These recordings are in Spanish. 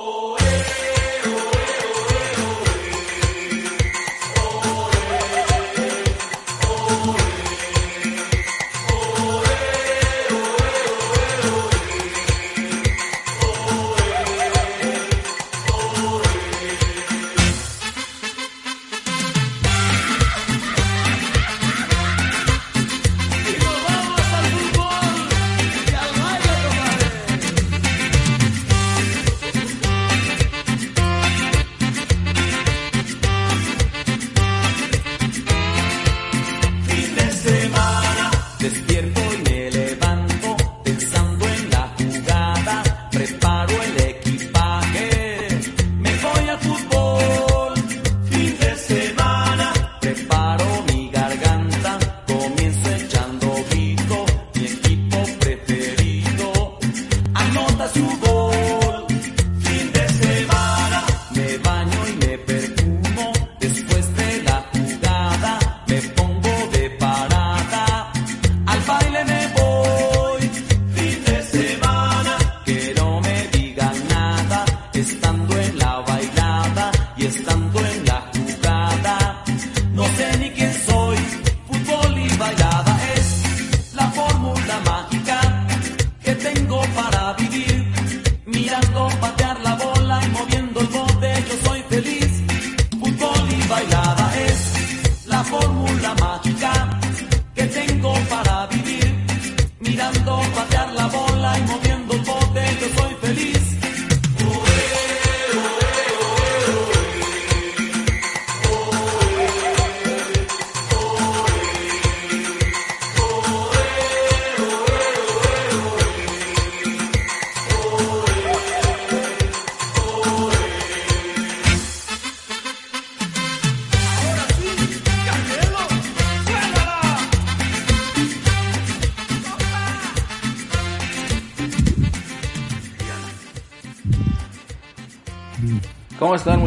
¿Cómo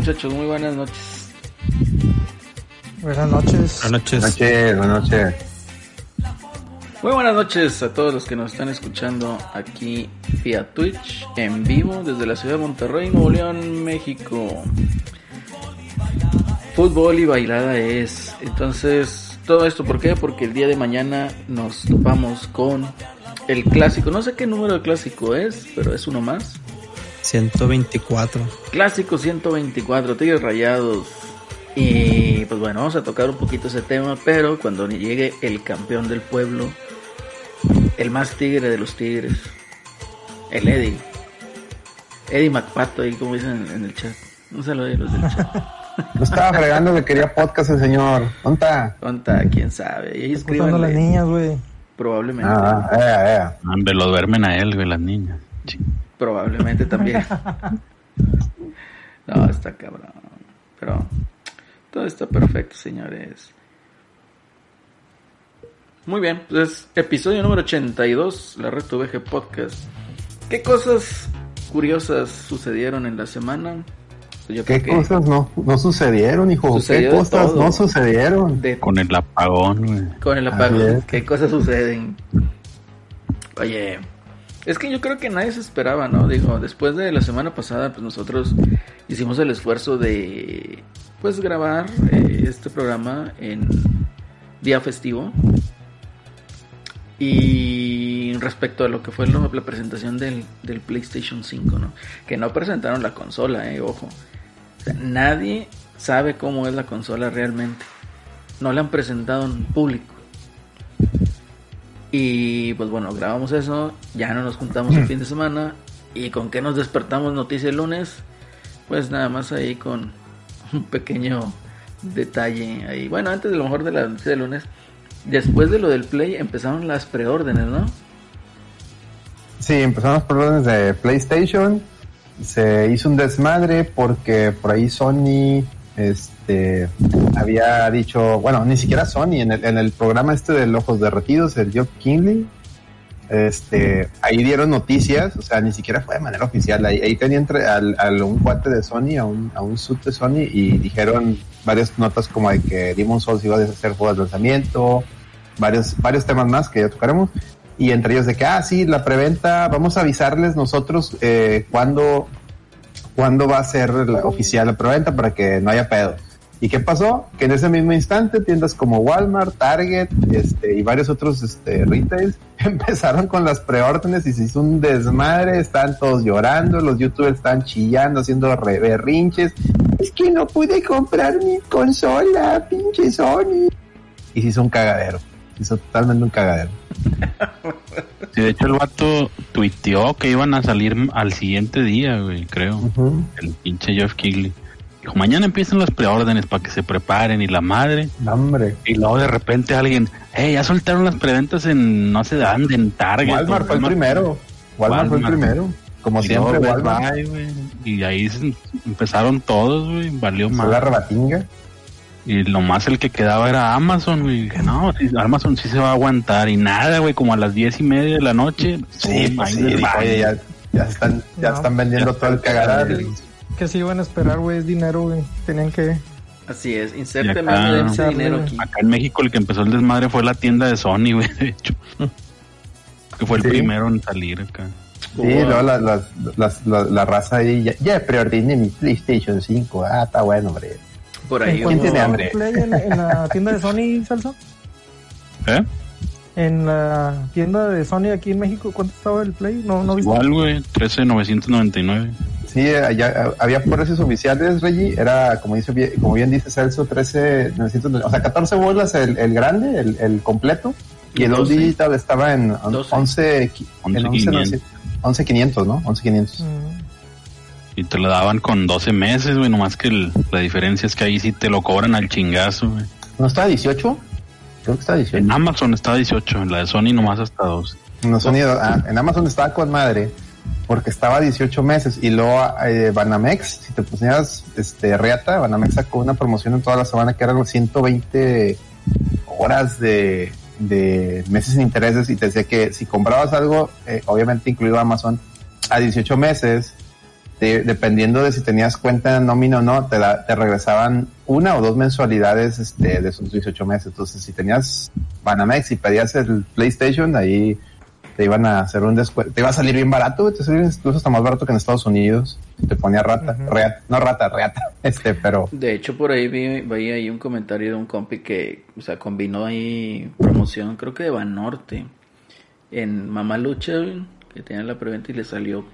muchachos? Muy buenas noches. Buenas noches. Buenas noches. Buenas noches. Muy buenas noches a todos los que nos están escuchando aquí vía Twitch en vivo desde la ciudad de Monterrey, Nuevo León, México. Fútbol y bailada es. Entonces, todo esto, ¿por qué? Porque el día de mañana nos topamos con el clásico. No sé qué número de clásico es, pero es uno más. 124. Clásico 124, Tigres Rayados. Y pues bueno, vamos a tocar un poquito ese tema, pero cuando llegue el campeón del pueblo, el más tigre de los tigres, el Eddie. Eddie McPato, ahí como dicen en el chat. Un saludo a los del chat. No estaba fregando que quería podcast el señor. ¿Dónde está? Conta, quién sabe. Y ahí las niñas, güey. Probablemente. Ah, eh, eh. Hombre, lo duermen a él, güey, las niñas. Sí. Probablemente también. no, está cabrón. Pero todo está perfecto, señores. Muy bien, pues episodio número 82, la Red VG Podcast. ¿Qué cosas curiosas sucedieron en la semana? Pues yo ¿Qué creo que cosas no, no sucedieron, hijo? Sucedió ¿Qué cosas todo. no sucedieron? de- Con el apagón, güey. con el apagón. ¿qué cosas suceden? Oye, es que yo creo que nadie se esperaba, ¿no? Digo, después de la semana pasada, pues nosotros hicimos el esfuerzo de, pues, grabar eh, este programa en día festivo. Y respecto a lo que fue la presentación del, del PlayStation 5, ¿no? Que no presentaron la consola, eh, ojo. Nadie sabe cómo es la consola realmente. No la han presentado en público. Y pues bueno, grabamos eso, ya no nos juntamos el fin de semana. ¿Y con qué nos despertamos noticia el lunes? Pues nada más ahí con un pequeño detalle ahí. Bueno, antes de lo mejor de la noticia del lunes, después de lo del Play empezaron las preórdenes, ¿no? Sí, empezamos por órdenes de PlayStation. Se hizo un desmadre porque por ahí Sony este, había dicho, bueno, ni siquiera Sony, en el, programa este de Ojos Derretidos, el Job Kinley, este, ahí dieron noticias, o sea, ni siquiera fue de manera oficial. Ahí, ahí tenían entre, al, al un cuate de Sony, a un, a un suit de Sony, y dijeron varias notas como de que Demon's Souls iba a hacer juegos de lanzamiento, varios, varios temas más que ya tocaremos. Y entre ellos de que, ah, sí, la preventa, vamos a avisarles nosotros eh, cuándo, cuándo va a ser la oficial la preventa para que no haya pedo. ¿Y qué pasó? Que en ese mismo instante tiendas como Walmart, Target este, y varios otros este, retails empezaron con las preórdenes y se hizo un desmadre, están todos llorando, los youtubers están chillando, haciendo berrinches. Es que no pude comprar mi consola, pinche Sony. Y se hizo un cagadero, hizo totalmente un cagadero. Sí, de hecho el vato tuiteó que iban a salir al siguiente día, güey, creo. El pinche Jeff Kigley. Dijo, mañana empiezan las preórdenes para que se preparen y la madre. Hombre. Y luego de repente alguien, hey, ya soltaron las preventas en no sé dónde, en Target. Walmart fue el primero. Walmart, fue el primero. Como y siempre, Walmart. Y ahí empezaron todos, güey, valió más. la rebatinga. Y lo más el que quedaba era Amazon, güey. Y dije, no, sí, Amazon sí se va a aguantar. Y nada, güey, como a las diez y media de la noche. Sí, pum, pues sí, dijo, oye, ya, ya están, ya No, están vendiendo ya todo el cagadero. Que se iban a esperar, güey, es dinero, güey. Tenían que... Así es, Y inserte acá- más de ese dinero aquí. Acá en México el que empezó el desmadre fue la tienda de Sony, güey, de hecho. Que fue el Sí. primero en salir acá. Sí, luego la, la, las- la, la raza ahí, ya, ya preordené mi PlayStation 5. Ah, está bueno, hombre. Por ¿En ahí cuánto tiene hambre? el Play en, en la tienda de Sony, Salsa? ¿Eh? En la tienda de Sony aquí en México, ¿cuánto estaba el Play? No, no. Igual, güey, 13,999. Sí, allá, había precios oficiales, Reggie. Era, como dice bien- como bien dice Celso, 13, 900, o sea, 14 bolas el, el grande, el, el completo. Y el 2 12. digital estaba en on- 12. 11, qui- en 11, 11,500. 11,500, ¿no? 11,500. Mm. Y te lo daban con 12 meses, güey, nomás que el- la diferencia es que ahí sí te lo cobran al chingazo, güey. ¿No estaba 18? Creo que estaba 18. En Amazon está 18, en la de Sony nomás hasta 12. No, Sony, ah, en Amazon estaba con madre porque estaba 18 meses y luego eh, Banamex, si te pusieras este, reata, Banamex sacó una promoción en toda la semana que eran los 120 horas de, de meses sin intereses y te decía que si comprabas algo, eh, obviamente incluido Amazon, a 18 meses, dependiendo de si tenías cuenta en nómina o no, te, da- te regresaban una o dos mensualidades este, de esos 18 meses. Entonces, si tenías Banamex y pedías el PlayStation, ahí te iban a hacer un descuento, te iba a salir bien barato, te salía incluso hasta más barato que en Estados Unidos. Te ponía rata, reata, no rata, reata, este, pero De hecho, por ahí vi, vi ahí un comentario de un compi que, o sea, combinó ahí promoción, creo que de Banorte, en Mamalucha, que tenía la preventa y le salió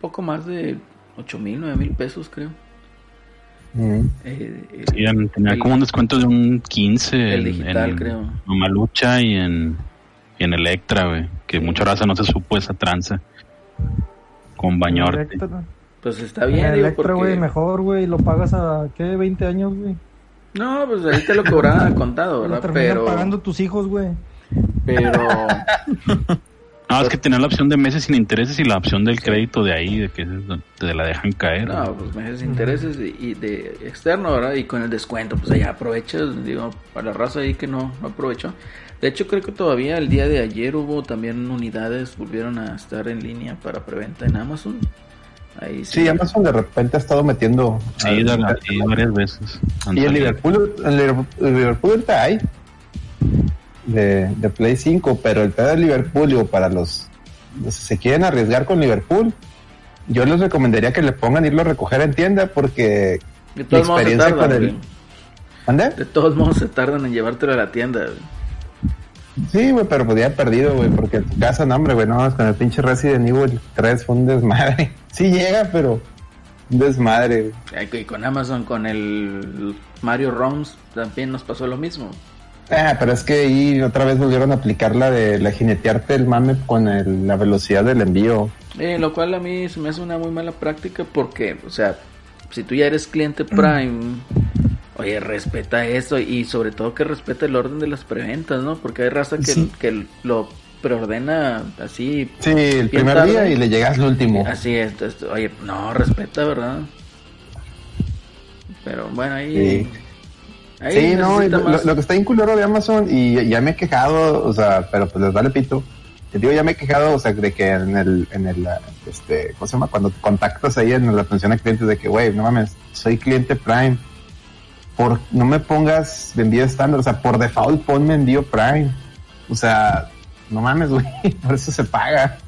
poco más de 8 mil, 9 mil pesos, creo. mm, Eh, eh, Sí, en- tenía el- como un descuento de un 15 El en, digital, en creo. Malucha y en, y en Electra, güey. Que mucha raza no se supo esa tranza. Con Bañorte. Electra, Pues está bien, digo, Electra, porque... güey, mejor, güey. Lo pagas a, ¿qué? 20 años, güey. No, pues ahí te lo cobraban contado, Lo ¿verdad? terminan Pero... pagando tus hijos, güey. Pero... No, es que tenía la opción de meses sin intereses y la opción del crédito de ahí, de que es donde te la dejan caer. No, pues meses de intereses y, y de externo, ¿verdad? Y con el descuento, pues allá aprovechas, digo, para la raza ahí que no, no aprovechó. De hecho, creo que todavía el día de ayer hubo también unidades, volvieron a estar en línea para preventa en Amazon. Ahí sí, Amazon de repente ha estado metiendo. Sí, sí, varias veces. Y en salido. Liverpool, en Liverpool, en Liverpool ahorita hay de, de Play 5, pero el pedo de Liverpool, digo, para los, los se quieren arriesgar con Liverpool, yo les recomendaría que le pongan irlo a recoger en tienda porque De todos modos se tardan, con el- güey. ¿Ande? De todos modos se tardan en llevártelo a la tienda. güey. Sí, güey, pero podía haber perdido, güey, porque en tu casa, no, hombre, güey, no, con el pinche Resident Evil 3 fue un desmadre. Sí llega, pero un desmadre. Y con Amazon, con el Mario ROMs, también nos pasó lo mismo. Ah, pero es que ahí otra vez volvieron a aplicar la de la jinetearte el mame con el- la velocidad del envío. Eh, lo cual a mí se me hace una muy mala práctica porque, o sea, si tú ya eres cliente Prime, oye, respeta eso y sobre todo que respeta el orden de las preventas, ¿no? Porque hay raza que, Sí. que lo preordena así. Sí, el primer tarde. día y le llegas al último. Así es, entonces, oye, no, respeta, ¿verdad? Pero bueno, ahí... Sí. Ahí Sí, no, lo, lo que está inculero de Amazon y ya me he quejado, o sea, pero pues les vale pito. Te digo, ya me he quejado, o sea, de que en el, en el, este, ¿cómo se llama? Cuando contactas ahí en la atención a clientes de que, güey, no mames, soy cliente Prime. Por, no me pongas envío estándar, o sea, por default ponme envío Prime. O sea, no mames, güey, por eso se paga.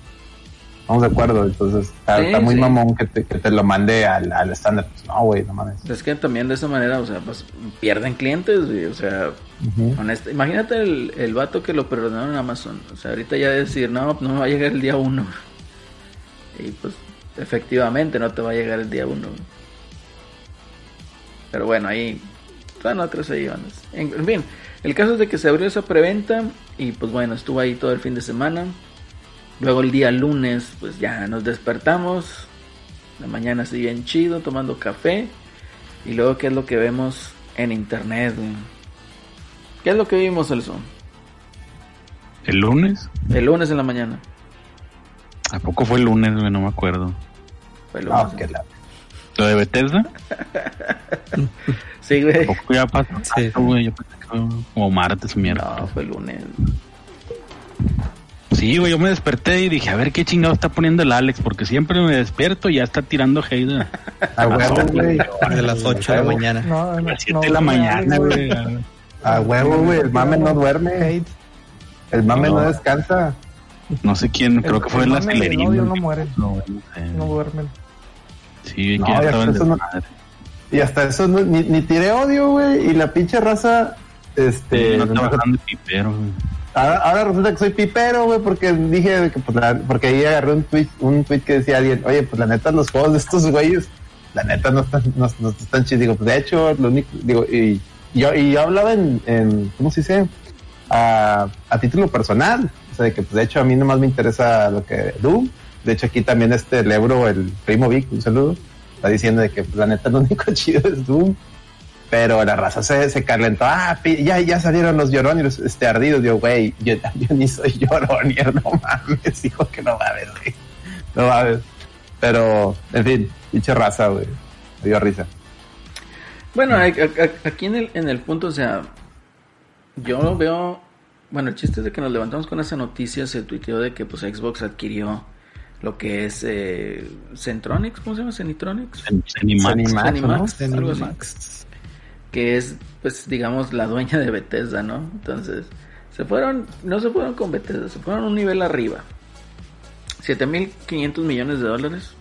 Estamos de acuerdo, entonces está, Sí, está muy sí. mamón que te, que te lo mande al, al estándar. Pues no, güey, no mames. Es que también de esa manera, o sea, pues pierden clientes, güey, o sea, honesta- imagínate el, el vato que lo perdonaron en Amazon, o sea, ahorita ya decir, no, no me va a llegar el día uno. Y pues, efectivamente, no te va a llegar el día uno. Pero bueno, ahí, van otras ahí. En, en fin, el caso es de que se abrió esa preventa y pues bueno, estuvo ahí todo el fin de semana. Luego el día lunes, pues ya nos despertamos. La mañana así bien chido, tomando café. Y luego, ¿qué es lo que vemos en internet? ¿Qué es lo que vimos, Elson? ¿El lunes? El lunes en la mañana. ¿A poco fue el lunes, güey? No me acuerdo. Fue el lunes. Ah, que la- ¿Lo de Bethesda? Sí, güey. ¿A poco ya pasó? Sí. tanto, güey? Yo pensé que fue como martes o No, miércoles. fue el lunes. Sí, güey, yo me desperté y dije, a ver qué chingado está poniendo el Alex, porque siempre me despierto y ya está tirando hate a A huevo, güey. De las 8 de la mañana. No, a las 7 no, de la mañana, güey. A huevo, güey. El mame no duerme. Hate. El mame no No. descansa. No sé quién, creo El- que fue el la mame y el celerina. odio no mueren. No, güey, no. No duermen. Sí, No, que el eso no-. Y hasta eso no- ni, ni tiré odio, güey. Y la pinche raza. Este. Sí, no empezó- bajando de pipero, güey. Ahora, ahora resulta que soy pipero, güey. Porque dije. Que, pues, la- porque ahí agarré un tweet, un tweet que decía alguien. Oye, pues la neta, los juegos de estos güeyes. La neta no están, no, no están chidos. Digo, pues de hecho, lo único. Digo, y yo, y yo hablaba en. ¿Cómo se dice? A, a título personal. O sea, de que pues de hecho a mí nomás me interesa lo que Doom. De hecho aquí también este el el primo Vic, un saludo, está diciendo de que pues, la neta lo único chido es Doom. Pero la raza se, se calentó. Ah, ya, ya salieron los llorones este, ardidos. Yo, güey, yo, yo ni soy lloronier, no mames, hijo que no mames, güey. No mames. Pero, en fin, pinche raza, güey. Me dio risa. Bueno, a- a- a- aquí en el, en el punto, o sea, yo veo, bueno, el chiste es de que nos levantamos con esa noticia, se tuiteó de que pues Xbox adquirió lo que es eh, Centronics, ¿cómo se llama? Cenitronics, En- Zenimax. Zenimax. Zenimax, que es, pues, digamos, la dueña de Bethesda, ¿no? Entonces, se fueron, no se fueron con Bethesda, se fueron un nivel arriba. 7.500 millones de dólares.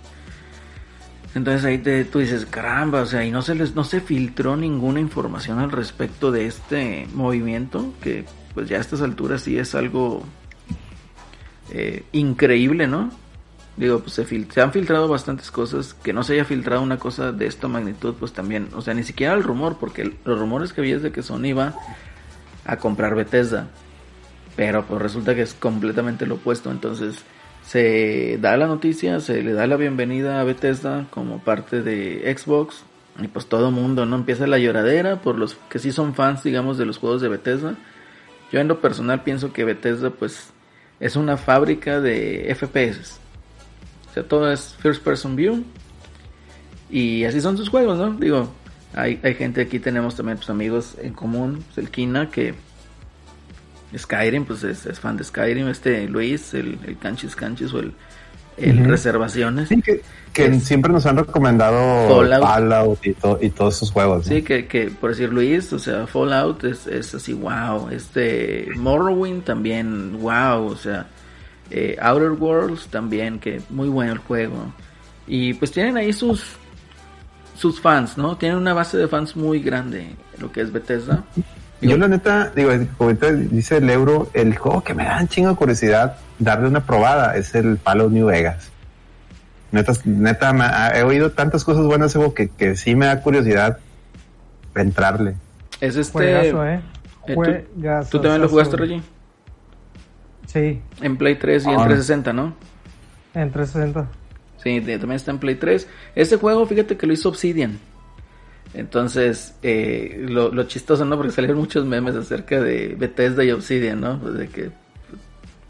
Entonces ahí te, tú dices, caramba, o sea, y no se les, no se filtró ninguna información al respecto de este movimiento, que pues ya a estas alturas sí es algo eh, increíble, ¿no? Digo, pues se, se han filtrado bastantes cosas, que no se haya filtrado una cosa de esta magnitud, pues también, o sea, ni siquiera el rumor, porque los rumores que había es de que Sony iba a comprar Bethesda, pero pues resulta que es completamente lo opuesto, entonces se da la noticia, se le da la bienvenida a Bethesda como parte de Xbox y pues todo mundo no empieza la lloradera por los que sí son fans digamos de los juegos de Bethesda. Yo en lo personal pienso que Bethesda pues es una fábrica de FPS. O sea, todo es first person view y así son sus juegos, ¿no? Digo, hay, hay gente aquí tenemos también pues, amigos en común, pues, el Kina que Skyrim, pues es, es fan de Skyrim, este Luis, el, el Canchis Canchis o el, el. Reservaciones. Sí, que, que Es- siempre nos han recomendado Fallout. Fallout, y, to- y todos esos juegos. ¿no? Sí, que, que por decir Luis, o sea, Fallout es, es así, wow. Este Morrowind también, wow. O sea, eh, Outer Worlds también, que muy bueno el juego. Y pues tienen ahí sus sus fans, ¿no? Tienen una base de fans muy grande, lo que es Bethesda. Yo la neta, digo, como dice el euro, el juego que me da un chingo de curiosidad darle una probada es el Fallout New Vegas. Neta, neta me ha- he oído tantas cosas buenas que, que sí me da curiosidad entrarle. Es este... Juegazo, eh. eh. ¿Tú también lo jugaste, Reggie? Sí, En Play 3 y en Ah. 360, ¿no? en 360. Sí, de- también está en Play 3. Este juego, fíjate que lo hizo Obsidian. Entonces, eh, lo, lo chistoso, ¿no? Porque salieron muchos memes acerca de Bethesda y Obsidian, ¿no? Pues de que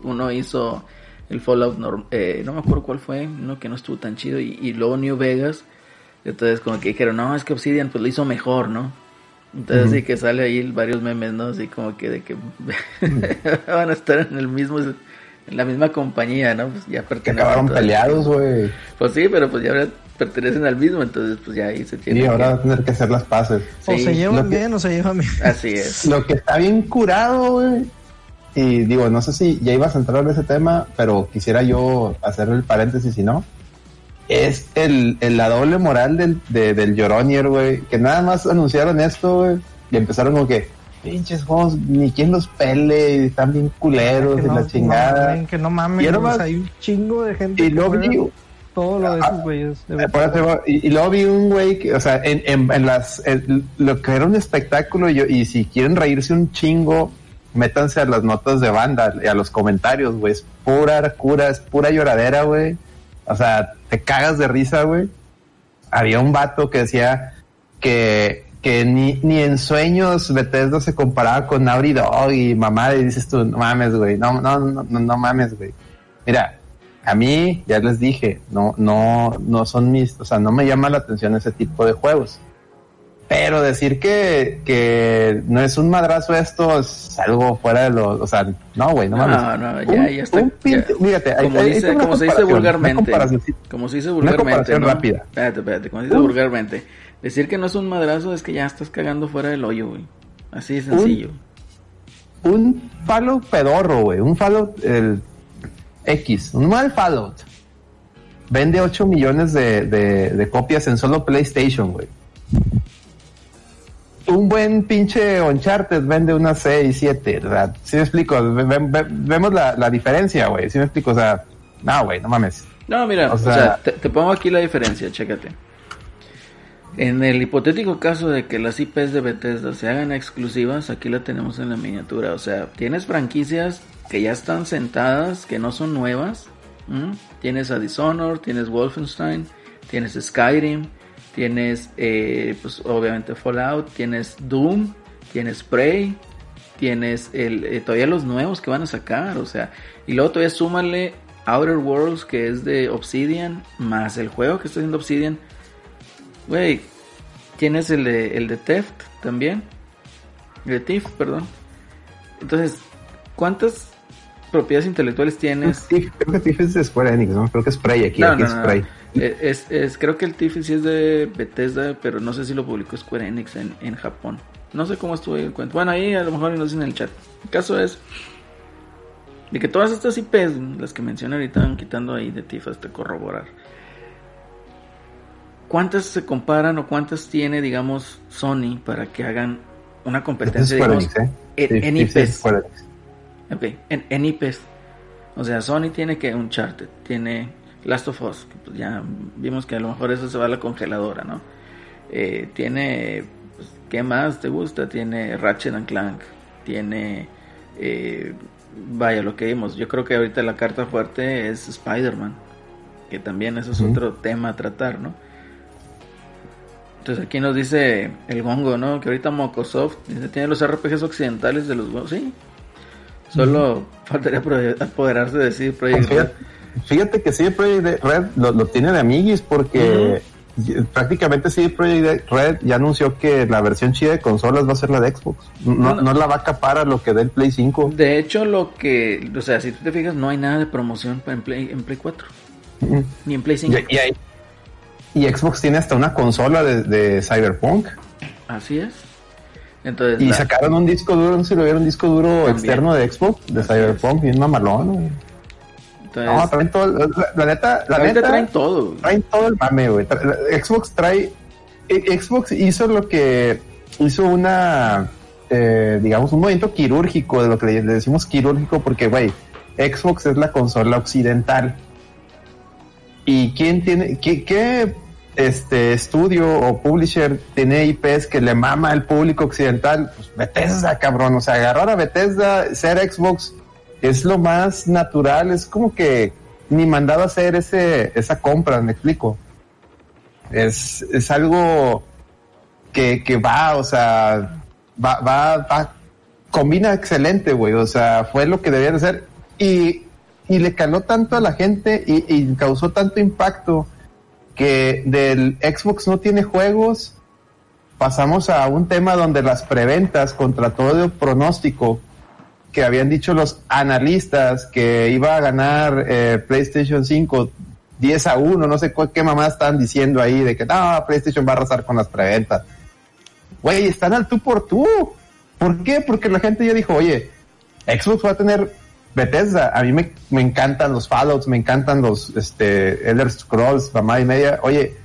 uno hizo el Fallout, norm- eh, no me acuerdo cuál fue, uno que no estuvo tan chido, y, y luego New Vegas. Entonces, como que dijeron, no, es que Obsidian pues lo hizo mejor, ¿no? Entonces, sí que sale ahí varios memes, ¿no? Así como que de que van a estar en el mismo, en la misma compañía, ¿no? Pues ya pertenecen acabaron peleados, güey. Pues sí, pero pues ya ahora pertenecen al mismo, entonces pues ya ahí se tiene Y ahora va que- a tener que hacer las paces. O Sí, se llevan que- bien o se llevan bien. Así es. Lo que está bien curado, güey, y digo, no sé si ya ibas a entrar en ese tema, pero quisiera yo hacer el paréntesis si no. Es el, el- la doble moral del, de- del Joronier, güey, que nada más anunciaron esto, güey, y empezaron como que, pinches juegos, ni quien los pele, y están bien culeros que y no, la chingada. que no mames, Y ahora o sea, más- hay un chingo de gente y luego vi, todo lo de Ah, esos güeyes. Eh, y, y luego vi un güey que, o sea, en, en, en las, en lo que era un espectáculo, y, yo, y si quieren reírse un chingo, métanse a las notas de banda y a los comentarios, güey. Es pura cura, es pura lloradera, güey. O sea, te cagas de risa, güey. Había un vato que decía que, que ni, ni en sueños Bethesda se comparaba con Naughty Dog y mamá, y dices tú, no mames, güey, no, no, no, no, mames, güey. Mira, a mí, ya les dije, no, no, no son mis, o sea, no me llama la atención ese tipo de juegos. Pero decir que, que no es un madrazo esto es algo fuera de lo, o sea, no, güey, no, No, mames. no, ya, Un- ya está. un pinte- ya. fíjate, ahí- como dice, una como se dice una vulgarmente. Como se dice Una vulgarmente. comparación ¿no? rápida. Espérate, espérate. Como se dice Un- vulgarmente. Decir que no es un madrazo es que ya estás cagando fuera del hoyo, güey. Así de sencillo. un Fallout pedorro, güey. Un Fallout el X. Un mal Fallout. Vende 8 millones de, de- de copias en solo PlayStation, güey. Un buen pinche Uncharted vende unas 6, 7. ¿verdad? ¿Sí me explico? Ve- ve- ve- vemos la, la diferencia, güey. ¿Sí me explico? O sea, no, güey, no mames. No, mira, O o sea, te, te pongo aquí la diferencia, chécate. En el hipotético caso de que las IPs de Bethesda se hagan exclusivas, aquí la tenemos en la miniatura. O sea, tienes franquicias que ya están sentadas, que no son nuevas. Tienes a Dishonored, tienes Wolfenstein, tienes Skyrim, tienes, eh, pues obviamente Fallout, tienes Doom, tienes Prey, tienes el, eh, todavía los nuevos que van a sacar, o sea, y luego todavía súmale Outer Worlds que es de Obsidian, más el juego que está haciendo Obsidian. Güey, tienes el de, el de Theft también, el de Thief, perdón. Entonces, ¿cuántas propiedades intelectuales tienes? Creo que Thief es de Square Enix, ¿no? Creo que es Prey aquí. No, aquí no, es no. Prey. Eh, Es, es- creo que el Tiff sí es de Bethesda, pero no sé si lo publicó Square Enix en, en Japón. No sé cómo estuvo ahí el cuento. Bueno, ahí a lo mejor no dicen en el chat. El caso es de que todas estas IPs, las que mencioné ahorita, van quitando ahí de Tiff hasta corroborar. ¿Cuántas se comparan o cuántas tiene, digamos, Sony para que hagan una competencia, digamos, Enix, ¿eh? en, en IPs? Ok, en IPs. O sea, Sony tiene que Uncharted, tiene Last of Us, pues ya vimos que a lo mejor eso se va a la congeladora, ¿no? Eh, tiene, pues, ¿qué más te gusta? Tiene Ratchet and Clank, tiene, eh, vaya, lo que vimos. Yo creo que ahorita la carta fuerte es Spider-Man, que también eso es otro tema a tratar, ¿no? Entonces aquí nos dice el Gongo, ¿no? Que ahorita Mocosoft dice, tiene los RPGs occidentales de los. Sí. Solo faltaría apoderarse de CD Projekt. Fíjate, que CD Projekt Red lo, lo tiene de amiguis porque y- prácticamente CD Projekt Red ya anunció que la versión chida de consolas va a ser la de Xbox. No, No. no la va a capar a lo que dé el Play 5. De hecho, lo que, o sea, si tú te fijas, no hay nada de promoción en Play, en Play 4, Mm. ni en Play 5. Y, y y Xbox tiene hasta una consola de, de Cyberpunk. Así es. Entonces, Y la- sacaron un disco duro, no sé si lo vieron, un disco duro También. externo de Xbox, de Cyberpunk, bien mamalón. Entonces, No, traen todo, la, la neta, la neta, traen todo. traen todo el mame, güey. Xbox trae, eh, Xbox hizo lo que hizo una, eh, digamos, un movimiento quirúrgico, de lo que le, le decimos quirúrgico, porque, güey, Xbox es la consola occidental. ¿Y quién tiene, qué, qué, este estudio o publisher tiene IPs que le mama al público occidental? Pues Bethesda, cabrón. O sea, agarrar a Bethesda, ser Xbox, es lo más natural. Es como que ni mandado a hacer ese, esa compra, me explico. Es, es algo que, que va, o sea, va, va, va, combina excelente, güey. O sea, fue lo que debía de ser. Y, y le caló tanto a la gente y, y causó tanto impacto que del Xbox no tiene juegos. Pasamos a un tema donde las preventas contra todo pronóstico que habían dicho los analistas que iba a ganar eh, PlayStation 5 10 a 1, no sé qué mamá están diciendo ahí de que no, PlayStation va a arrasar con las preventas. Güey, están al tú por tú. ¿Por qué? Porque la gente ya dijo, oye, Xbox va a tener Bethesda. A mí me, me encantan los Fallouts, me encantan los este, Elder Scrolls, mamá y media. Oye,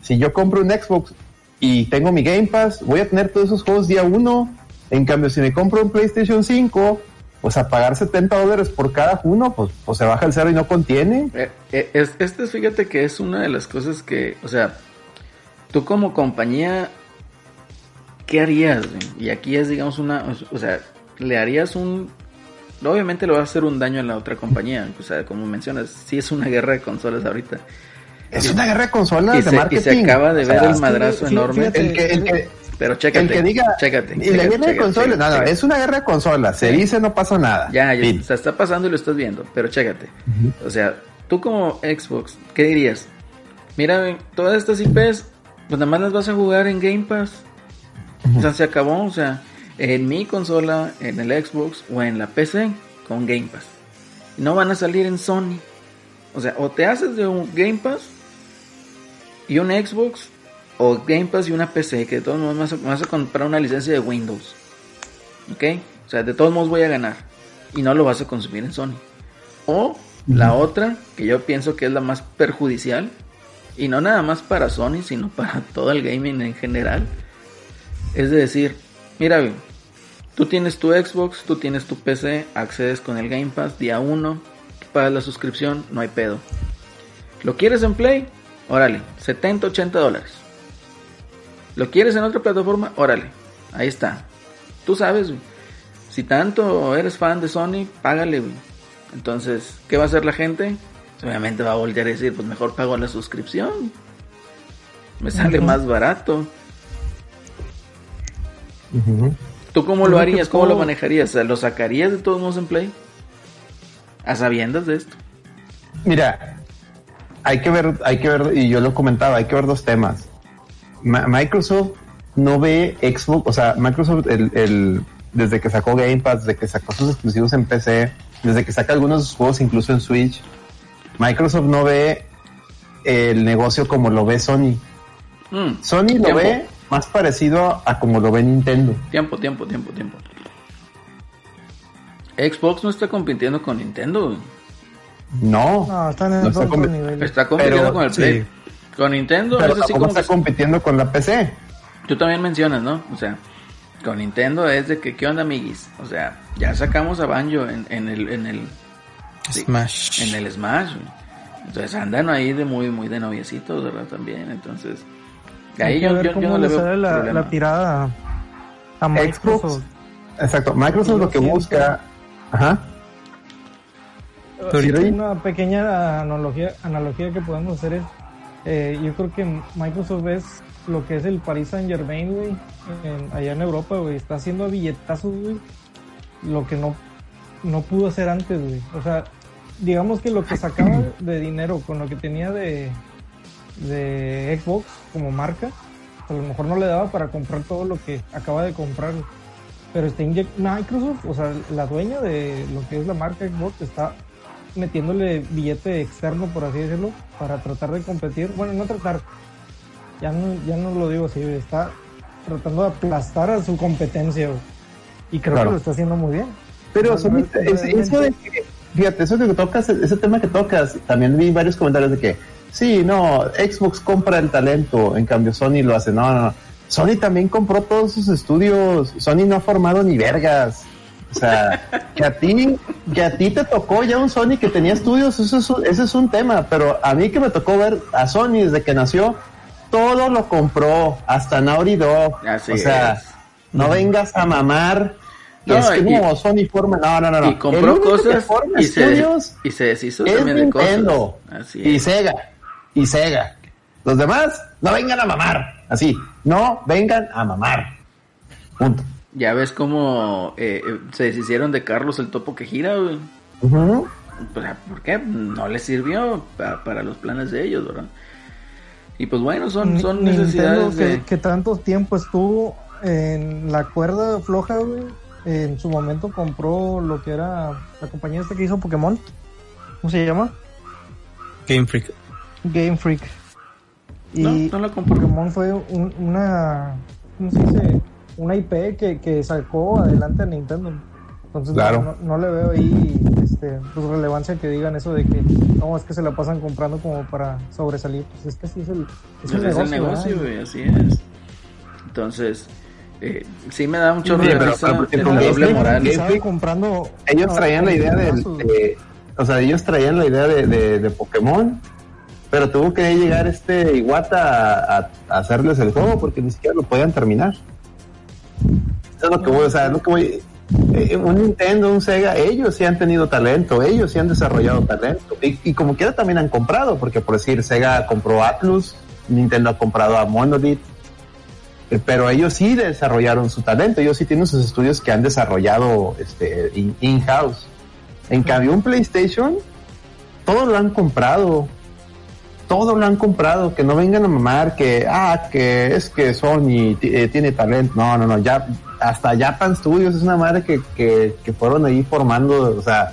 si yo compro un Xbox y tengo mi Game Pass, voy a tener todos esos juegos día uno. En cambio, si me compro un PlayStation 5, pues a pagar 70 dólares por cada uno, pues, pues se baja el cero y no contiene. Eh, eh, es, este, fíjate que es una de las cosas que, o sea, tú como compañía, ¿qué harías? Y aquí es, digamos, una, o sea, le harías un, obviamente le va a hacer un daño a la otra compañía, o sea, como mencionas, sí es una guerra de consolas ahorita. Es una guerra de consolas Y de se, y marketing. se acaba de O sea, ver el madrazo enorme. fíjate, el que, el que, Pero chécate, el que diga chécate. y la guerra de consolas, no, es una guerra de consolas, se dice no pasa nada. Ya, ya, Fin. o sea, está pasando y lo estás viendo, pero chécate. O sea, tú como Xbox, ¿qué dirías? Mira, todas estas IPs, pues nada más las vas a jugar en Game Pass. O sea, se acabó, o sea, en mi consola, en el Xbox o en la PC con Game Pass. No van a salir en Sony. O sea, o te haces de un Game Pass y un Xbox, o Game Pass y una PC, que de todos modos vas a, vas a comprar una licencia de Windows. ¿Ok? O sea, de todos modos voy a ganar. Y no lo vas a consumir en Sony. O la otra, que yo pienso que es la más perjudicial, y no nada más para Sony, sino para todo el gaming en general, es de decir, mira, tú tienes tu Xbox, tú tienes tu PC, accedes con el Game Pass día 1, pagas la suscripción, no hay pedo. ¿Lo quieres en Play? Órale, 70, 80 dólares. ¿Lo quieres en otra plataforma? Órale, ahí está. Tú sabes, güey. Si tanto eres fan de Sony, págale, güey. Entonces, ¿qué va a hacer la gente? Obviamente va a voltear a decir, pues mejor pago la suscripción. Me sale más barato. ¿Tú cómo lo harías? ¿Cómo lo manejarías? ¿Lo sacarías de todos modos en Play? A sabiendas de esto. Mira, hay que ver, hay que ver, y yo lo comentaba, hay que ver dos temas. Ma- Microsoft no ve Xbox, o sea, Microsoft el, el- desde que sacó Game Pass, desde que sacó sus exclusivos en PC, desde que saca algunos de sus juegos incluso en Switch, Microsoft no ve el negocio como lo ve Sony. Mm, Sony lo Tiempo. ve más parecido a, a como lo ve Nintendo. Tiempo, tiempo, tiempo, tiempo. Xbox no está compitiendo con Nintendo. No, No, están en No está otro convi- nivel. Está compitiendo Pero- con el Play. Con Nintendo pero es así como está que- compitiendo con la PC. Tú también mencionas, ¿no? O sea, con Nintendo es de que, ¿qué onda, amiguis? O sea, ya sacamos a Banjo en, en el, en el, sí, Smash. en el Smash. Entonces andan ahí de muy, muy de noviecitos, ¿verdad? También, entonces. Hay Ahí que yo, ver yo- yo cómo no le veo sale la, tirada a Microsoft. Xbox. Exacto, Microsoft Yo lo que siento- busca, ajá. Una pequeña analogía, analogía que podemos hacer es, eh, yo creo que Microsoft es lo que es el Paris Saint Germain, güey, en- allá en Europa, güey, está haciendo billetazos, güey, lo que no, no pudo hacer antes, güey. O sea, digamos que lo que sacaba de dinero con lo que tenía de, de Xbox como marca, a lo mejor no le daba para comprar todo lo que acaba de comprar. Pero está Microsoft, o sea, la dueña de lo que es la marca Xbox está metiéndole billete externo, por así decirlo, para tratar de competir. Bueno, no tratar, ya no, ya no lo digo así, está tratando de aplastar a su competencia. Y creo Claro. que lo está haciendo muy bien. Pero O sea, son- no es- es- eso de que, fíjate, eso que tocas, ese tema que tocas, también vi varios comentarios de que, sí, no, Xbox compra el talento, en cambio Sony lo hace, no, no, no. Sony también compró todos sus estudios, Sony no ha formado ni vergas. O sea, que a ti, que a ti te tocó ya un Sony que tenía estudios, eso es un, ese es un tema, pero a mí que me tocó ver a Sony desde que nació, todo lo compró, hasta Naughty Dog. Así o sea, es. no vengas a mamar. No, es que y- no, Sony forma, no, no, no, no. Y compró cosas y se, estudios y se deshizo es también de Nintendo cosas. Así y es. Sega y Sega. Los demás no vengan a mamar, así, no vengan a mamar. Punto. Ya ves cómo eh, eh, se deshicieron de Carlos el topo que gira, güey. Pues, ¿Por qué? No les sirvió pa- para los planes de ellos, ¿verdad? Y pues bueno, son, son necesidades que, de... que tanto tiempo estuvo en la cuerda floja, güey. En su momento compró lo que era la compañía esta que hizo Pokémon. ¿Cómo se llama? Game Freak. Game Freak. Y No, no la compró. Pokémon fue un- una, ¿cómo se dice? Una IP que, que sacó adelante a Nintendo. Entonces Claro. no, no- le veo ahí este, pues, relevancia que digan eso de que no, es que se la pasan comprando como para sobresalir. Pues es que así es el, es el es negocio. el güey, así es. Entonces, eh, sí me da un chorro Sí, de pero- pero, por el doble moral. Estaban comprando ellos traían la idea de, o sea, ellos traían la idea de, de- de Pokémon, pero tuvo que llegar este Iwata a, a- a hacerles el juego porque ni siquiera lo podían terminar. Eso es lo que voy, o sea, lo que voy. eh, un Nintendo, un Sega, ellos sí han tenido talento, ellos sí han desarrollado talento. Y, y como quiera también han comprado, porque por decir, Sega compró Atlus, Nintendo ha comprado a Monolith, eh, pero ellos sí desarrollaron su talento, ellos sí tienen sus estudios que han desarrollado este in- in-house. En cambio, un PlayStation, todo lo han comprado. Todo lo han comprado, que no vengan a mamar que, ah, que es que Sony eh, tiene talento. No, no, no, ya, hasta Japan Studios es una madre que, que, que fueron ahí formando, o sea,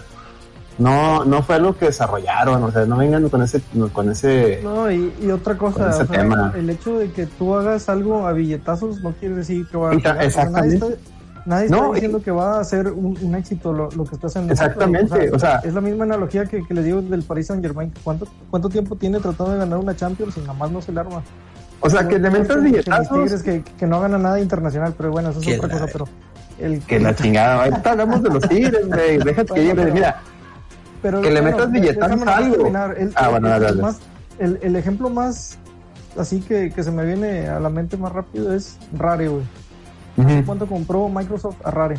no, no fue algo que desarrollaron, o sea, no vengan con ese, con ese, No, y, y otra cosa, o sea, tema. el hecho de que tú hagas algo a billetazos no quiere decir que va a. O sea, nadie exactamente. está, nadie está No, y- diciendo que va a ser un, un éxito lo, lo que está haciendo. Exactamente, o sea- es la misma analogía que, que le digo del Paris Saint Germain. ¿Cuánto, ¿Cuánto tiempo tiene tratando de ganar una Champions y nada más no se le arma? O sea, que le Igual metas que- que mis billetazos. Tigres que, que no gana nada internacional, pero bueno, eso es otra cosa. Pero el Que la chingada, ahorita hablamos de los tigres, güey, déjate que llegue, mira, Pero, Que le metas de- billetazos déjame nomás a algo. El, Ah, bueno, el- dale, más- el, el ejemplo más así que, que se me viene a la mente más rápido es Rare, güey. ¿Cuánto compró Microsoft a Rare?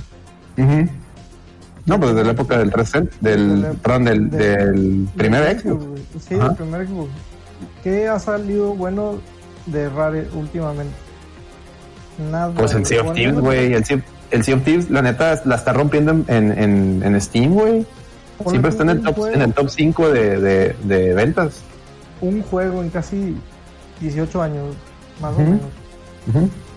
No, pues desde la época del 360, del, Del- perdón, del, del- del primer Xbox. güey. Sí, Ajá. del primer Xbox. ¿Qué ha salido bueno de Rare últimamente? Nada. Pues el Sea of Thieves, güey, el el Sea of Thieves, la neta, la está rompiendo en, en, en, Steam, güey. Siempre está en el top, juego- en el top 5 de, de, de ventas. Un juego en casi 18 años, más o menos.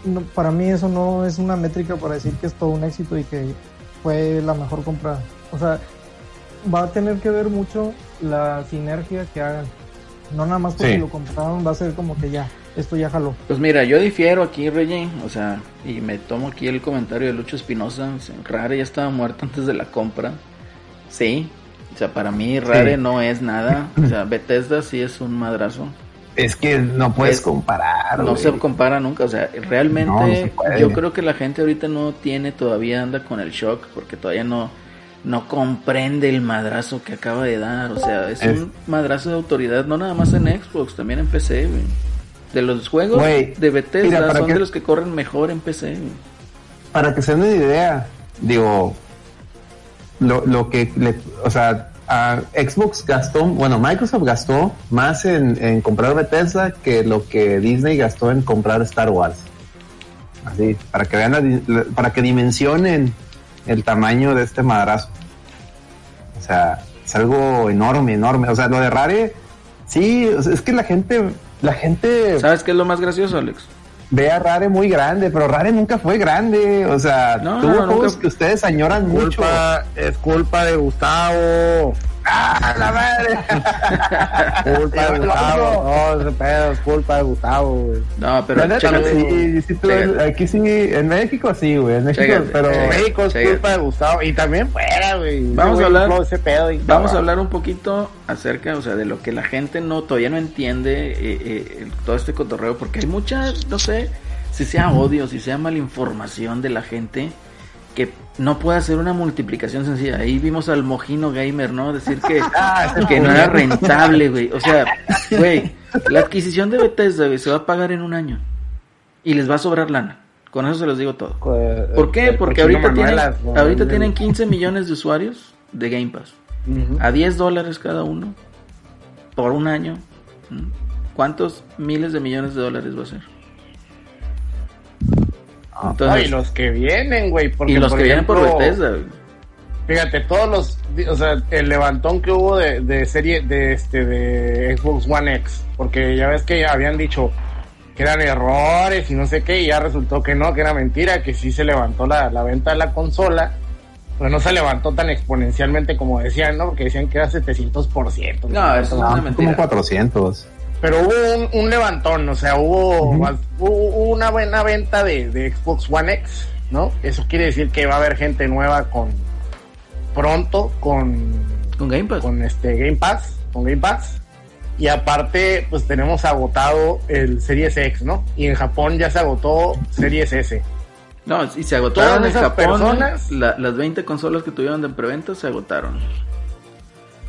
No, para mí eso no es una métrica para decir que es todo un éxito y que fue la mejor compra. O sea, va a tener que ver mucho la sinergia que hagan. No nada más porque Sí. lo compraron, va a ser como que ya, esto ya jaló. Pues mira, yo difiero aquí, Rey, o sea, y me tomo aquí el comentario de Lucho Espinosa. Rare ya estaba muerto antes de la compra. Sí, o sea, para mí Rare Sí. no es nada. O sea, Bethesda sí es un madrazo. Es que no puedes Es- comparar. No se compara nunca, o sea, realmente No, no se puede. yo creo que la gente ahorita no tiene, todavía anda con el shock, porque todavía no, no comprende el madrazo que acaba de dar, o sea, es, Es- un madrazo de autoridad, no nada más en Xbox, también en PC, güey. De los juegos de Bethesda mira, son que- de los que corren mejor en PC. Para que se den una idea, digo, lo, lo que le, o sea, a Xbox gastó, bueno, Microsoft gastó más en, en comprar Bethesda que lo que Disney gastó en comprar Star Wars. Así, para que vean, la para que dimensionen el tamaño de este madrazo. O sea, es algo enorme, enorme. O sea, lo de Rare, sí, es que la gente, la gente ¿Sabes qué es lo más gracioso, Alex? ve a Rare muy grande, pero Rare nunca fue grande. O sea, No, tuvo no, juegos nunca- que ustedes añoran mucho. Culpa, es culpa de Gustavo. ¡Ah, la madre! Culpa de Gustavo. No, ese pedo es culpa de Gustavo, güey. No, pero chécate. sí, sí, tú- aquí sí, en México sí, güey, en México, Chécate. pero... México es Chécate. culpa de Gustavo. Y también fuera, güey. Vamos a hablar- infló ese pedo y Vamos a hablar un poquito acerca, o sea, de lo que la gente no todavía no entiende eh, eh, todo este cotorreo, porque hay mucha, no sé, si sea odio, si sea malinformación de la gente que no puede hacer una multiplicación sencilla. Ahí vimos al Mojino Gamer, ¿no? Decir que, Ah, que no era rentable, güey. O sea, güey, la adquisición de Bethesda, güey, se va a pagar en un año y les va a sobrar lana. Con eso se los digo todo. Eh, ¿Por qué? el Porque ahorita tienen, ahorita tienen 15 millones de usuarios de Game Pass. A 10 dólares cada uno. Por un año. ¿Cuántos miles de millones de dólares va a ser? Ah, No, Entonces, y los que vienen, güey. porque, y los que vienen por ejemplo, Bethesda. Fíjate, todos los, o sea, el levantón que hubo de, de serie, de este, de Xbox One X, porque ya ves que habían dicho que eran errores y no sé qué, y ya resultó que no, que era mentira, que sí se levantó la, la venta de la consola, pero no se levantó tan exponencialmente como decían, ¿no? Porque decían que era 700%. No, eso es una no, como mentira. 400. Pero hubo un, un levantón, o sea, hubo, una buena venta de, de Xbox One X, ¿no? Eso quiere decir que va a haber gente nueva con, pronto con, Con Game Pass. con este Game Pass, con Game Pass. Y aparte, pues tenemos agotado el Series X, ¿no? Y en Japón ya se agotó Series S. No, y se agotaron en esas Japón. personas- la- las 20 consolas que tuvieron de preventa se agotaron.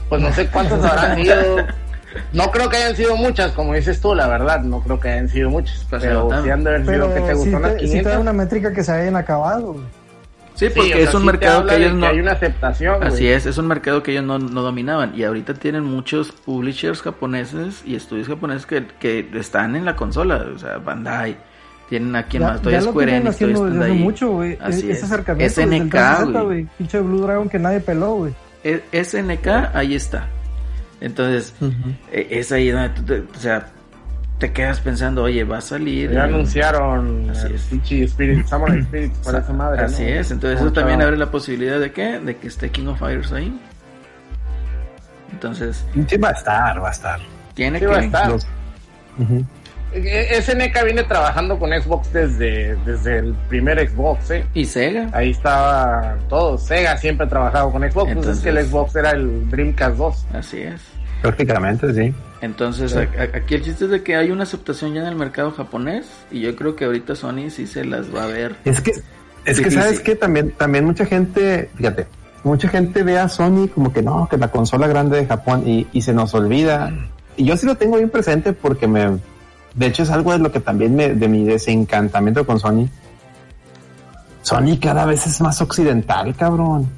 Pues no sé cuántas habrán sido. No creo que hayan sido muchas, como dices tú, la verdad. No creo que hayan sido muchas. Pues pero agotaron. sí han de haber sido Pero que te sí gustó unas te, sí te 500. da una métrica que se hayan acabado, güey. Sí, Sí, porque sea, es un sí te mercado que ellos no. hay una aceptación. Así güey. es, es un mercado que ellos no, no dominaban. Y ahorita tienen muchos publishers japoneses y estudios japoneses que, que están en la consola. O sea, Bandai. Tienen aquí Ya, más. Lo Square tienen Enix, están desde hace ahí. mucho, güey. Así Ese es. acercamiento desde el SNK, 360, güey. güey. Pinche Blue Dragon que nadie peló, güey. E- SNK, ahí está. Entonces, e- es ahí donde tú te- o sea, te quedas pensando, oye, va a salir. Ya anunciaron Así es. Spirit, Samurai Spirit para esa madre. Así ¿no? es, entonces eso Mucho- también abre la posibilidad de qué? De que esté King of Fighters ahí. Entonces, Sí, va a estar, va a estar. tiene Sí que va a estar. Los- Ujú. Eh, SNK viene trabajando con Xbox desde, desde el primer Xbox, ¿eh? y Sega. Ahí estaba todo. Sega siempre ha trabajado con Xbox. pues es que el Entonces- Xbox era el Dreamcast 2. Así es. Prácticamente, sí. Entonces, Sí. a- a- aquí el chiste es de que hay una aceptación ya en el mercado japonés y yo creo que ahorita Sony sí se las va a ver. Es que, es que sabes que también, también mucha gente, fíjate, mucha gente ve a Sony como que no, que la consola grande de Japón y, y se nos olvida. Y yo sí lo tengo bien presente porque me, de hecho es algo de lo que también me, de mi desencantamiento con Sony. Sony cada vez es más occidental, cabrón.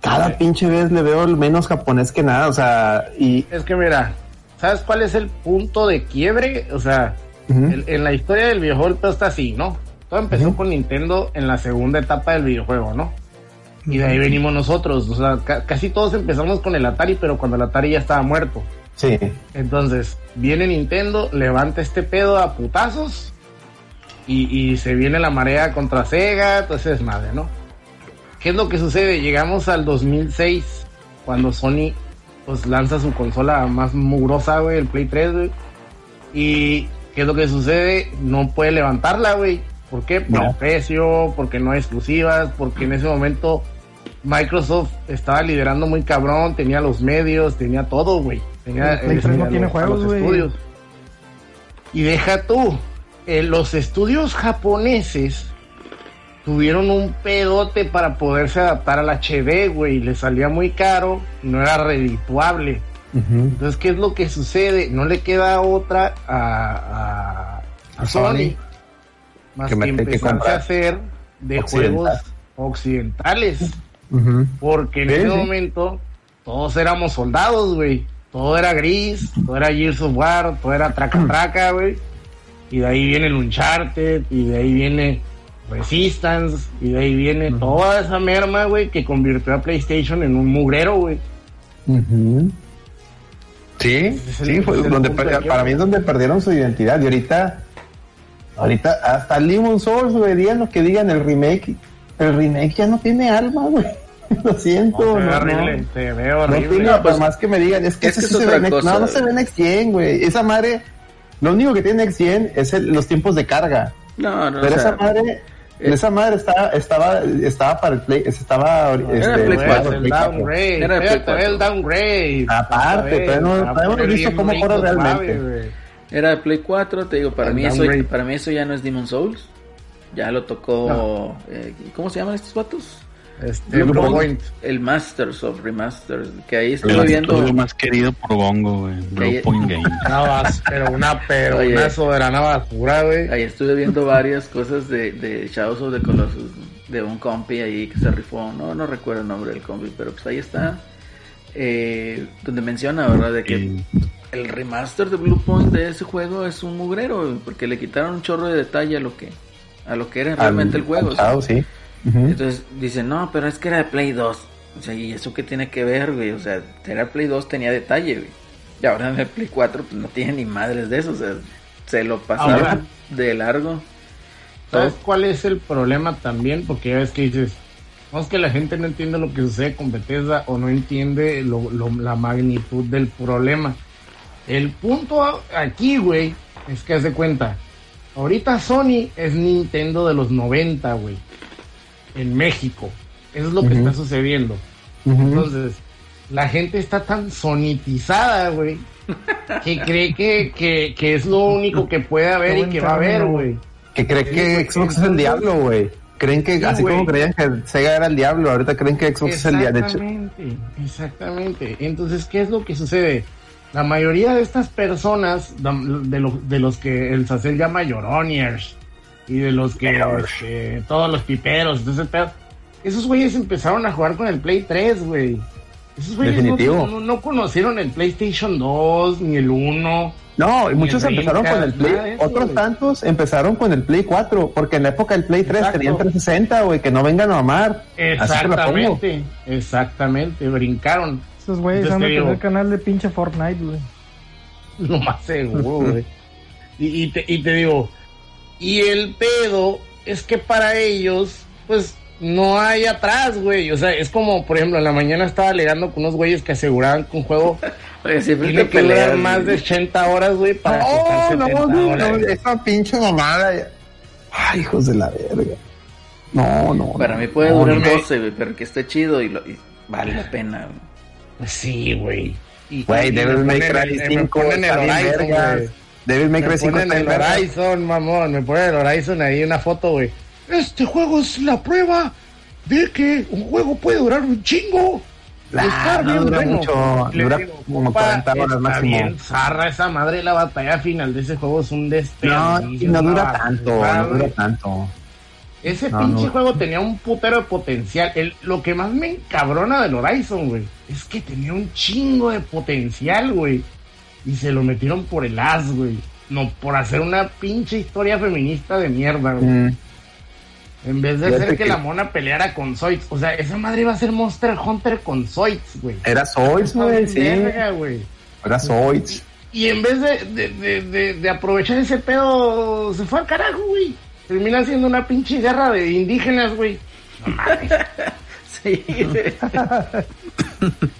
Cada Sí. pinche vez le veo menos japonés que nada, o sea, y Es que mira, ¿sabes cuál es el punto de quiebre? O sea, el- en la historia del videojuego todo está así, ¿no? Todo empezó con Nintendo en la segunda etapa del videojuego, ¿no? Y de ahí venimos nosotros. O sea, ca- casi todos empezamos con el Atari, pero cuando el Atari ya estaba muerto. Sí, Entonces, viene Nintendo, levanta este pedo a putazos y, y se viene la marea contra Sega, entonces madre, ¿no? ¿Qué es lo que sucede? Llegamos al 2006, cuando Sony pues lanza su consola más mugrosa, güey, el Play 3, güey. Y ¿qué es lo que sucede? No puede levantarla, güey. ¿Por qué? Por No. el precio, porque no hay exclusivas, porque en ese momento Microsoft estaba liderando muy cabrón, tenía los medios, tenía todo, güey. Tenía, El Play eh, 3 no tiene los- juegos, güey. Y deja tú, eh, los estudios japoneses tuvieron un pedote para poderse adaptar al HD, güey. Le salía muy caro, no era redituable. Entonces, ¿qué es lo que sucede? No le queda otra a, a, a A Sony, Sony. más Que que, empezarse a hacer de occidental. juegos occidentales. Porque en Sí, ese momento todos éramos soldados, güey. Todo era gris, todo era Gears of War, todo era traca traca, güey. Y de ahí viene el Uncharted, y de ahí viene Resistance, y de ahí viene toda esa merma, güey, que convirtió a PlayStation en un mugrero, güey. Sí, el- sí, fue donde per- para mí es donde perdieron su identidad y ahorita, ahorita hasta Lemon Souls, güey, digan lo que digan el remake, el remake ya no tiene alma, güey. Lo siento, No, se ve no, horrible, no. se ve No horrible. No, por pues, más que me digan, es que, es ese que sí se ve cosa, no, no se ve Next Gen, güey. Esa madre, lo único que tiene Next Gen es el- los tiempos de carga. No, no, Pero o sea, esa madre, eh, esa madre estaba, estaba, estaba para el Play, estaba, Era este, cuatro, el el Play cuatro. downgrade, Era de Play espérate, ve el cuatro. downgrade. Aparte, todavía no- todavía no visto cómo suave, realmente. Era de Play 4, te digo, para El mí, eso, para mí eso ya no es Demon Souls. Ya lo tocó. eh, ¿Cómo se llaman estos vatos? Este, Blue Blue Point. Point. El Masters of Remasters. Que ahí estuve El viendo. estudio más querido por Bongo, güey. Blue Point Game. Una bas- pero una, pero Oye. una soberana basura, güey. Ahí estuve viendo varias cosas de, de Shadows of the Colossus. De un compi ahí que se rifó. No, no recuerdo el nombre del compi, pero pues ahí está. Eh, donde menciona, ¿verdad? De que Y- el remaster de Blue Point de ese juego es un mugrero. Porque le quitaron un chorro de detalle a lo que, a lo que era realmente Al- el juego. al o Entonces dicen, no, pero es que era de Play 2. O sea, ¿y eso qué tiene que ver, güey? O sea, era Play 2, tenía detalle, güey. Y ahora en el Play 4, pues no tiene ni madres de eso. O sea, se lo pasaron Ahora. de largo. ¿Sabes cuál es el problema también? Porque ya ves que dices, no es que la gente no entiende lo que sucede con Bethesda o no entiende lo- lo- la magnitud del problema. El punto aquí, güey, es que haz de cuenta. Ahorita Sony es Nintendo de los 90, güey. En México. Eso es lo que está sucediendo. Entonces, la gente está tan sonitizada, güey, que cree que, que, que es lo único que puede haber y que va a haber, güey. Que cree que Xbox es el diablo, güey. Creen que, Sí, así como creían que Sega era el diablo, ahorita creen que Xbox es el diablo. De hecho, Exactamente, exactamente. Entonces, ¿qué es lo que sucede? La mayoría de estas personas, de, lo- de los que el Sacel llama lloroniers, y de los que este, todos los piperos, entonces, pedo, esos güeyes empezaron a jugar con el Play 3, güey. Esos güeyes no, Definitivo. no- no conocieron el PlayStation 2 ni el 1. No, y muchos empezaron con el Play, eso, otros tantos empezaron con el Play 4, porque en la época del Play 3 Exacto. tenían 360, güey, que no vengan a amar. Exactamente, exactamente, brincaron. Esos güeyes van a tener canal de pinche Fortnite, güey. Lo más seguro, güey. Y, y te, y te digo, y el pedo es que para ellos, pues, no hay atrás, güey. O sea, es como, por ejemplo, en la mañana estaba alegando con unos güeyes que aseguraban que un juego Oye, siempre tiene que durar más de güey. 80 horas, güey, para No, 70 no, no, horas. no, güey. esa pinche mamada. ya. Ay, hijos de la verga. No, no. Para no. mí puede No, durar no me- 12, güey, pero que esté chido y, lo, y vale la pena. güey. Pues sí, güey. Güey, y me ponen Cry el- me 5 ponen el Horizon, güey. Devil May Cry Me 5 ponen el. Horizon, mamón, me ponen el Horizon ahí una foto, güey. Este juego es la prueba de que un juego puede durar un chingo. Ah, Está no bien dura bueno. mucho, Le dura digo, como compa, 40 horas máximo. bien zarra esa madre, la batalla final de ese juego es un No, desperdicio. y no dura tanto, no dura tanto. Ese No, pinche no. juego tenía un putero de potencial. El- lo que más me encabrona del Horizon, güey, es que tenía un chingo de potencial, güey. Y se lo metieron por el as, güey. No, por hacer una pinche historia feminista de mierda, güey. Mm, En vez de hacer que, que- la mona peleara con Zoids. O sea, esa madre iba a ser Monster Hunter con Zoids, güey. Era Zoids, güey, sí. verga, güey. Era Zoids. Y en vez de, de, de, de- de aprovechar ese pedo, se fue al carajo, güey. Termina siendo una pinche guerra de indígenas, güey. No mames. Sí.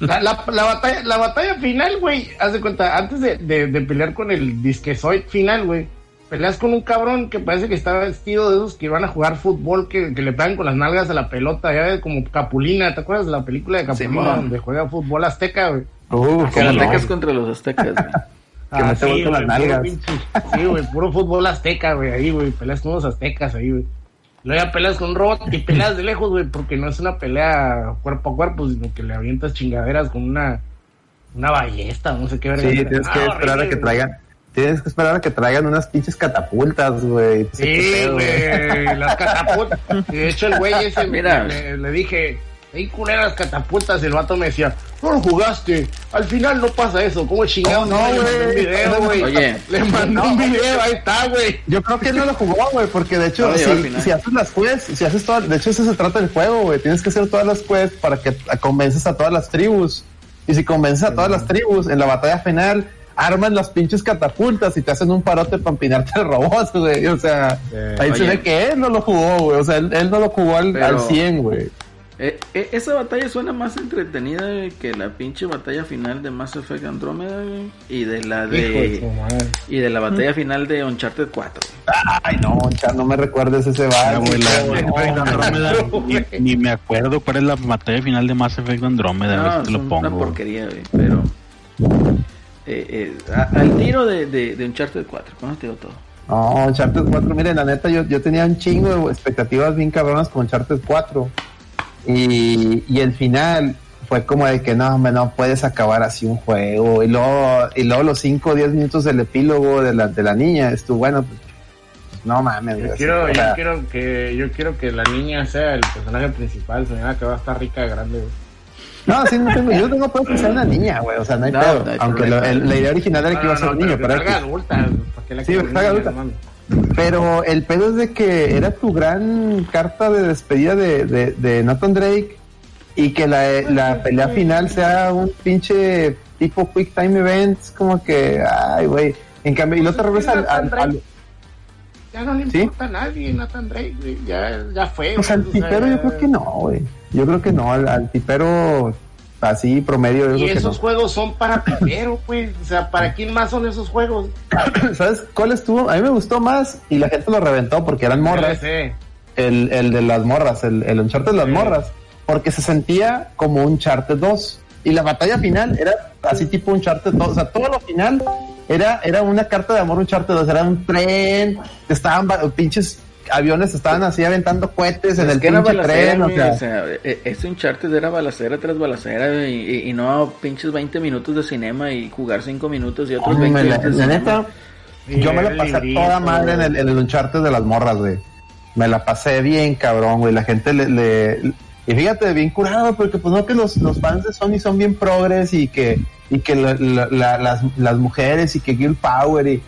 La, la, la batalla, la batalla final, güey, haz de cuenta, antes de, de, de pelear con el disquezoid final, güey, peleas con un cabrón que parece que está vestido de esos que van a jugar fútbol, que, que le pegan con las nalgas a la pelota, ya ves, como Capulina, ¿te acuerdas de la película de Capulina donde juega fútbol azteca, güey? Uh, no. contra los aztecas, güey. Que mete gol con las güey, nalgas. puro Sí, güey, puro fútbol azteca, güey, ahí, güey, peleas con los aztecas ahí, güey. Luego ya peleas con un robot y peleas de lejos, güey, porque no es una pelea cuerpo a cuerpo, sino que le avientas chingaderas con una una ballesta, no sé qué verga. Sí, tienes que Ah, esperar a que traigan. Tienes que esperar a que traigan unas pinches catapultas, güey. No Sí, güey, las catapultas. Y de hecho, el güey ese, Mira. le, le dije, hay culeras catapultas. El vato me decía, no lo jugaste. Al final no pasa eso. ¿Cómo chingado? No, güey. video, güey. Oye. Le mandé un video, ahí está, güey. Yo creo que él no lo jugó, güey, porque de hecho, No si, haces las quests, si haces todas, de hecho, eso se trata del juego, güey. Tienes que hacer todas las quests para que convences a todas las tribus. Y si convences a todas las tribus en la batalla final, arman las pinches catapultas y te hacen un parote para empinarte el robot, güey. O sea, ahí se Oye. ve que él no lo jugó, güey. O sea, él, él no lo jugó al, Pero- al 100, güey. Eh, eh, esa batalla suena más entretenida güey, que la pinche batalla final de Mass Effect Andromeda güey, y de la de y de la batalla final de Uncharted 4. güey. Ay, no, no me recuerdes ese bar. No, ni, me acuerdo cuál es la batalla final de Mass Effect Andrómeda, a ver No, si te es lo una porquería, güey, pero eh, eh, a- al tiro de, de, de Uncharted 4, con eso te digo todo. No, Uncharted 4, miren, la neta, yo, yo tenía un chingo de expectativas bien cabronas con Uncharted 4. Y, y el final fue como de que no, hombre, no puedes acabar así un juego. Y luego, y luego los 5 o 10 minutos del epílogo de la, de la niña, estuvo bueno, pues, no mames, Yo así, quiero, yo quiero que, yo quiero que la niña sea el personaje principal, señora que va a estar rica de grande, güey. No, sí, no tengo, yo tengo pedo que sea una niña, güey, o sea, no hay No, pedo. no hay Aunque lo- el- la idea original era que iba a ser No, no, niño, pero que salga adulta, ¿para qué la Sí, que salga niña, adulta. Pero el pedo es de que era tu gran carta de despedida de, de, de Nathan Drake y que la, la pelea final sea un pinche tipo quick time events, como que, ay, güey. En cambio, y luego te regresa al, al, al- Ya no le ¿Sí? importa a nadie, Nathan Drake. Ya, ya fue. o sea, al güey, o sea, tipero yo creo que no, güey. Yo creo que no, al, al tipero así promedio Y esos no. juegos son para pipero, pues. O sea, ¿para quién más son esos juegos? ¿Sabes cuál estuvo? A mí me gustó más y la gente lo reventó porque eran morras. El, el de las morras, el, el Uncharted de las Sí. morras. porque se sentía como un Charter 2. Y la batalla final era así tipo un Charter 2. O sea, todo lo final era, era una carta de amor, un Charter 2. Era un tren, estaban pinches aviones, estaban así aventando cohetes en Es el que era pinche balacera, tren. O güey, sea, o sea, e- este Uncharted era balacera tras balacera güey, y, y no pinches 20 minutos de cinema y jugar 5 minutos y otros Hombre, 20 la, minutos la neta, yo me la pasé toda madre en el, en el Uncharted de las morras, güey. Me la pasé bien, cabrón, güey. La gente le, le- y fíjate, bien curado, porque pues no que los, los fans de Sony son bien progres y que, y que la- la- la- las, las mujeres y que Girl Power y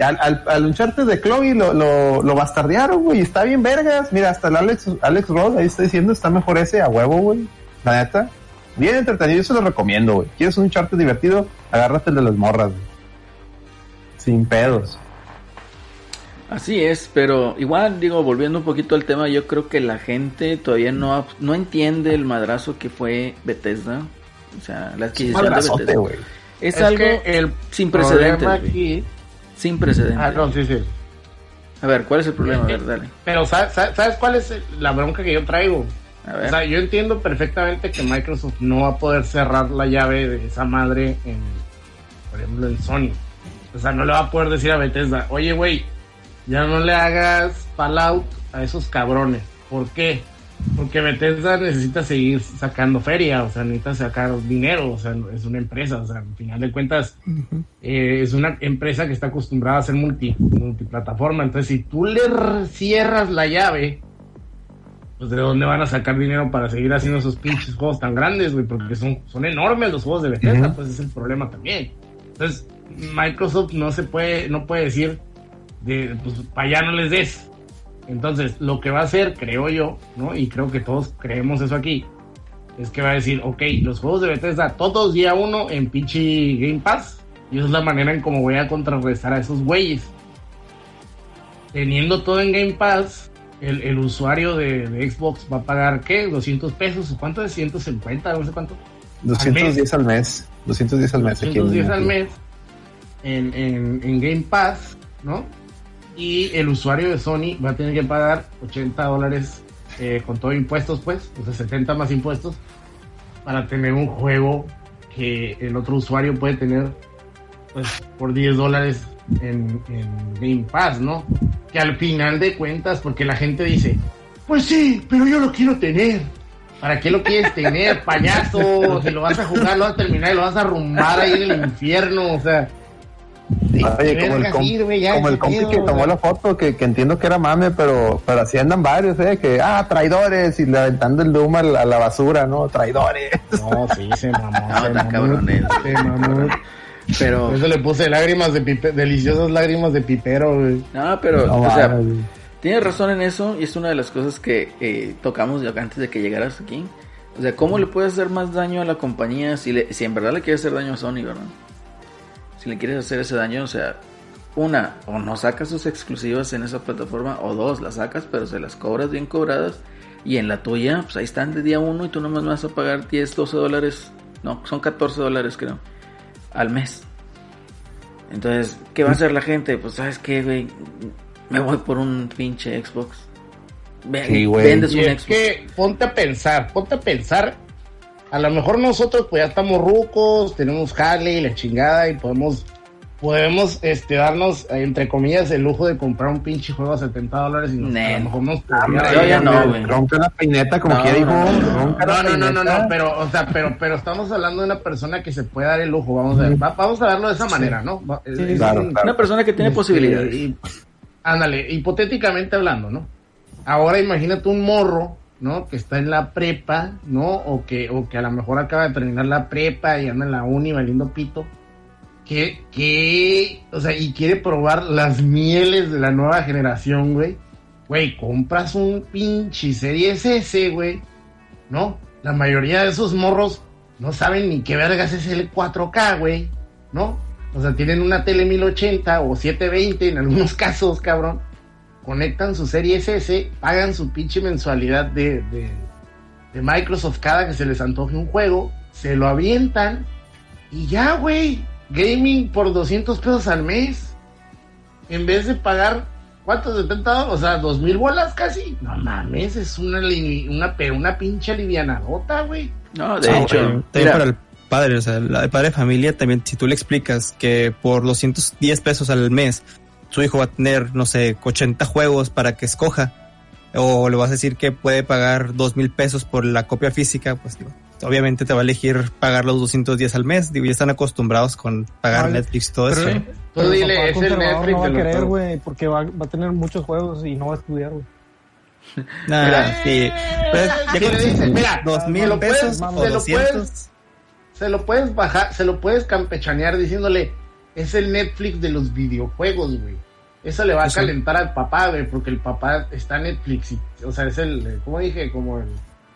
al, al, al Uncharted de Chloe lo, lo, lo bastardearon, güey. Está bien vergas. Mira, hasta el Alex, Alex Ross ahí está diciendo, está mejor ese a huevo, güey. La neta. Bien entretenido, yo se lo recomiendo, güey. ¿Quieres un Uncharted divertido? Agárrate el de las morras, güey. Sin pedos. Así es, pero igual, digo, volviendo un poquito al tema, yo creo que la gente todavía no, no entiende el madrazo que fue Bethesda. O sea, la adquisición de Bethesda. güey. Es, Es algo que el sin precedentes. aquí. Sin precedentes. Ah, no, sí, sí. A ver, ¿cuál es el problema? A ver, dale. Pero ¿sabes, sabes- cuál es la bronca que yo traigo? A O ver. sea, yo entiendo perfectamente que Microsoft no va a poder cerrar la llave de esa madre en, por ejemplo, en Sony. O sea, no le va a poder decir a Bethesda, oye, güey, ya no le hagas Fallout a esos cabrones. ¿Por qué? Porque Bethesda necesita seguir sacando feria, o sea, necesita sacar dinero, o sea, es una empresa, o sea, al final de cuentas, eh, es una empresa que está acostumbrada a ser multi, multiplataforma. Entonces, si tú le cierras la llave, pues de dónde van a sacar dinero para seguir haciendo esos pinches juegos tan grandes, güey, porque son, son enormes los juegos de Bethesda, pues es el problema también. Entonces, Microsoft no se puede, no puede decir de pues para allá no les des. Entonces, lo que va a hacer, creo yo, ¿no? Y creo que todos creemos eso aquí, es que va a decir, ok, los juegos de Bethesda, todos día uno en pinche Game Pass, y esa es la manera en cómo voy a contrarrestar a esos güeyes. Teniendo todo en Game Pass, el, el usuario de, de Xbox va a pagar, ¿qué? ¿200 pesos? ¿Cuánto es? ¿150? No sé cuánto. 210 al mes. 210 al mes. aquí en- 210 al mes en, en, en Game Pass, ¿no? Y el usuario de Sony va a tener que pagar 80 dólares eh, con todo impuestos, pues, o sea, 70 más impuestos, para tener un juego que el otro usuario puede tener, pues, por 10 dólares en, en Game Pass, ¿no? Que al final de cuentas, porque la gente dice, pues sí, pero yo lo quiero tener. ¿Para qué lo quieres tener, payaso? Si lo vas a jugar, lo vas a terminar y lo vas a arrumbar ahí en el infierno, o sea. Oye, como el, verga com- sirve ya como el ese compi que tomó la foto, que, que entiendo que era mame, pero, pero así andan varios, ¿eh? Que, ah, traidores, y le aventando el Doom a la, a la basura, ¿no? Traidores. No, sí, se mamó. No, se mamó, cabrones. Se mamó. Pero, eso le puse lágrimas de pipe, deliciosas lágrimas de pipero, güey. no, pero, No o sea, tienes razón en eso y es una de las cosas que eh, tocamos ya antes de que llegaras aquí. O sea, ¿cómo le puedes hacer más daño a la compañía si, le, si en verdad le quieres hacer daño a Sony, verdad? Si le quieres hacer ese daño, o sea, una, o no sacas sus exclusivas en esa plataforma, o dos, las sacas, pero se las cobras bien cobradas. Y en la tuya, pues ahí están de día uno y tú nomás vas a pagar 10, 12 dólares. No, son 14 dólares creo. Al mes. Entonces, ¿qué va a hacer la gente? Pues, ¿sabes qué, güey? Me voy por un pinche Xbox. Ve- Sí, güey. vendes Y un es Xbox. que ponte a pensar, ponte a pensar. A lo mejor nosotros pues ya estamos rucos, tenemos jale y la chingada y podemos podemos este darnos eh, entre comillas el lujo de comprar un pinche juego a 70 dólares y nos, a lo mejor nos yo ya no, güey. Ronca la peineta, como No, que dijo. no, no, no. No, no, no, no, peineta. no, pero, o sea, pero, pero estamos hablando de una persona que se puede dar el lujo, vamos a ver, va- vamos a verlo de esa manera, ¿no? Va- es- es claro, un- claro. Una persona que tiene este, posibilidades. y- ándale, hipotéticamente hablando, ¿no? Ahora imagínate un morro, ¿no? Que está en la prepa, ¿no? O que, o que a lo mejor acaba de terminar la prepa y anda en la uni valiendo pito. Que, que, o sea, y quiere probar las mieles de la nueva generación, güey. Güey, compras un pinche Series S, güey. ¿No? La mayoría de esos morros no saben ni qué vergas es el 4K, güey. ¿No? O sea, tienen una tele 1080 o 720 en algunos casos, cabrón. Conectan su serie SS, pagan su pinche mensualidad de, de, de Microsoft cada que se les antoje un juego, se lo avientan y ya, güey. Gaming por 200 pesos al mes. En vez de pagar ¿Cuántos 70? O sea, dos mil bolas casi. No mames, es una, una, pero una pinche livianadota, güey. No, de Sí, hecho, también mira, para el padre, o sea, la- el padre de familia también, si tú le explicas que por 210 pesos al mes su hijo va a tener, no sé, 80 juegos para que escoja, o le vas a decir que puede pagar dos mil pesos por la copia física, pues digo, obviamente te va a elegir pagar los 210 al mes, digo, ya están acostumbrados con pagar Ay, Netflix y todo eso. Pero- Tú dile, es el Netflix no va a querer, güey, porque va, va a tener muchos juegos y no va a estudiar, güey. Nah, Mira. sí. Pues, ya con le dices, mira, dos mil pesos se o lo puedes- 200. Se lo puedes bajar, se lo puedes campechanear diciéndole, es el Netflix de los videojuegos, güey. Eso le va a calentar al papá, güey, porque el papá está Netflix, y- o sea, es el, ¿cómo dije? Como el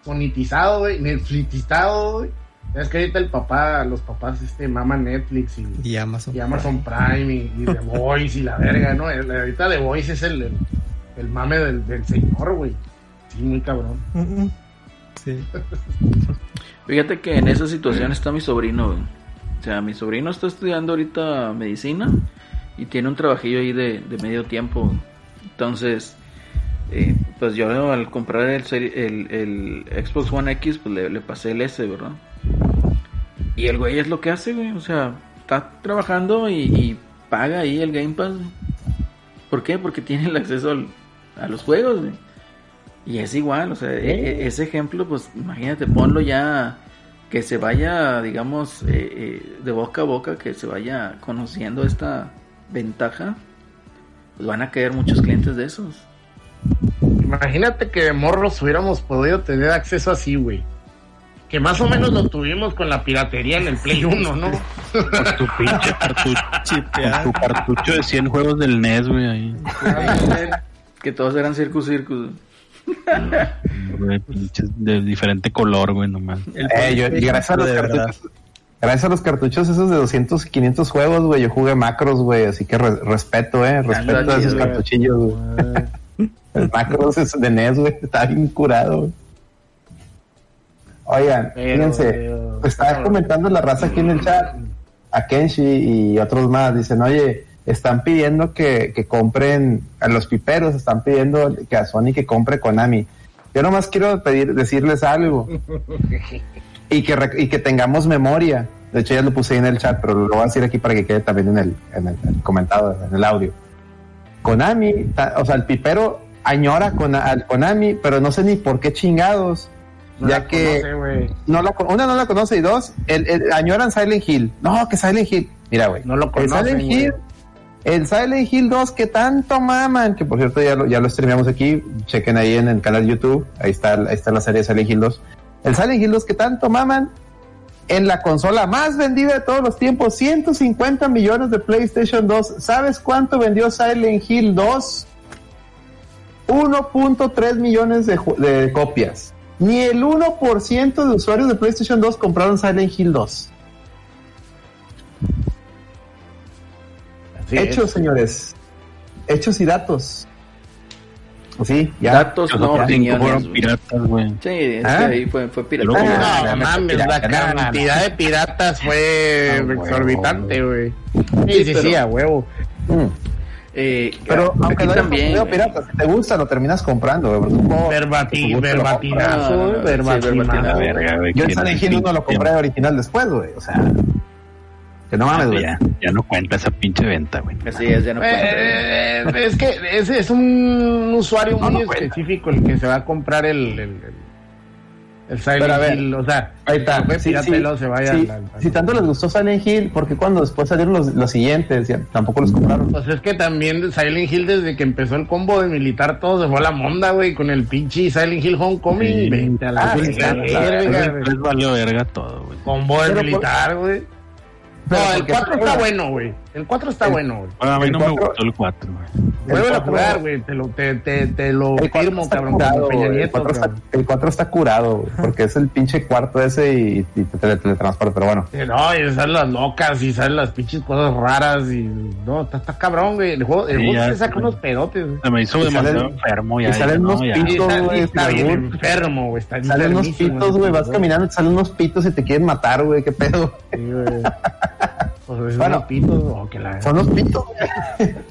monetizado, güey, Netflixizado, güey. Es que ahorita el papá, los papás, este, maman Netflix y, Y Amazon. y Amazon Prime y, y The Voice y la verga, ¿no? El- ahorita The Voice es el, el, el mame del, del señor, güey. Sí, muy cabrón. Mm, mm. Sí. Fíjate que en esa situación está mi sobrino. güey. O sea, mi sobrino está estudiando ahorita medicina y tiene un trabajillo ahí de, medio tiempo. Entonces, eh, pues yo al comprar el, el, el Xbox One X, pues le, le pasé el S, ¿verdad? Y el güey es lo que hace, güey. O sea, está trabajando y, paga ahí el Game Pass. ¿Por qué? Porque tiene el acceso al- a los juegos, güey. Y es igual, o sea, e- e- ese ejemplo, pues imagínate, ponlo ya, que se vaya, digamos, eh, eh, de boca a boca, que se vaya conociendo esta ventaja, pues van a caer muchos clientes de esos. Imagínate que de morros hubiéramos podido tener acceso así, güey. Que más o menos lo tuvimos con la piratería en el Play 1, ¿no? Con tu pinche cartucho, con tu cartucho de 100 juegos del NES, güey, ahí. Que todos eran Circus Circus. De diferente color, güey, nomás. Eh, yo- y gracias a los de verdad. cartuchos. Gracias a los cartuchos esos de 200 y 500 juegos, güey, yo jugué macros, güey, así que re- respeto, eh, respeto a esos güey. cartuchillos, güey. El macros es de NES, güey, está bien curado, güey. Oigan, Pero, fíjense, pero- estaba pero- comentando la raza aquí en el chat, a Kenshi y otros más, dicen, oye, están pidiendo que, que compren, a los piperos están pidiendo que a Sony que compre Konami. Yo nomás quiero pedir, decirles algo y que, y que tengamos memoria. De hecho, ya lo puse ahí en el chat, pero lo voy a decir aquí para que quede también en el, en el, en el comentado, en el audio. Konami, ta- o sea, el pipero añora con, al Konami, pero no sé ni por qué chingados. No ya que conoce, no la, una no la conoce y dos, el, el- añoran Silent Hill. No, que Silent Hill. Mira, güey. No lo el conocen, Silent güey. Hill, el Silent Hill 2 que tanto maman, que por cierto ya lo, ya streameamos aquí, chequen ahí en el canal YouTube, ahí está, está la serie de Silent Hill 2. El Silent Hill 2 que tanto maman, en la consola más vendida de todos los tiempos, 150 millones de PlayStation 2. ¿Sabes cuánto vendió Silent Hill 2? 1.3 millones de copias. Ni el 1% de usuarios de PlayStation 2 compraron Silent Hill 2. Así Hechos, es. señores. Hechos y datos. Sí, ya. Datos, Los no opiniones. fueron piratas, güey. Sí, es ¿Ah? que ahí fue, fue pirata. Ah, No, no, mames, la no, no, cantidad de piratas fue Ah, exorbitante, güey. Sí, Sí, sí, pero- sí, a huevo. Mm. Eh, Pero aquí aunque hayas también. pirata, si te gusta, lo terminas comprando, güey. Verbati, verbatinazo, No, no, no, verbatinazo. Yo el ¿quién Silent es Hill 1 lo compré original después, güey. O sea, que no mames, güey. Ya, ya no cuenta esa pinche venta, güey. Así es, ya no cuenta. Eh, es que es, es un usuario No, muy no cuenta. específico el que se va a comprar el, el, el, el Silent Pero a ver, Hill. O sea, Ahí está. Sí, sí, se vaya sí. al- al- Si tanto les gustó Silent Hill, porque cuando después salieron los, los siguientes, ya tampoco los compraron. Pues es que también Silent Hill desde que empezó el combo de militar todo se fue a la monda, güey, con el pinche Silent Hill Homecoming. Sí. Vente a la Ah, verga, valió verga todo, güey. Combo de Pero por- militar, güey. Pero No, el porque- 4 está bueno, güey. El 4 está El- bueno, güey. A mí no me gustó el 4, güey. Vuelve a jugar, güey. Te lo, te, te, te lo El 4 firmo, cabrón, curado, Peña güey. El Nieto, 4 está, cabrón. el cuatro está curado, güey, porque es el pinche cuarto ese y, y te tele- teletransporta, pero bueno. Sí, No, y salen las locas y salen las pinches cosas raras y no, está, está cabrón, güey. El juego, el Sí, juego ya, se saca unos pedotes, güey. Se me hizo Y demasiado salen- enfermo ya. y salen unos está, güey, está bien enfermo, güey. Salen unos pitos, güey, vas caminando, y salen unos pitos y te quieren matar, güey, qué pedo. Sí, güey. Pues Bueno. bueno, pitos, o que la... Son los pitos.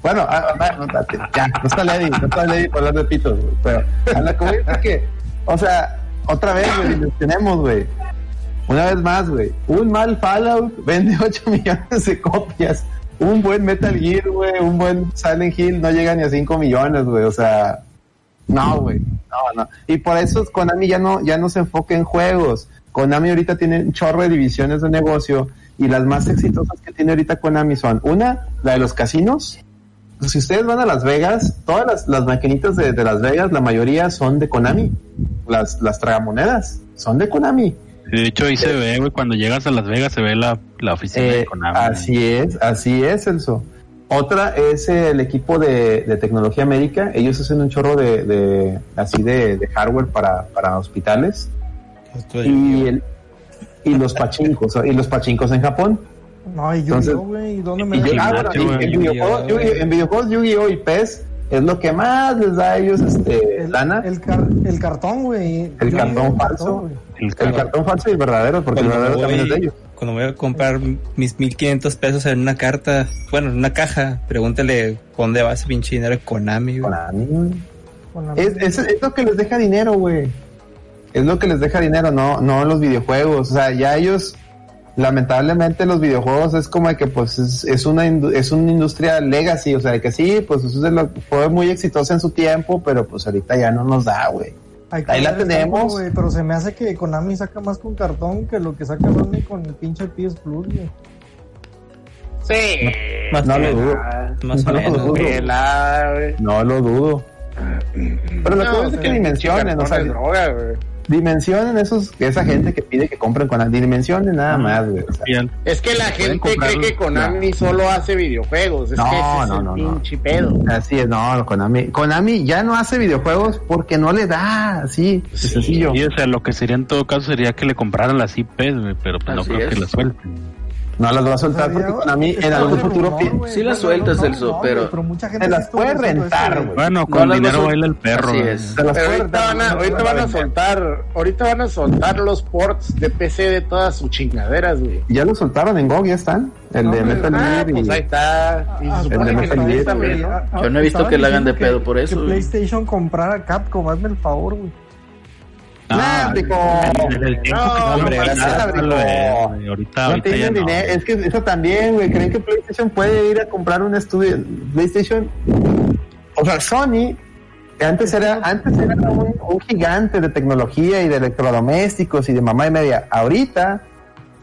Bueno, ah, ah, no, ya, no está Lady, no está Lady para hablar de pitos, güey. Pero a la es que, o sea, otra vez, güey, tenemos, güey. Una vez más, güey. Un mal Fallout vende 8 millones de copias. Un buen Metal Gear, güey, un buen Silent Hill no llega ni a 5 millones, güey. O sea, no, güey. No, no. Y por eso Konami ya no, ya no se enfoca en juegos. Konami ahorita tiene un chorro de divisiones de negocio y las más exitosas que tiene ahorita Konami son una, la de los casinos. Si ustedes van a Las Vegas, todas las, las maquinitas de, de Las Vegas, la mayoría son de Konami. Las, las tragamonedas son de Konami. De hecho, ahí se ve, güey, cuando llegas a Las Vegas se ve la, la oficina Eh, de Konami. así es, así es, Elso. Otra es el equipo de, de tecnología médica. Ellos hacen un chorro de, de así de, de hardware para, para hospitales. Y, el- y los pachincos, y los pachincos en Japón. No, y yo, Entonces- güey, ¿y dónde me en, videojuegos, Yu-Gi-Oh y PES es lo que más les da a ellos este, el, lana. el, car- el cartón, güey. El Yo cartón falso. El El cartón falso y el verdadero, porque el verdadero también es de ellos. cuando voy a comprar mis 1500 pesos en una carta, bueno, en una caja, pregúntale dónde va ese pinche dinero Konami, güey. Konami, Es, es, es lo que les deja dinero, güey. Es lo que les deja dinero, no, no los videojuegos. O sea, ya ellos, lamentablemente los videojuegos es como de que pues es, es una es una industria legacy, o sea, de que sí, pues eso es lo, fue muy exitosa en su tiempo, pero pues ahorita ya no nos da, güey. Que ahí la tenemos. güey, pero se me hace que Konami saca más con cartón que lo que saca Sony con el pinche PS Plus, güey. Sí. Más No lo dudo. Más o No lo menos. dudo. Pelada, güey. No lo dudo. Pero lo que No, pasa es que dimensionen, o sea, droga, güey. Dimensionen esos, esa gente que pide que compren con dimensionen nada más, güey. O sea, Y al- Es que la gente cree que Konami solo hace videojuegos. Es No, que ese es no, el no, no. pinche pedo. Así es, no, Konami, Konami ya no hace videojuegos porque no le da, así, Sí. sencillo. y, o sea, lo que sería en todo caso sería que le compraran las IPs, güey, pero pues no creo es. que las suelten. No las va a soltar porque Konami en Está algún futuro rumor. Sí las No, sueltas, no, no, Celso, no, pero- mucha gente Se las puede rentar, güey. Bueno, No con vas dinero baila el perro. Así es. Pero ahorita van, a, ahorita no van a soltar, ahorita van a soltar los ports de PC de todas sus chingaderas, güey. Ya lo soltaron en GOG, ya están. El No, de Metal Ah, Gear y pues ahí está. Y Ah, el de Metal no Gear, ¿no? Yo no he visto que le hagan de pedo por eso. PlayStation comprara a Capcom, hazme el favor, güey. Tiempo No, hombre, gracias, Ahorita, tienen dinero, es que eso también, güey. ¿Creen que PlayStation puede ir a comprar un estudio? PlayStation, o sea, Sony, que antes era, antes era un, un gigante de tecnología y de electrodomésticos y de mamá y media. Ahorita,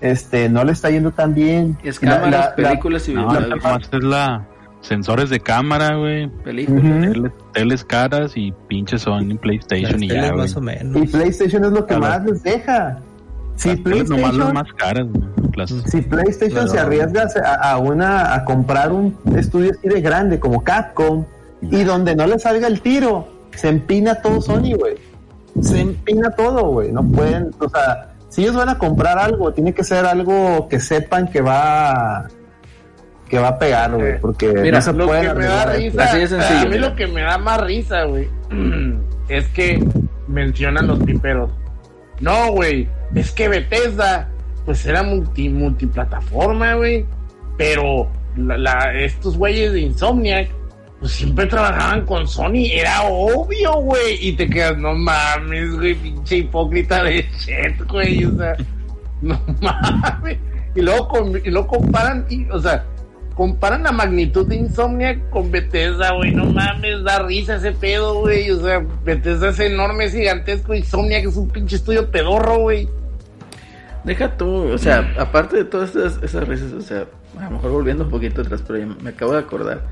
este, no le está yendo tan bien. Es La- cámaras, la- la- películas y No, es la sensores de cámara, güey. Películas. Teles, teles caras y pinches Sony PlayStation Las y ya, más o Y. PlayStation es lo que Claro. más les deja. Si Las teles nomás las PlayStation, más caras. Las- si PlayStation se arriesga a, a una a comprar un estudio así de grande como Capcom y donde no le salga el tiro, se empina todo Sony, güey. Se empina todo, güey. No pueden, o sea, si ellos van a comprar algo, tiene que ser algo que sepan que va que va a pegar, güey, porque Mira, no se Lo que me da risa, Así de sencillo, a mí mira. lo que me da más risa, güey, es que mencionan los piperos. No, güey, es que Bethesda, pues era multi, multiplataforma, güey, pero la, la- estos güeyes de Insomniac, pues siempre trabajaban con Sony, era obvio, güey, y te quedas, no mames, güey, pinche hipócrita de shit, güey, o sea, no mames. Y luego, y luego comparan, y, o sea, comparan la magnitud de Insomniac con Bethesda, güey, no mames, da risa ese pedo, güey, o sea, Bethesda es enorme, es gigantesco, Insomniac es un pinche estudio pedorro, güey. Deja tú, o sea, aparte de todas esas, esas risas, o sea, a lo mejor volviendo un poquito atrás, pero me acabo de acordar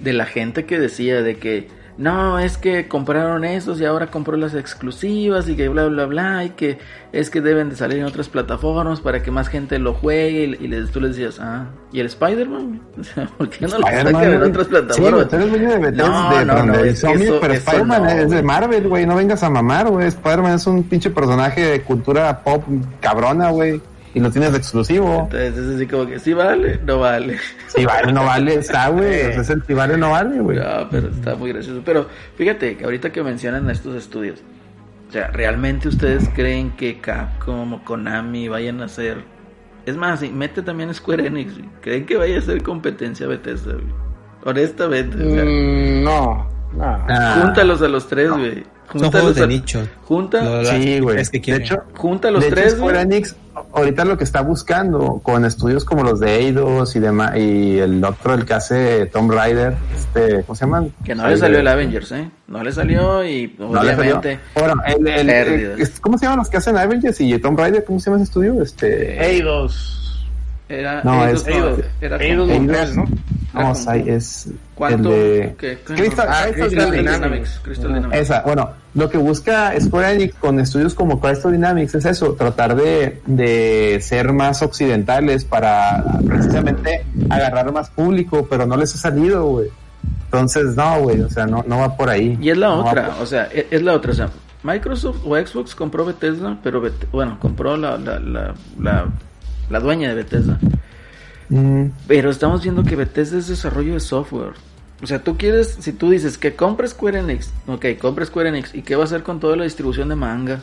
de la gente que decía de que no, es que compraron esos y ahora compró las exclusivas y que bla bla bla y que es que deben de salir en otras plataformas para que más gente lo juegue y, les, tú les decías, ah, ¿y el Spider-Man? ¿por qué no lo sacan en otras Sí, plataformas? eres dueño de Bethesda, No, de, no, perdón, no, de es Sony, eso- pero Spider-Man no, es de. Marvel, güey, no vengas a mamar, güey. Spider-Man es un pinche personaje de cultura pop cabrona, güey, y lo tienes de exclusivo. Entonces es así como que sí vale, no vale. Si vale, no vale, está, güey. O sea, es el si vale, no vale, güey. No, pero está muy gracioso. Pero fíjate que ahorita que mencionan estos estudios, o sea, ¿realmente ustedes creen que Capcom o Konami vayan a hacer Es más, mete también Square Enix. güey. ¿Creen que vaya a ser competencia Bethesda? güey? Honestamente. o sea, Mm, no, no. Ah, Júntalos a los tres, güey. Son juegos de a- nicho. Junta, No, Sí, güey. Es que De hecho, junta los de hecho, tres, Square güey. Enix ahorita lo que está buscando con estudios como los de Eidos y demás y el otro el que hace Tomb Raider, este, ¿cómo se llaman? Que no le salió el Avengers, ¿eh? No le salió y No obviamente... Bueno, el, el- el- ¿cómo se llaman los que hacen Avengers y Tomb Raider? ¿Cómo se llama ese estudio? Este, Eidos. Era, No, Eidos, es- Eidos. era Eidos Montreal, ¿no? Como- Sai- es ¿Cuánto? el de. Crystal, Ah, Crystal Crystal Dynamics. Dynamics. Crystal Dynamics. Esa, bueno, lo que busca Square Enix con estudios como Crystal Dynamics es eso, tratar de, de ser más occidentales para precisamente agarrar más público, pero no les ha salido, güey. Entonces, no, güey, o sea, no, no va por ahí. Y es la No otra, por- o sea, e- es la otra. O sea, Microsoft o Xbox compró Bethesda, pero Bet- bueno, compró la, la, la, la, la dueña de Bethesda. Mm, Pero estamos viendo que Bethesda es desarrollo de software. O sea, tú quieres, si tú dices que compres Square Enix, ok, compres Square Enix, ¿y qué va a hacer con toda la distribución de manga?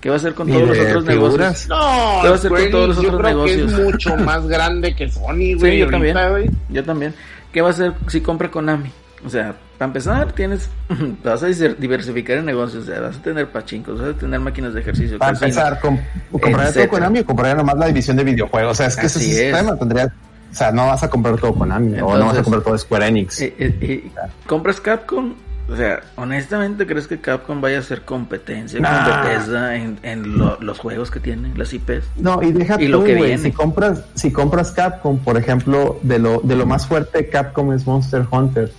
¿Qué va a hacer con todos los otros figuras. negocios? No, ¿Qué va a hacer con todos los yo otros creo que negocios? es mucho más grande que Sony, Sí, güey. yo ahorita, también. güey. Yo también. ¿Qué va a hacer si compra Konami? O sea, para empezar, tienes, vas a diversificar en negocios, o sea, vas a tener pachincos, vas a tener máquinas de ejercicio. Para empezar, com- compraría todo. Konami o compraría nomás la división de videojuegos. O sea, es que ese Así es. sistema tendría. O sea, no vas a comprar todo Konami o no vas a Entonces- comprar todo Square Enix. Eh, eh, eh, ¿Compras Capcom? O sea, honestamente, ¿crees que Capcom vaya a hacer competencia Nah. con Bethesda en, en lo- los juegos que tiene, las IPs? No, y deja Y tú, lo que viene. si compras, si compras Capcom, por ejemplo, de lo, de lo más fuerte Capcom es Monster Hunter.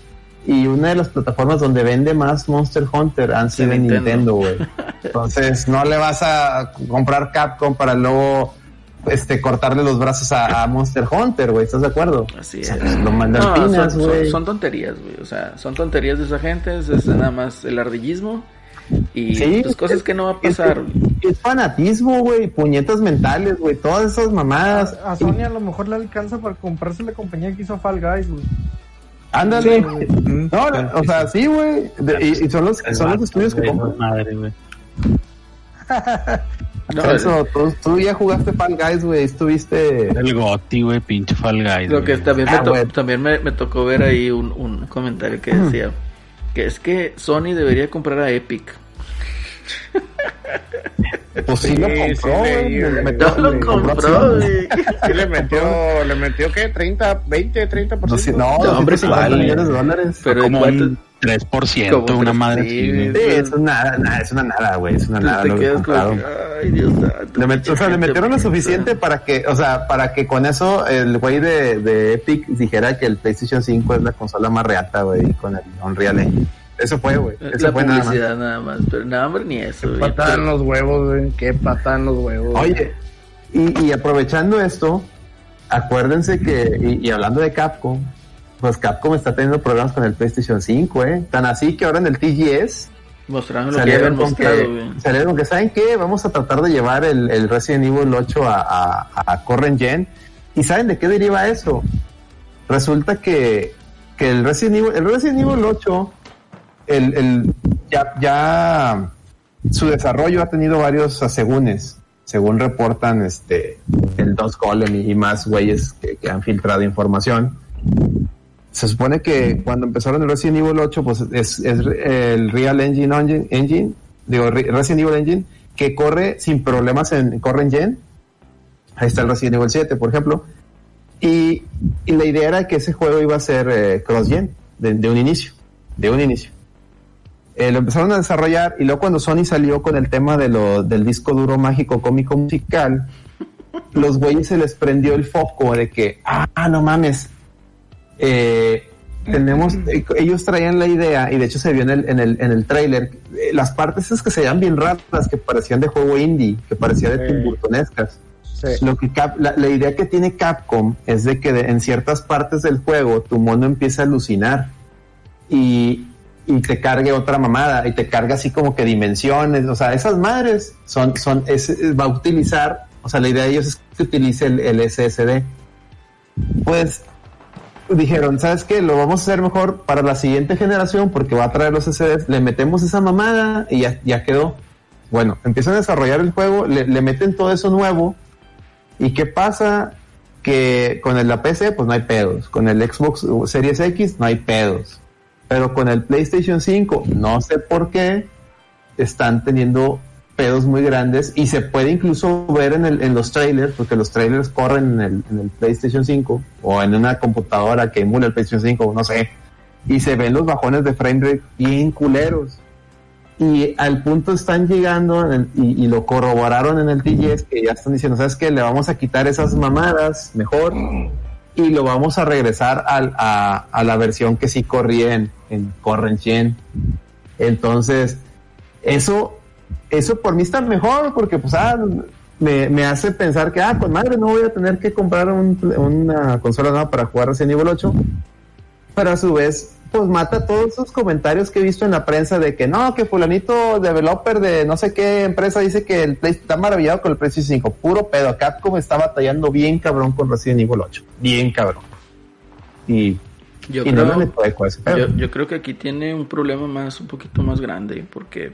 Y una de las plataformas donde vende más Monster Hunter han sido en Nintendo. Güey. Entonces, no le vas a comprar Capcom para luego este cortarle los brazos a, a Monster Hunter, güey. ¿Estás de acuerdo? Así O sea, es. lo No, mandan son, pinas, son- güey. son tonterías, güey. O sea, son tonterías de esa gente, es, es nada más el ardillismo y Sí, pues, cosas es- que no va a es- pasar. güey. Es fanatismo, güey, puñetas mentales, güey, todas esas mamadas. A, a Sony a lo mejor le alcanza para comprarse la compañía que hizo Fall Guys, güey. Ándale. Mm, No, o sea, sí, güey. Y, y son los, son los estudios que güey, compran. no, Madre, güey. No, Eso, tú, tú ya jugaste Fall Guys, güey, estuviste... El Goti, güey, pinche Fall Guys. Lo que también, me, Ah, to- también me, me tocó ver ahí un, un comentario que decía que es que Sony debería comprar a Epic. Pues sí, Sí, lo sí, compró, güey. le güey. metió- No lo le compró, acciones. güey. Sí le metió, le metió ¿qué? 30, 20, 30 por No, sí, no, No, hombre, 250 ¿cuál? millones de dólares. Pero como un 3%, Como una madre sí. Sí, es una nada, es una nada, güey, es una nada te lo que que, ay, Dios. Le met- o sea, le metieron lo suficiente para que, o sea, para que con eso el güey de, de Epic dijera que el PlayStation 5 es la consola más reata, güey, con el Unreal Engine. Eso fue, güey. Eso La fue nada más. publicidad nada más. Pero nada, hombre, ni eso. güey. Patan los huevos, güey. Qué patan los huevos. Oye, y, y aprovechando esto, acuérdense que, y, y hablando de Capcom, pues Capcom está teniendo problemas con el PlayStation 5, ¿eh? Tan así que ahora en el TGS Mostraron lo que salieron habían con, mostrado, que, güey. salieron con que, ¿saben qué? Vamos a tratar de llevar el, el Resident Evil 8 a, a, a Current Gen. ¿Y saben de qué deriva eso? Resulta que, que el Resident Evil, el Resident Evil 8, el, el, ya, ya su desarrollo ha tenido varios asegúnes, según reportan este el Dos Golem y, más güeyes que, han filtrado información. Se supone que cuando empezaron el Resident Evil 8, pues es, es el Real Engine, Engine, Engine, digo, Re- Resident Evil Engine, que corre sin problemas en corre en Gen. Ahí está el Resident Evil 7, por ejemplo. Y, y la idea era que ese juego iba a ser eh, cross-gen, de un inicio, de un inicio. Eh, lo empezaron a desarrollar y luego cuando Sony salió con el tema de lo, del disco duro mágico cómico musical, los güeyes se les prendió el foco de que, ah, no mames, eh, tenemos, eh, ellos traían la idea y de hecho se vio en el, en el, en el trailer, eh, las partes esas que se veían bien raras, que parecían de juego indie, que parecían de Sí. Tim Burtonescas. Sí. Lo que Cap- la, la idea que tiene Capcom es de que de- en ciertas partes del juego tu mono empieza a alucinar y, y te cargue otra mamada y te carga así como que dimensiones, o sea, esas madres son, son, va a utilizar, o sea, la idea de ellos es que utilice el, SSD. Pues dijeron, ¿sabes qué? Lo vamos a hacer mejor para la siguiente generación porque va a traer los SSDs, le metemos esa mamada y ya, quedó. Bueno, empiezan a desarrollar el juego, le, le meten todo eso nuevo ¿Y qué pasa? Que con el la PC, pues no hay pedos. Con el Xbox Series X, no hay pedos. Pero con el PlayStation 5, no sé por qué, están teniendo pedos muy grandes y se puede incluso ver en, el, en los trailers, porque los trailers corren en el, en el PlayStation 5 o en una computadora que emula el PlayStation 5, no sé, y se ven los bajones de frame rate bien culeros. Y al punto están llegando y, lo corroboraron en el TGS que ya están diciendo, ¿sabes qué? Le vamos a quitar esas mamadas mejor y lo vamos a regresar al, a, a, la versión que sí corría en, en Corren Entonces, eso, eso por mí está mejor porque pues ah, me, me, hace pensar que, ah, con madre no voy a tener que comprar un, una consola nueva para jugar Resident Evil 8. Pero a su vez, pues mata todos esos comentarios que he visto en la prensa de que no, que fulanito developer de no sé qué empresa dice que el Play está maravillado con el PlayStation 5. Puro pedo. Capcom está batallando bien cabrón con Resident Evil 8. Bien cabrón. Y, yo, creo, no yo, yo creo que aquí tiene un problema más, un poquito más grande, porque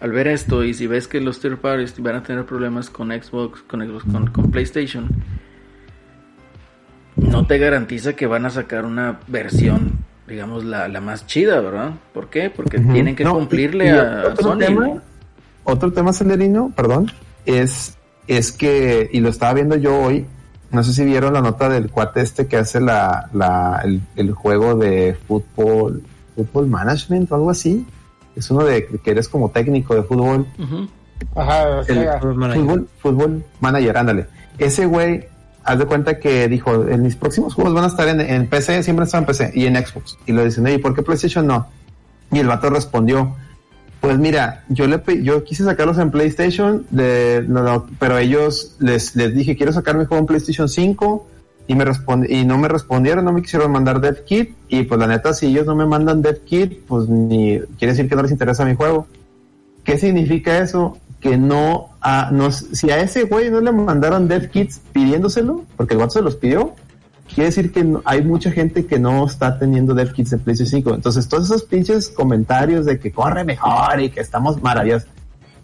al ver esto y si ves que los third parties van a tener problemas con Xbox, con, Xbox, con, PlayStation, no te garantiza que van a sacar una versión, digamos, la, la más chida, ¿verdad? ¿Por qué? Porque tienen que cumplirle a, otro Sony. Tema, Otro tema, Celerino, perdón, es, es que, y lo estaba viendo yo hoy, no sé si vieron la nota del cuate este que hace la, la el, el juego de fútbol, fútbol management o algo así es uno de que eres como técnico de fútbol. Ajá, fútbol, fútbol manager, ándale. Ese güey, haz de cuenta que dijo, en mis próximos juegos van a estar en, PC, siempre están en PC y en Xbox. Y le dicen, ¿y por qué PlayStation no? Y el vato respondió, pues mira, yo le yo quise sacarlos en PlayStation, de, no, pero ellos les, les dije, quiero sacar mi juego en PlayStation 5 y me y no me respondieron, no me quisieron mandar dev kit y pues la neta si ellos no me mandan dev kit, pues ni quiere decir que no les interesa mi juego. ¿Qué significa eso? Que no si a ese güey no le mandaron dev kits pidiéndoselo, porque el WhatsApp se los pidió, quiere decir que hay mucha gente que no está teniendo dev kits en PlayStation 5. Entonces, todos esos pinches comentarios de que corre mejor y que estamos maravillosos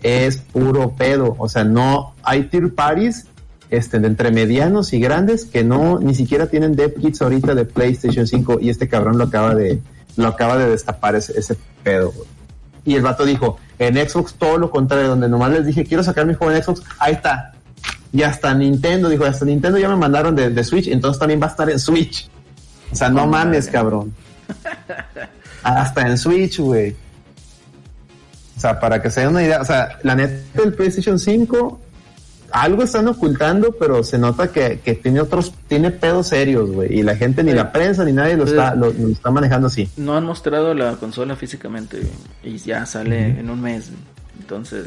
es puro pedo. O sea, no hay tier parties este, de entre medianos y grandes que no ni siquiera tienen dev kits ahorita de PlayStation 5 y este cabrón lo acaba de lo acaba de destapar ese, ese pedo. Y el vato dijo, en Xbox todo lo contrario, donde nomás les dije, quiero sacar mi juego en Xbox, ahí está. Y hasta Nintendo, dijo, hasta Nintendo ya me mandaron de, de Switch, entonces también va a estar en Switch. O sea, no mames, cabrón. hasta en Switch, güey. O sea, para que se den una idea, o sea, la neta del PlayStation 5 algo están ocultando, pero se nota que, tiene otros, tiene pedos serios, güey. Y la gente, ni la prensa, ni nadie lo está, lo, está manejando así. No han mostrado la consola físicamente y ya sale en un mes. Entonces,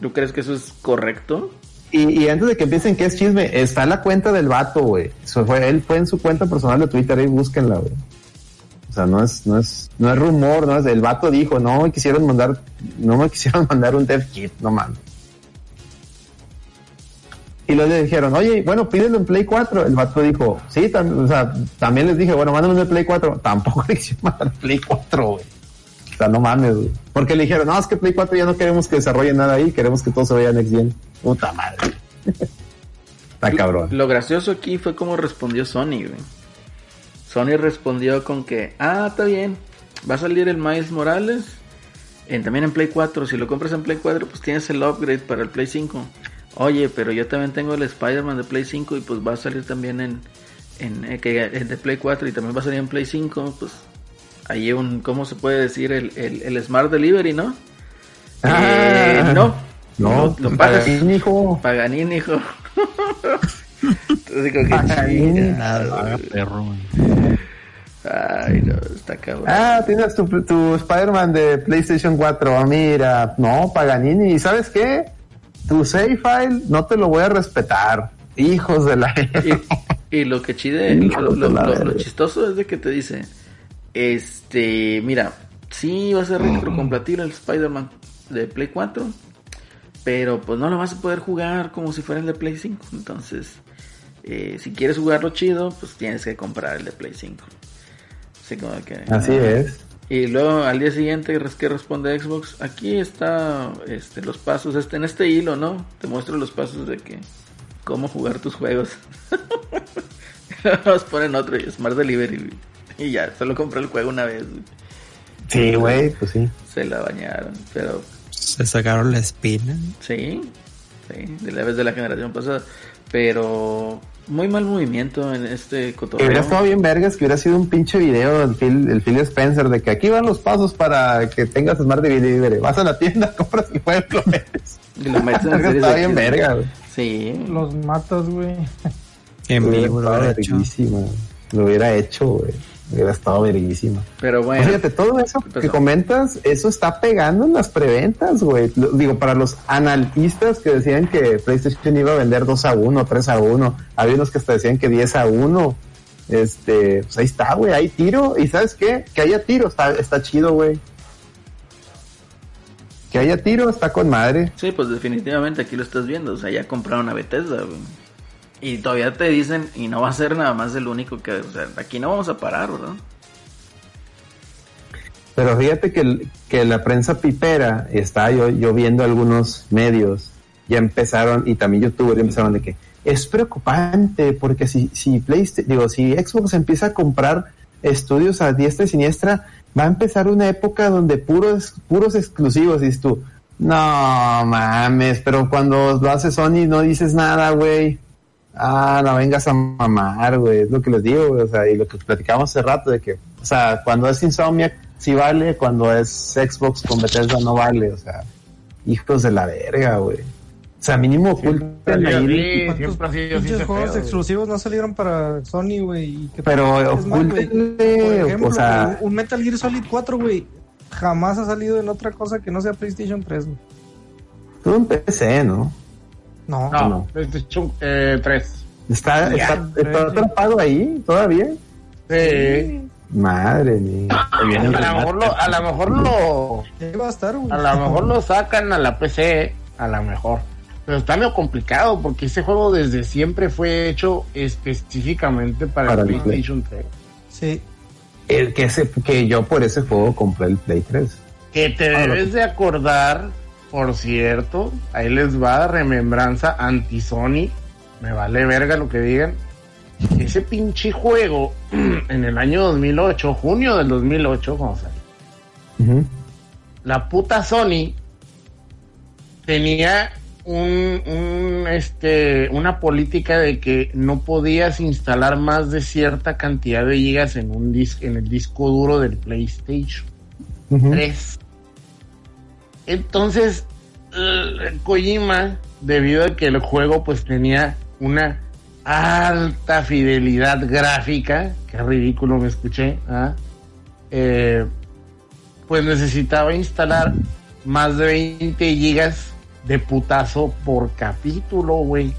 ¿tú crees que eso es correcto? Y, antes de que empiecen, ¿qué es chisme? Está la cuenta del vato, güey. Fue, él fue en su cuenta personal de Twitter, ahí búsquenla, güey. O sea, no es, no es, no es rumor, no es, el vato dijo, no me quisieron mandar, no me quisieron mandar un dev kit, no mames. Y luego le dijeron, oye, bueno, pídelo en Play 4. El vato dijo, sí, o sea, también les dije, bueno, mándame en Play 4. Tampoco le hicieron mandar Play 4, güey. O sea, no mames, güey. Porque le dijeron, no, es que Play 4 ya no queremos que desarrolle nada ahí, queremos que todo se vaya Next Gen. Puta madre. Está cabrón. Lo gracioso aquí fue cómo respondió Sony, güey. Sony respondió con que, ah, está bien, va a salir el Miles Morales en, también en Play 4. Si lo compras en Play 4, pues tienes el upgrade para el Play 5. Oye, pero yo también tengo el Spider-Man de Play 5 y pues va a salir también en, en, eh, que, de Play 4 y también va a salir en Play 5. Pues ahí un, ¿cómo se puede decir? El, el, Smart Delivery, ¿no? Ah, eh, no. No, lo, Paganín, hijo. Paganín, hijo. Entonces, digo que perro, Ay, no, está cabrón. Ah, tienes tu, tu Spider-Man de PlayStation 4. Mira, no, Paganini. ¿Y sabes qué? tu save file no te lo voy a respetar. Hijos de la... y, lo que chide, lo, chistoso es de que te dice, este, mira, sí va a ser retrocompatible el Spider-Man de Play 4, pero pues no lo vas a poder jugar como si fuera el de Play 5. Entonces, eh, si quieres jugarlo chido, pues tienes que comprar el de Play 5. Así, es. Y luego al día siguiente que responde Xbox, aquí está este los pasos, este en este hilo, ¿no? Te muestro los pasos de que cómo jugar tus juegos. Nos ponen otro y Smart Delivery. Y ya, solo compré el juego una vez. Sí, güey, pues sí. Se la bañaron, pero Se sacaron la espina. sí, sí, de la vez de la generación pasada. Pero muy mal movimiento en este Que cotorreo. hubiera estado bien vergas, que hubiera sido un pinche video del Phil, el Phil Spencer de que aquí van los pasos para que tengas Smart Delivery. Vas a la tienda, compras el juego y lo metes. Y lo meten en Está de bien verga, güey. Sí, Los matas, güey. En vivo lo hubiera hecho. Lo hubiera hecho, güey. Hubiera estado verguísima. pero bueno. Fíjate, todo eso que comentas, eso está pegando en las preventas, güey. Digo, para los analistas que decían que PlayStation iba a vender 2 a 1, 3 a 1, había unos que hasta decían que 10 a 1. Este, pues ahí está, güey, hay tiro. ¿Y sabes qué? Que haya tiro, está, está chido, güey. Que haya tiro, está con madre. Sí, pues definitivamente aquí lo estás viendo. O sea, ya compraron a Bethesda, güey. Y todavía te dicen, y no va a ser nada más el único que. O sea, aquí no vamos a parar, ¿verdad? Pero fíjate que, que la prensa pipera, está yo, yo viendo algunos medios, ya empezaron, y también youtubers empezaron de que es preocupante porque si, si PlayStation, digo, si Xbox empieza a comprar estudios a diestra y siniestra, va a empezar una época donde puros, puros exclusivos, dices tú, no mames, pero cuando lo hace Sony no dices nada, güey. Ah, no vengas a mamar, güey, es lo que les digo, güey, o sea, y lo que platicamos hace rato de que, o sea, cuando es Insomniac sí vale, cuando es Xbox con Bethesda no vale, o sea, hijos de la verga, güey. O sea, mínimo oculten Siempre ahí, así, ¿Cuántos siempre ha sido así pinches ese juegos exclusivos no salieron para Sony, güey? pero ejemplo, o sea, un Metal Gear Solid 4, güey, jamás ha salido en otra cosa que no sea PlayStation 3, güey. todo un PC, ¿no? No. No, No. PlayStation eh, 3. Está, está, atrapado ahí todavía. Sí. Madre mía. A lo mejor lo, a lo mejor lo, va a estar, a lo mejor lo sacan a la PC, a lo mejor. Pero está medio complicado porque ese juego desde siempre fue hecho específicamente para, Para el el Play. PlayStation 3. Sí. El que, ese, que yo por ese juego compré el Play 3. Que te Ah, debes de acordar, por cierto, ahí les va remembranza anti-Sony, me vale verga lo que digan. Ese pinche juego en el año 2008, junio del 2008, cuando salió, Ujú. la puta Sony tenía un, un, este, una política de que no podías instalar más de cierta cantidad de gigas en un dis- en el disco duro del PlayStation. Ujú. 3. Entonces, Kojima, debido a que el juego pues tenía una alta fidelidad gráfica, qué ridículo me escuché, ¿ah? Eh, pues necesitaba instalar más de 20 gigas de putazo por capítulo, güey.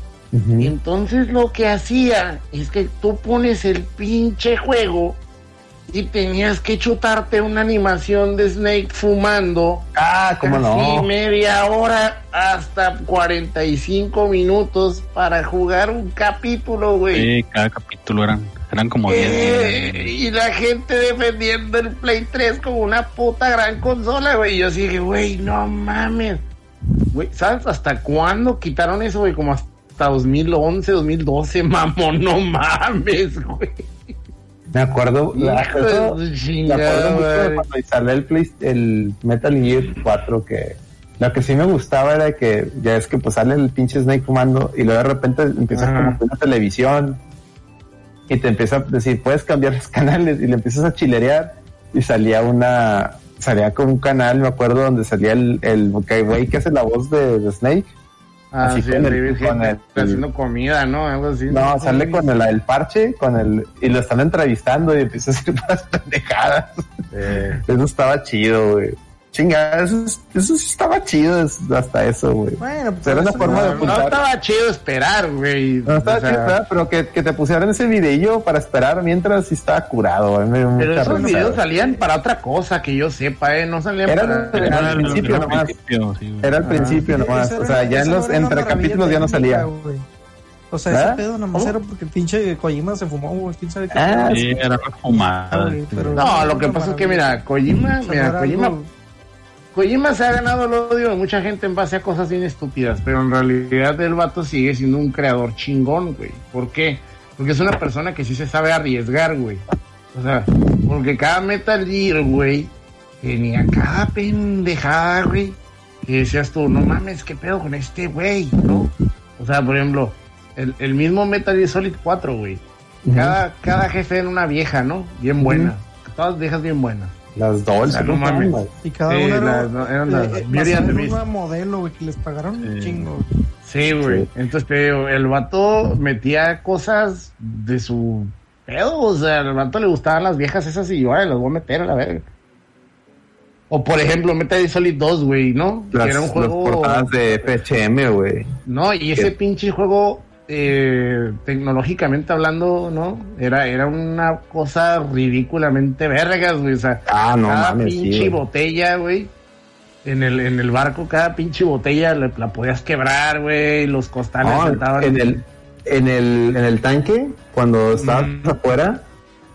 Entonces lo que hacía es que tú pones el pinche juego y tenías que chutarte una animación de Snake fumando Ah, cómo casi no. media hora hasta 45 minutos para jugar un capítulo, güey. Sí, cada capítulo eran, eran como 10 Eh, y la gente defendiendo el Play 3 como una puta gran consola, güey. Y yo sí dije, güey, no mames. Güey, ¿sabes hasta cuándo quitaron eso, güey? Como hasta 2011, 2012, mamón, no mames, güey. Me acuerdo, la- eso- me acuerdo mucho de cuando instalé el, Play- el Metal Gear 4 que lo que sí me gustaba era que ya es que pues sale el pinche Snake fumando y luego de repente empieza Ajá. como una televisión y te empieza a decir puedes cambiar los canales y le empiezas a chilerear y salía una salía con un canal me acuerdo donde salía el, el güey que hace la voz de, de Snake Así sí, con el con el- haciendo comida, ¿no? Algo así. no sale con el, el parche con el y lo están entrevistando y empieza a hacer unas pendejadas Eh, Eso estaba chido, güey. Chinga, eso, eso sí estaba chido hasta eso, güey. Bueno, pues Era una eso forma no- de no, apuntar. estaba chido esperar, güey. No estaba O sea, chido, ¿verdad? pero que, que te pusieran ese videillo para esperar mientras sí estaba curado. Me Pero esos risa, videos salían para otra cosa que yo sepa, ¿eh? No salían Era para... Era al principio nomás. principio, sí, güey. Era al principio nomás. O sea, ya en los entre capítulos ya no salía. O sea, ¿Ah? ese pedo nada más ¿Cómo? era porque el pinche Kojima se fumó, güey. ¿Quién sabe qué? Ah, Sí, era güey, pero- No, lo que pasa es que, mira, Kojima, mira, Kojima, Kojima se ha ganado el odio de mucha gente en base a cosas bien estúpidas, pero en realidad el vato sigue siendo un creador chingón, güey. ¿Por qué? Porque es una persona que sí se sabe arriesgar, güey. O sea, porque cada Metal Gear, güey, tenía cada pendejada, güey, que decías tú, no mames, qué pedo con este güey, ¿no? O sea, por ejemplo, el, el mismo Metal Gear Solid 4, güey. Cada, cada jefe era una vieja, ¿no? Bien buena. Todas viejas bien buenas. Las dos, O sea, no mames. Y cada Sí, una era, las- no, eran las eh, eh, Beauty basada and the en Beast. una modelo, güey, que les pagaron un Sí. chingo. Sí, güey. Sí. Entonces, te digo, el vato metía cosas de su pedo. O sea, al vato le gustaban las viejas esas y yo, ay, las voy a meter a la verga. O por ejemplo, Metal Gear Solid 2, güey, ¿no? Las, que era un las juego. portadas de PHM, güey. No, y ese ¿Qué? pinche juego, eh, tecnológicamente hablando, ¿no? Era, era una cosa ridículamente vergas, güey. O sea, Ah, no cada mames, pinche botella, güey. En el, en el barco, cada pinche botella le- la podías quebrar, güey. Los costales saltaban. en el, en el, en el tanque, cuando estabas Mm. afuera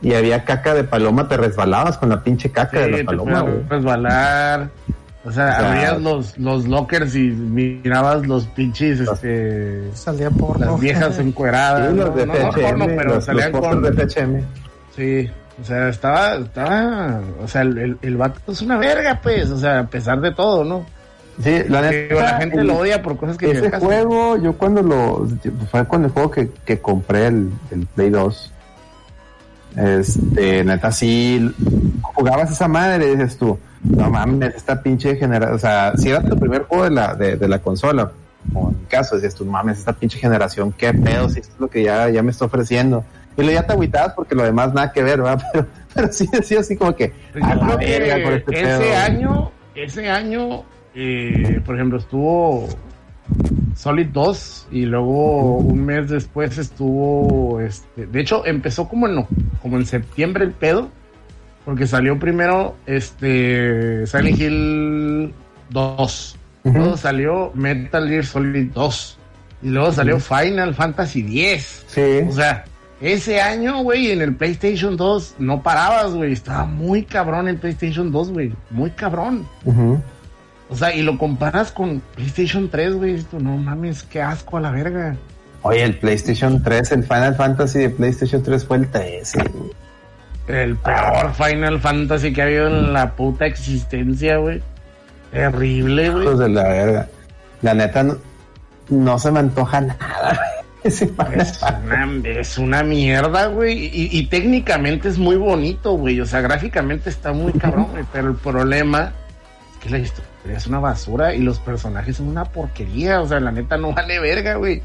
y había caca de paloma, te resbalabas con la pinche caca de la paloma, güey. resbalar. O sea, O sea, abrías los, los lockers y mirabas los pinches, este, Salía porno. las viejas encueradas. Sí, los de No, no PHM, porno, pero los, los salían pósters con... de PHM. Sí, o sea, estaba, estaba, o sea, el, el, el vato es una verga, pues, o sea, a pesar de todo, ¿no? Sí, la neta, la gente el- lo odia por cosas que Ese juego, yo cuando lo. Fue con el juego que, que compré, el, el Play 2. Este, neta, sí. Jugabas esa madre dices tú, no mames, esta pinche generación. O sea, si era tu primer juego de la, de, de la consola, como en mi caso, decías tú, mames, esta pinche generación, qué pedo, si esto es lo que ya, ya me está ofreciendo. Y luego ya te agüitabas porque lo demás nada que ver, ¿verdad? Pero, pero sí decía así como que. Pues "A yo la creo verga con que este ese pedo". año, ese año, eh, por ejemplo, estuvo Solid 2 y luego un mes después estuvo, este, de hecho empezó como en, como en septiembre el pedo, porque salió primero este Silent Hill 2, Ujú. luego salió Metal Gear Solid 2 y luego salió Final Fantasy 10. Sí. O sea, ese año, güey, en el PlayStation 2 no parabas, güey. Estaba muy cabrón el PlayStation 2, güey. Muy cabrón. Ujú. O sea, y lo comparas con PlayStation 3, güey. Esto, no mames, qué asco a la verga. Oye, el PlayStation 3, el Final Fantasy de PlayStation 3 fue el 13. güey. El peor Final Fantasy que ha habido en la puta existencia, güey. Terrible, güey. Hijos de la verga. La neta, no, no se me antoja nada. Es una, es una mierda, güey. Y, y técnicamente es muy bonito, güey. O sea, gráficamente está muy cabrón, güey. Pero el problema es que la historia es una basura y los personajes son una porquería. O sea, la neta no vale verga, güey.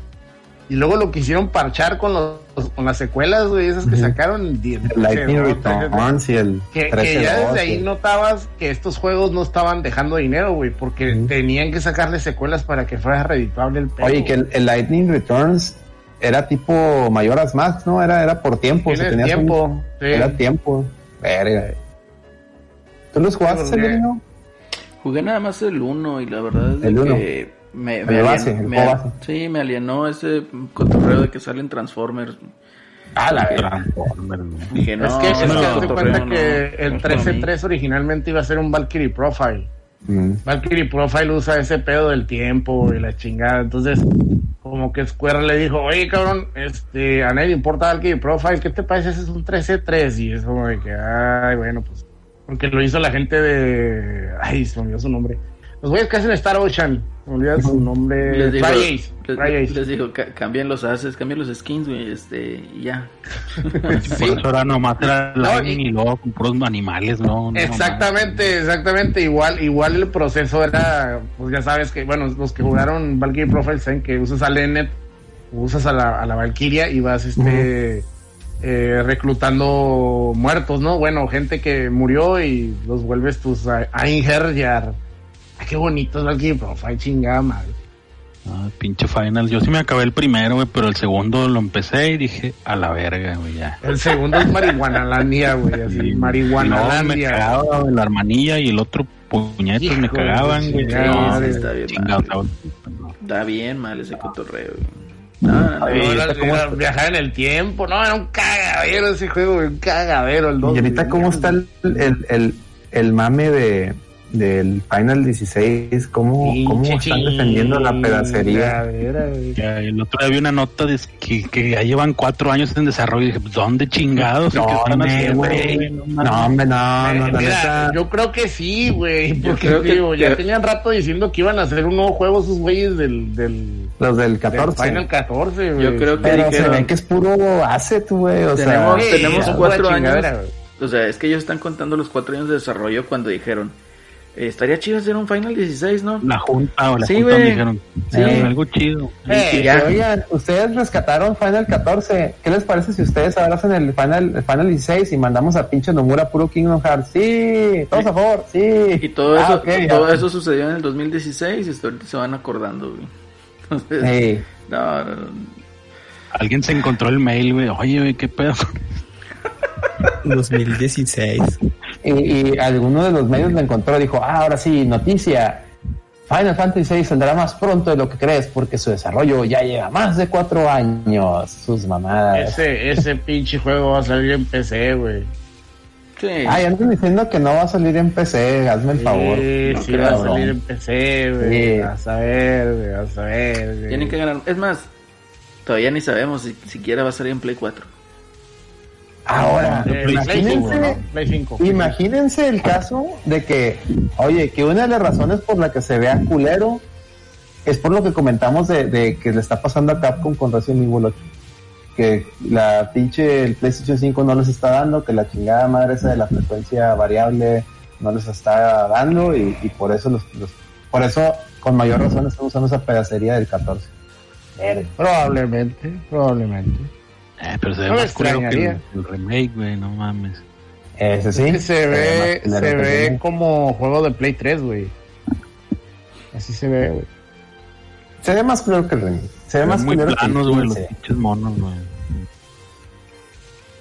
Y luego lo quisieron parchar con, los, con las secuelas, güey, esas que sacaron. El Lightning Returns y el que, 13 que ya desde 12. ahí notabas que estos juegos no estaban dejando dinero, güey, porque tenían que sacarle secuelas para que fuera redituable el pedo. Oye, que el, el Lightning Returns era tipo Mayoras Max, ¿no? Era, era por tiempo. o sea, un- tiempo. sí. Era tiempo. Verga. ¿Tú los jugaste? Jugué nada más el 1 y la verdad es de El uno. que me, El me base, alien- el me- base. sí, me alienó ese cotorreo de que salen Transformers. Ah, la. Transformers, ¿no? Dije, no, es que, es que cotorreo cuenta no, que el no es para mí. 13-3 originalmente iba a ser un Valkyrie Profile. Mm. Valkyrie Profile usa ese pedo del tiempo y la chingada. Entonces, como que Square le dijo, oye, cabrón, este, a nadie le importa Valkyrie Profile, ¿qué te parece? Ese es un 13-3. Y es como de que, ay, bueno, pues. Porque lo hizo la gente de. Ay, se me olvidó su nombre. Los güeyes que hacen Star Ocean. Olvida su nombre. Les digo, Fry Ace. les, Fry Ace. les digo, ca- cambien los haces, cambien los skins, güey, este, y ya. Por eso era nomás era No, Lightning y- y luego con puros animales, ¿no? No, Exactamente, exactamente. Igual, igual el proceso era, pues ya sabes que, bueno, los que jugaron Valkyrie Profile saben que usas a Lennet, usas a la, a la Valkyria y vas este eh, reclutando muertos, ¿no? Bueno, gente que murió y los vuelves tus a- Einherjar. Ay, qué bonito es Valkyrie Profile, chingada madre. Ah, pinche Final. Yo sí me acabé el primero, güey, pero el segundo lo empecé y dije, a la verga, güey, ya. El segundo es Marihuanalandia, güey, así, Y- y no, me Marihuanalandia. cagaba güey, la hermanilla y el otro puñetos me Hijo cagaban, güey. No, está bien chingado, mal. Está bien mal ese cotorreo. güey. No, no, no. No, era- era viajar en el tiempo, no, era un cagadero ese juego, güey, un cagadero el 2. Y ahorita, ¿cómo está el, el, el, el mame de, del Final 16? ¿Cómo, cómo están defendiendo la pedacería? Ya, el otro día vi una nota de que, que ya llevan cuatro años en desarrollo y dije, pues, ¿dónde chingados? ¿Qué están ¿Dónde, haciendo, güey? No, hombre, no, no, Mira, yo creo que sí, güey, porque creo que- digo, ya que- tenían rato diciendo que iban a hacer un nuevo juego esos güeyes del, del, Los del del 14. Final 14, güey. Yo creo que Pero se dijeron, ve que es puro asset, güey. O tenemos, sea, tenemos cuatro años. O sea, es que ellos están contando los cuatro años de desarrollo cuando dijeron, estaría chido hacer un Final 16, ¿no? La junta o la Sí, junta me dijeron, Sí. "Eh, algo chido. Eh, ya. Oigan, ustedes rescataron Final 14. ¿Qué les parece si ustedes ahora hacen el Final, el Final 16 y mandamos a pinche Nomura puro Kingdom Hearts? Sí, todos a favor, sí. Y todo Ah, eso, ya. todo eso sucedió en el 2016 y hasta ahorita se van acordando, güey. Entonces, no, no. Alguien se encontró el mail, güey. Oye, güey, qué pedo. 2016. Y, y alguno de los medios lo encontró y dijo, ah, ahora sí, noticia. Final Fantasy VI saldrá más pronto de lo que crees porque su desarrollo ya lleva más de cuatro años. Sus mamadas. Ese, ese pinche juego va a salir en PC, güey. Sí. Ay, andan diciendo que no va a salir en PC, hazme el favor. Sí, No sí creo, va a salir en PC, güey. Sí. A ver, güey, a ver, güey. Tienen que ganar. Es más, todavía ni sabemos si siquiera va a salir en Play 4. Ahora, Eh, Play 5, imagínense, ¿no? Play 5. imagínense el caso de que, oye, que una de las razones por la que se vea culero es por lo que comentamos de, de que le está pasando a Capcom con Resident Evil 8. Que la pinche el PlayStation 5 no les está dando, que la chingada madre esa de la frecuencia variable no les está dando y, y por eso los, los- por eso con mayor razón están usando esa pedacería del 14. Verga. Probablemente, probablemente. Eh, pero se ve No me más culero que el, extrañaría. el remake, güey, no mames. Ese sí. Es que se ve, más culero se que ve como juego de Play 3, güey. Así se ve, güey. Se ve más culero que el remake. Se ve Se más muy culero que el planos, güey, los 15. pinches monos, güey.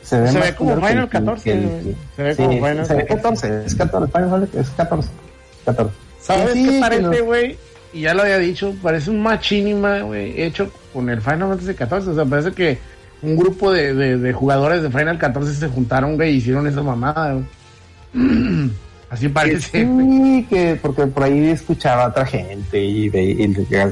Se ve, Se ve como Final el- 14, que el- güey. Se ve como Final se ve 14. 14, es 14, Final Fantasy es 14. 14. ¿Sabes Sí, qué que parece, güey? Y ya lo había dicho, parece un machinima, güey, hecho con el Final Fantasy 14. O sea, parece que un grupo de, de, de jugadores de Final 14 se juntaron, güey, y hicieron esa mamada, güey. Así parece. Sí, que porque por ahí escuchaba a otra gente y,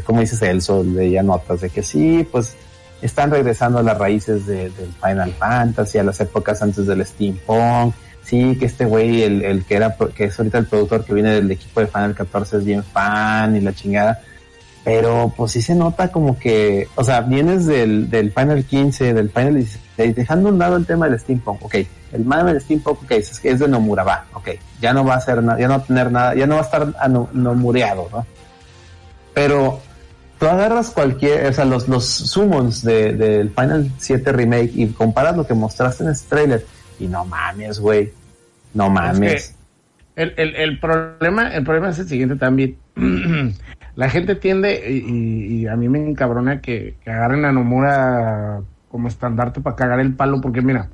como dices Elso, leía notas de que sí, pues están regresando a las raíces de- del Final Fantasy, a las épocas antes del steampunk. Sí, que este güey, el, el que era, que es ahorita el productor que viene del equipo de Final 14 es bien fan y la chingada. Pero pues sí se nota como que, o sea, vienes del, del Final 15, del Final 16, dejando a un lado el tema del steampunk, ok, el mame del steampunk, ok, es, que es de Nomura, va, ok, ya no va a ser nada, ya no va a tener nada, ya no va a estar ano- nomureado, ¿no? Pero tú agarras cualquier, o sea, los, los summons de- del Final 7 Remake y comparas lo que mostraste en este trailer y no mames, güey, no mames. El, el, el problema, el problema es el siguiente también. La gente tiende, y, y- a mí me encabrona que, que agarren a Nomura como estandarte para cagar el palo, porque mira,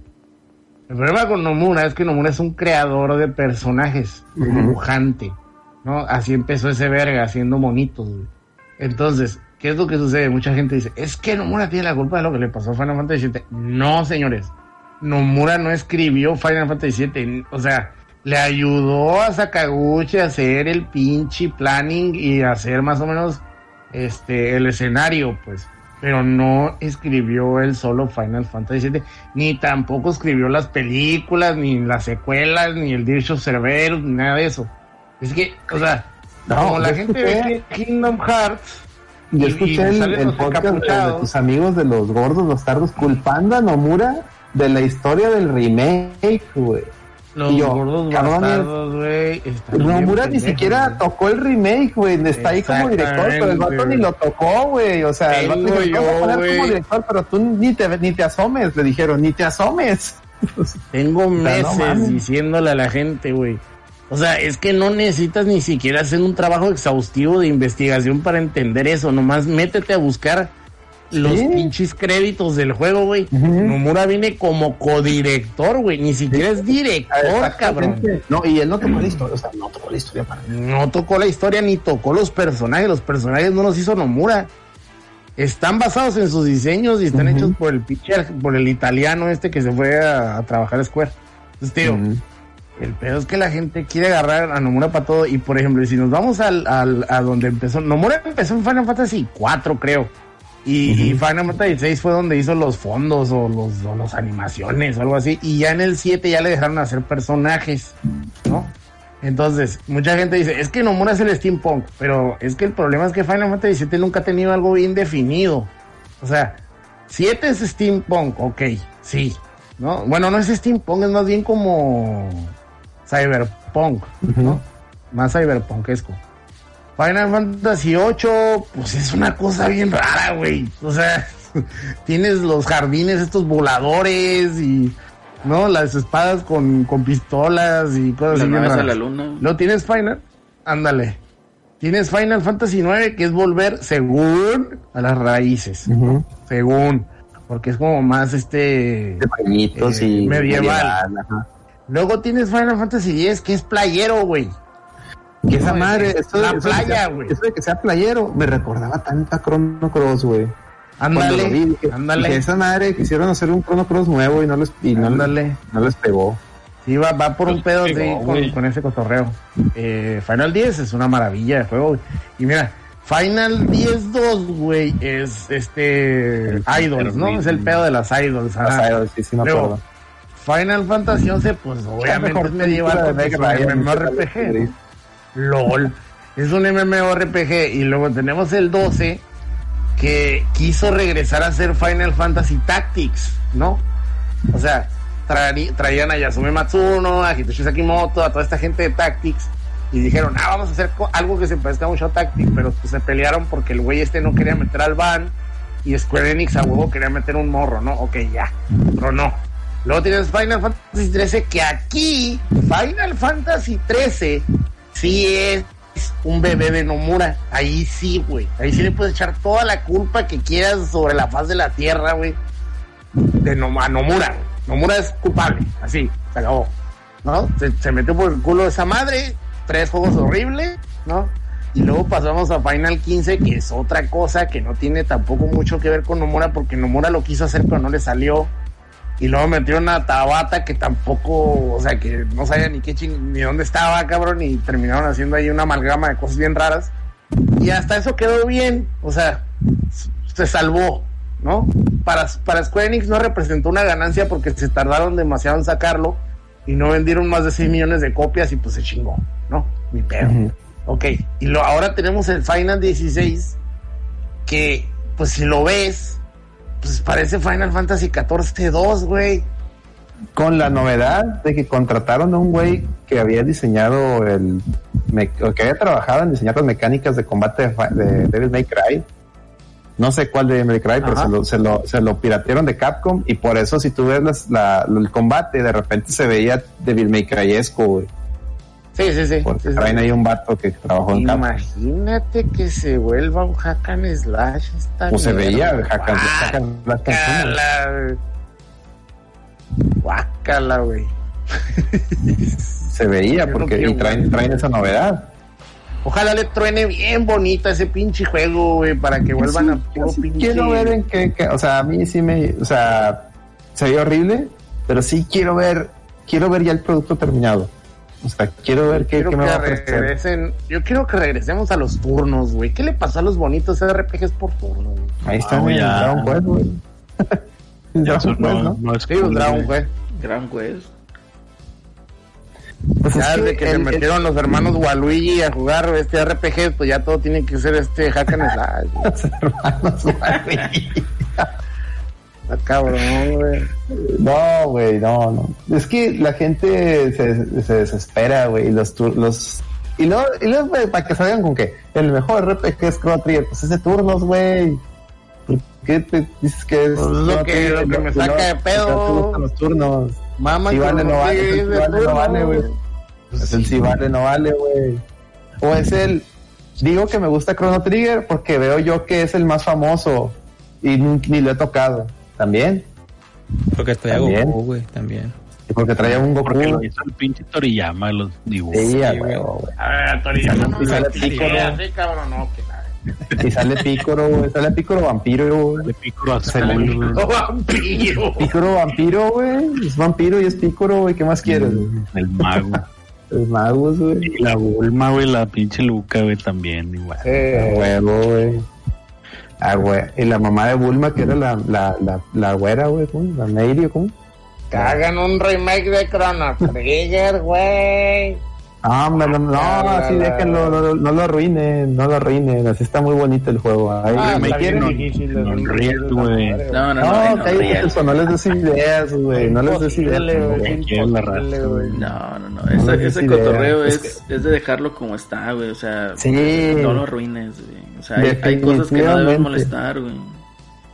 el problema con Nomura es que Nomura es un creador de personajes, dibujante, ¿no? Así empezó ese verga, haciendo monitos, güey. Entonces, ¿qué es lo que sucede? Mucha gente dice, es que Nomura tiene la culpa de lo que le pasó a Final Fantasy VII. No, señores. Nomura no escribió Final Fantasy VII. O sea, le ayudó a Sakaguchi a hacer el pinche planning y a hacer más o menos este el escenario, pues. Pero no escribió él solo Final Fantasy VII, ni tampoco escribió las películas, ni las secuelas, ni el Dirge of Cerberus, ni nada de eso. Es que, o sea, No, como la gente escuché- ve Kingdom Hearts, Yo Y- escuché y el, el podcast de, de tus amigos de los gordos, los tardos, culpando a Nomura de la historia del remake, güey. Los Y yo, gordos bastardos, güey. ni siquiera tocó el remake, güey. Está ahí como director, pero el vato ni lo tocó, güey. O sea, el vato dijo, "Te vamos a yo, poner como director, pero tú ni te, ni te asomes, le dijeron, ni te asomes. Tengo sea, no meses diciéndole a la gente, güey. O sea, es que no necesitas ni siquiera hacer un trabajo exhaustivo de investigación para entender eso. Nomás métete a buscar los Sí. pinches créditos del juego, güey. Nomura viene como codirector, güey. Ni siquiera es director, cabrón. No, y él no tocó la historia, o sea, no tocó la historia para No tocó la historia ni tocó los personajes. Los personajes no los hizo Nomura. están basados en sus diseños y están hechos por el pitcher, por el italiano este que se fue a, a trabajar a Square. Entonces, tío, el pedo es que la gente quiere agarrar a Nomura para todo. Y por ejemplo, si nos vamos al, al- a donde empezó, Nomura empezó en Final Fantasy 4, creo. Y, y Final Fantasy 6 fue donde hizo los fondos o los, o los animaciones o algo así. Y ya en el 7 ya le dejaron hacer personajes, ¿no? Entonces, mucha gente dice, es que Nomura es el steampunk, pero es que el problema es que Final Fantasy 7 nunca ha tenido algo bien definido. O sea, 7 es steampunk, ok, sí, ¿no? Bueno, no es steampunk, es más bien como cyberpunk, ¿no? Más cyberpunkesco. Final Fantasy 8, pues es una cosa bien rara, güey. O sea, tienes los jardines estos voladores y, ¿no? Las espadas con, con pistolas y cosas así a la luna. ¿Lo tienes Final? Ándale. Tienes Final Fantasy 9 que es volver según a las raíces. Según. Porque es como más este. De pañitos Eh, y medieval. ajá. Luego tienes Final Fantasy 10 que es playero, güey. Que esa No, madre, es eso, la eso de que playa, sea- güey. Eso de que sea playero, me recordaba tanto a Chrono Cross, güey. Ándale. Ándale. dije, esa madre quisieron hacer un Chrono Cross nuevo y no les, y no, Ándale. no les pegó. Sí, va, va por un pedo pegó, sí, con, con ese cotorreo. Eh, Final 10 es una maravilla de juego. güey. Y mira, Final 10 2, güey, es este. El Idols, ¿no? Es el pedo de las Idols. Las Idols, sí, sí me Luego, acuerdo. Final Fantasy 11, pues obviamente es medieval un MMORPG. LOL. Es un MMORPG. Y luego tenemos el 12 que quiso regresar a hacer Final Fantasy Tactics, ¿no? O sea, traían a Yasume Matsuno, a Hitoshi Sakimoto, a toda esta gente de Tactics. Y dijeron, ah, vamos a hacer algo que se parezca mucho a Tactics, pero pues se pelearon porque el güey este no quería meter al van y Square Enix a huevo quería meter un morro, ¿no? Ok, ya, pero no. Luego tienes Final Fantasy 13 que aquí, Final Fantasy 13 sí es un bebé de Nomura. Ahí sí, güey. Ahí sí le puedes echar toda la culpa que quieras sobre la faz de la tierra, güey. De a Nomura. Nomura es culpable. Así, se acabó. ¿No? Se, se metió por el culo de esa madre. Tres juegos horribles, ¿no? Y luego pasamos a Final 15, que es otra cosa que no tiene tampoco mucho que ver con Nomura, porque Nomura lo quiso hacer, pero no le salió. Y luego metieron a Tabata que tampoco, o sea, que no sabía ni qué ching, ni dónde estaba, cabrón, y terminaron haciendo ahí una amalgama de cosas bien raras. Y hasta eso quedó bien, o sea, se salvó, ¿no? Para, para Square Enix no representó una ganancia porque se tardaron demasiado en sacarlo y no vendieron más de 6 millones de copias y pues se chingó, ¿no? Mi pedo. Ujú. Ok, y lo, ahora tenemos el Final 16, que pues si lo ves, pues parece Final Fantasy 14 2, güey. Con la novedad de que contrataron a un güey que había diseñado el. que había trabajado en diseñar las mecánicas de combate de, Devil May Cry. No sé cuál de Devil May Cry, pero se lo, se, lo, se lo piratearon de Capcom. Y por eso, si tú ves las- la- el combate, de repente se veía Devil May Cry-esco, güey. Sí, sí, sí. Porque sí, sí. traen ahí un vato que trabajó en. Imagínate que se vuelva un hack and slash esta O se veía el hack and- slash Guácala, güey. Se veía, no porque y traen, traen esa novedad. Ojalá le truene bien bonito ese pinche juego, güey, para que vuelvan Sí, a yo puro sí pinche. quiero ver en qué, qué- o sea, a mí sí me, o sea, se ve horrible, pero sí quiero ver, quiero ver ya el producto terminado. O sea, quiero ver qué, Quiero qué me que va a ofrecer. regresen. Yo quiero que regresemos a los turnos, güey. ¿Qué le pasó a los bonitos RPGs por turno? güey? Ahí está Ah, el ya. Dragon Quest, güey. El Ya Dragon Quest, ¿no? no es Sí, un cool, Dragon güey. Quest. Gran Quest. Pues es Ya desde que se el- el- metieron los hermanos Waluigi a jugar este RPG, pues ya todo tiene que ser este hack and slash. güey. los hermanos, güey. Está cabrón, güey. No, güey, no, no. Es que la gente se, se desespera, güey, y los, los y luego, y luego para que salgan con que el mejor RPG es Chrono Trigger, pues es de turnos, güey. ¿Por qué te dices que es Pues es lo que- lo que me no, saca de pedo. te los turnos. Mamá, Si vale, no vale, sé, si de vale, no turno, vale, güey. Es el si vale, no vale, güey. O es el, digo que me gusta Chrono Trigger porque veo yo que es el más famoso y ni, ni lo he tocado. También. Porque estoy a También. Goku, güey, también. Y porque traía un Goku. Porque lo hizo el pinche Toriyama los dibujos. Sí, Sí, güey. huevo, güey. A ver, Toriyama no Y me sale sí, cabrón, no, que Y sale Pícoro, güey. Sale Pícoro vampiro, güey. Azul. ¡Oh, vampiro! Pícoro vampiro, güey. Es vampiro y es Pícoro, güey. ¿Qué más quieres? güey? El mago. Los magos, güey. Y la Bulma, güey, la pinche Luca, güey, también, igual. Eh, huevo, güey. Ah, güey. Y la mamá de Bulma, que era la, la, la, la güera, güey. ¿Cómo? La Neyri, ¿o ¿cómo? que hagan un remake de Chrono Trigger, güey. No, hombre, no, no, La, así la, déjenlo, no, no, no lo arruinen, no lo arruinen. Así está muy bonito el juego. Ahí, Ah, me quieren. no, güey. No, no, no. No, no, cállate, Real. eso, no les des ideas, güey. No les des ideas. No, no, no. No Ese, cotorreo Es es, es de dejarlo como está, güey. O sea, Sí. no lo arruines, güey. O sea, hay, hay cosas que no deben molestar, güey.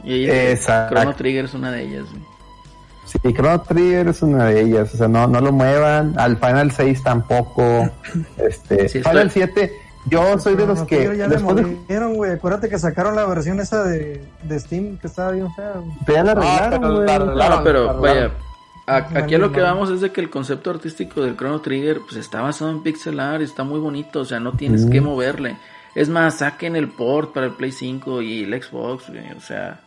Y Exacto. Chrono Trigger es una de ellas, güey. Sí, Chrono Trigger es una de ellas. O sea, no, no lo muevan. Al Final 6 tampoco. Este, Sí, Final estoy- 7. Yo soy de los que. Trigger ya le después de- movieron, güey. Acuérdate que sacaron la versión esa de, de Steam que estaba bien fea, güey. ya la Ah, arreglaron, arreglaron. No, pero Claro, vaya, claro. a- aquí a lo que vamos es de que el concepto artístico del Chrono Trigger pues está basado en pixel art y está muy bonito, o sea, no tienes Mm. que moverle. Es más, saquen el port para el Play 5 y el Xbox, güey, o sea,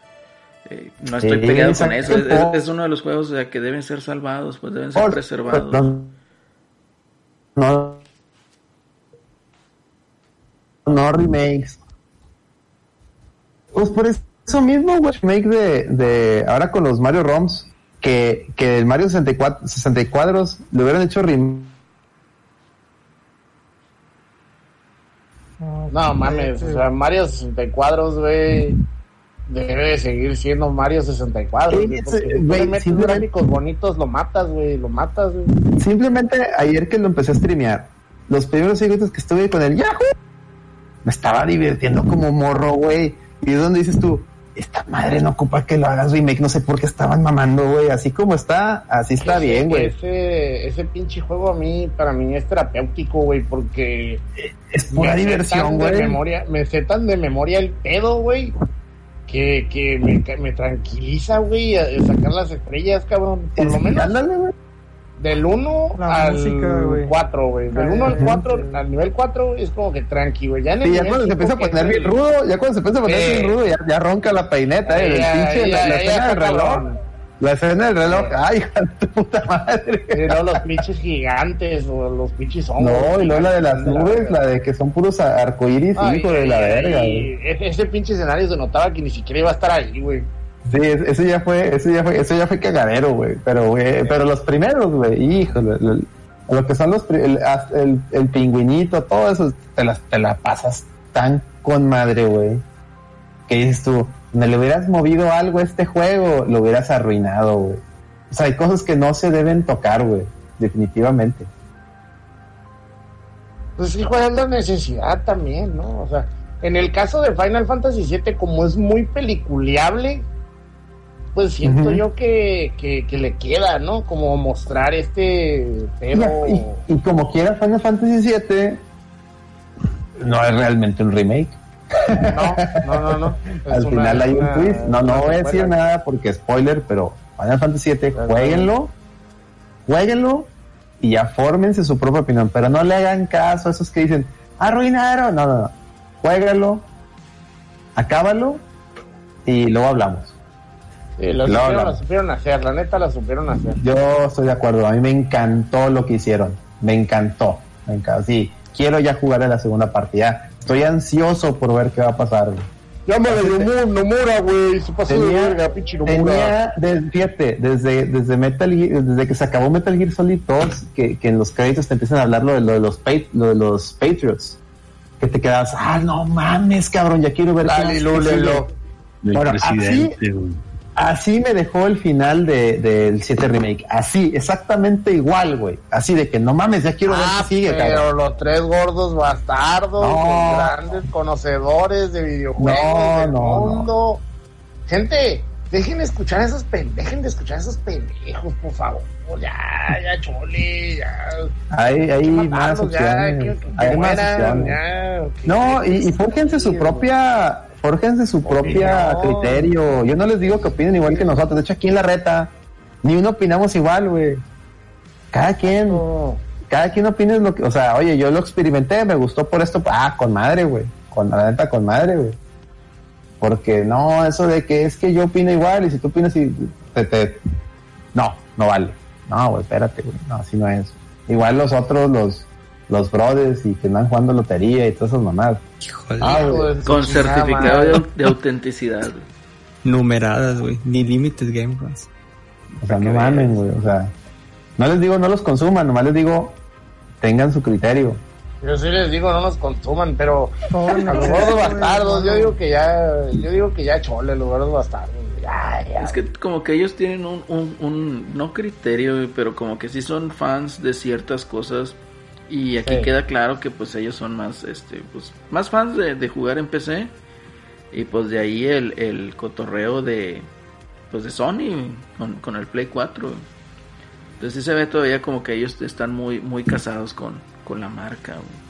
eh, no estoy Sí, peleado con eso. Es, uno de los juegos o sea, que deben ser salvados, pues deben ser Por- preservados. No, no, no remakes. Pues por eso mismo, güey, remake de, de ahora con los Mario ROMs, que, que el Mario 64, 60 cuadros le hubieran hecho remake. No mames, o sea, Mario 64, güey. Debe de seguir siendo Mario 64. Sí, güey, metes simplemente- gráficos bonitos, lo matas, güey, lo matas, güey. Simplemente ayer que lo empecé a streamear, los primeros segundos que estuve con el Yahoo, me estaba divirtiendo como morro, güey. Y es donde dices tú, esta madre no ocupa que lo hagas remake, no sé por qué estaban mamando, güey. Así como está, así está bien, güey. Ese, ese pinche juego a mí, para mí es terapéutico, güey, porque Es pura diversión, güey. me sé tan de memoria el pedo, güey, que, que me, me tranquiliza, güey, sacar las estrellas, cabrón. Por lo menos ándale, güey. Del 1 La al música, güey. 4, güey. Del Ah, 1 al ajá. 4, al nivel 4 es como que tranqui, güey. Ya en el Sí, ya cuando se empieza a poner bien rudo, ya cuando se empieza a poner bien rudo, ya, ya ronca la peineta, eh, el Ya, pinche, la, ya, la ya escena del reloj. La escena del reloj, ay, hija de tu puta madre. Y luego los pinches gigantes o los pinches hongos. No, y luego la de las nubes, la de que son puros arcoíris, Ay, hijo de la ay, verga, ay, ese pinche escenario se notaba que ni siquiera iba a estar ahí, güey. Sí, es- eso ya fue, eso ya fue, eso ya fue cagadero, güey. Pero, güey, pero los primeros, güey, híjole, lo, lo que son los, el, el, el pingüinito, todo eso, te, las, te la pasas tan con madre, güey. Que dices tú, me le hubieras movido algo a este juego, lo hubieras arruinado, güey. O sea, hay cosas que no se deben tocar, güey, definitivamente. Pues sí, juega la necesidad también, ¿no? O sea, en el caso de Final Fantasy VII, como es muy peliculeable, pues siento yo que, que, que le queda, ¿no? Como mostrar este Y, pedo. y- y como quiera Final Fantasy VII, no es realmente un remake. No, no, no, no. Al una- final hay un twist. No, no voy a decir nada porque spoiler, pero Final Fantasy VII, jueguenlo, jueguenlo y ya fórmense su propia opinión. Pero no le hagan caso a esos que dicen, arruinaron. No, no, no. Juégalo, acábalo y luego hablamos. Sí, la No, supieron, no. la supieron hacer, la neta la supieron hacer. Yo estoy de acuerdo. A mí me encantó lo que hicieron. Me encantó. Me encantó. Sí, quiero ya jugar en la segunda partida. Estoy ansioso por ver qué va a pasar. Llámale Nomura, Nomura, güey, se pasó de verga, pinche Nomura. Tenía, des- fíjate, desde, desde Metal Gear- desde que se acabó Metal Gear Solid 2, que, que en los créditos te empiezan a hablar lo de, lo de los lo de los Patriots, que te quedas, ah, no mames, cabrón, ya quiero ver qué Dale, qué le, sigue". lo. Del. Así me dejó el final de- del 7 Remake, así, exactamente igual, güey, así de que no mames, ya quiero Ah, ver qué sigue, pero cabrón. los tres gordos bastardos, No. los grandes conocedores de videojuegos No, del no, no. mundo. Gente, dejen de escuchar esos dejen de escuchar esos pendejos, por favor. Ya, ya, chole, ya. Hay, hay más ya, opciones, que- que hay más mueran, opciones. ya, No, y, y su propia, fórjense su propia Opinión. criterio. Yo no les digo que opinen igual que nosotros. De hecho, aquí en la reta, ni uno opinamos igual, güey. Cada quien, No. cada quien opina lo que, o sea, oye, yo lo experimenté, me gustó por esto, ah, con madre, güey. con la neta con madre, güey. Porque no, eso de que es que yo opino igual y si tú opinas y te, te... no, no vale. No, güey, espérate, güey. No, así no es. Igual los otros, los, los brothers y que andan jugando lotería y todas esas mamadas. Híjole. Ah, güey. Con certificado de, de autenticidad. Numeradas, güey. Ni Limited Game Pass. O sea, no mamen, güey. O sea, no les digo no los consuman, nomás les digo tengan su criterio. Yo sí les digo, no nos consuman, pero en a los gordos bastardos, yo digo que ya, yo digo que ya chole, los gordos bastardos. Ya, ya. Es que como que ellos tienen un, un, un- no criterio, pero como que sí son fans de ciertas cosas. Y aquí Sí. queda claro que pues ellos son más, este, pues, más fans de, de jugar en PC. Y pues de ahí el, el cotorreo de, pues de Sony con, con el Play 4. güey. Entonces sí se ve todavía como que ellos están muy, muy casados con, con la marca. güey.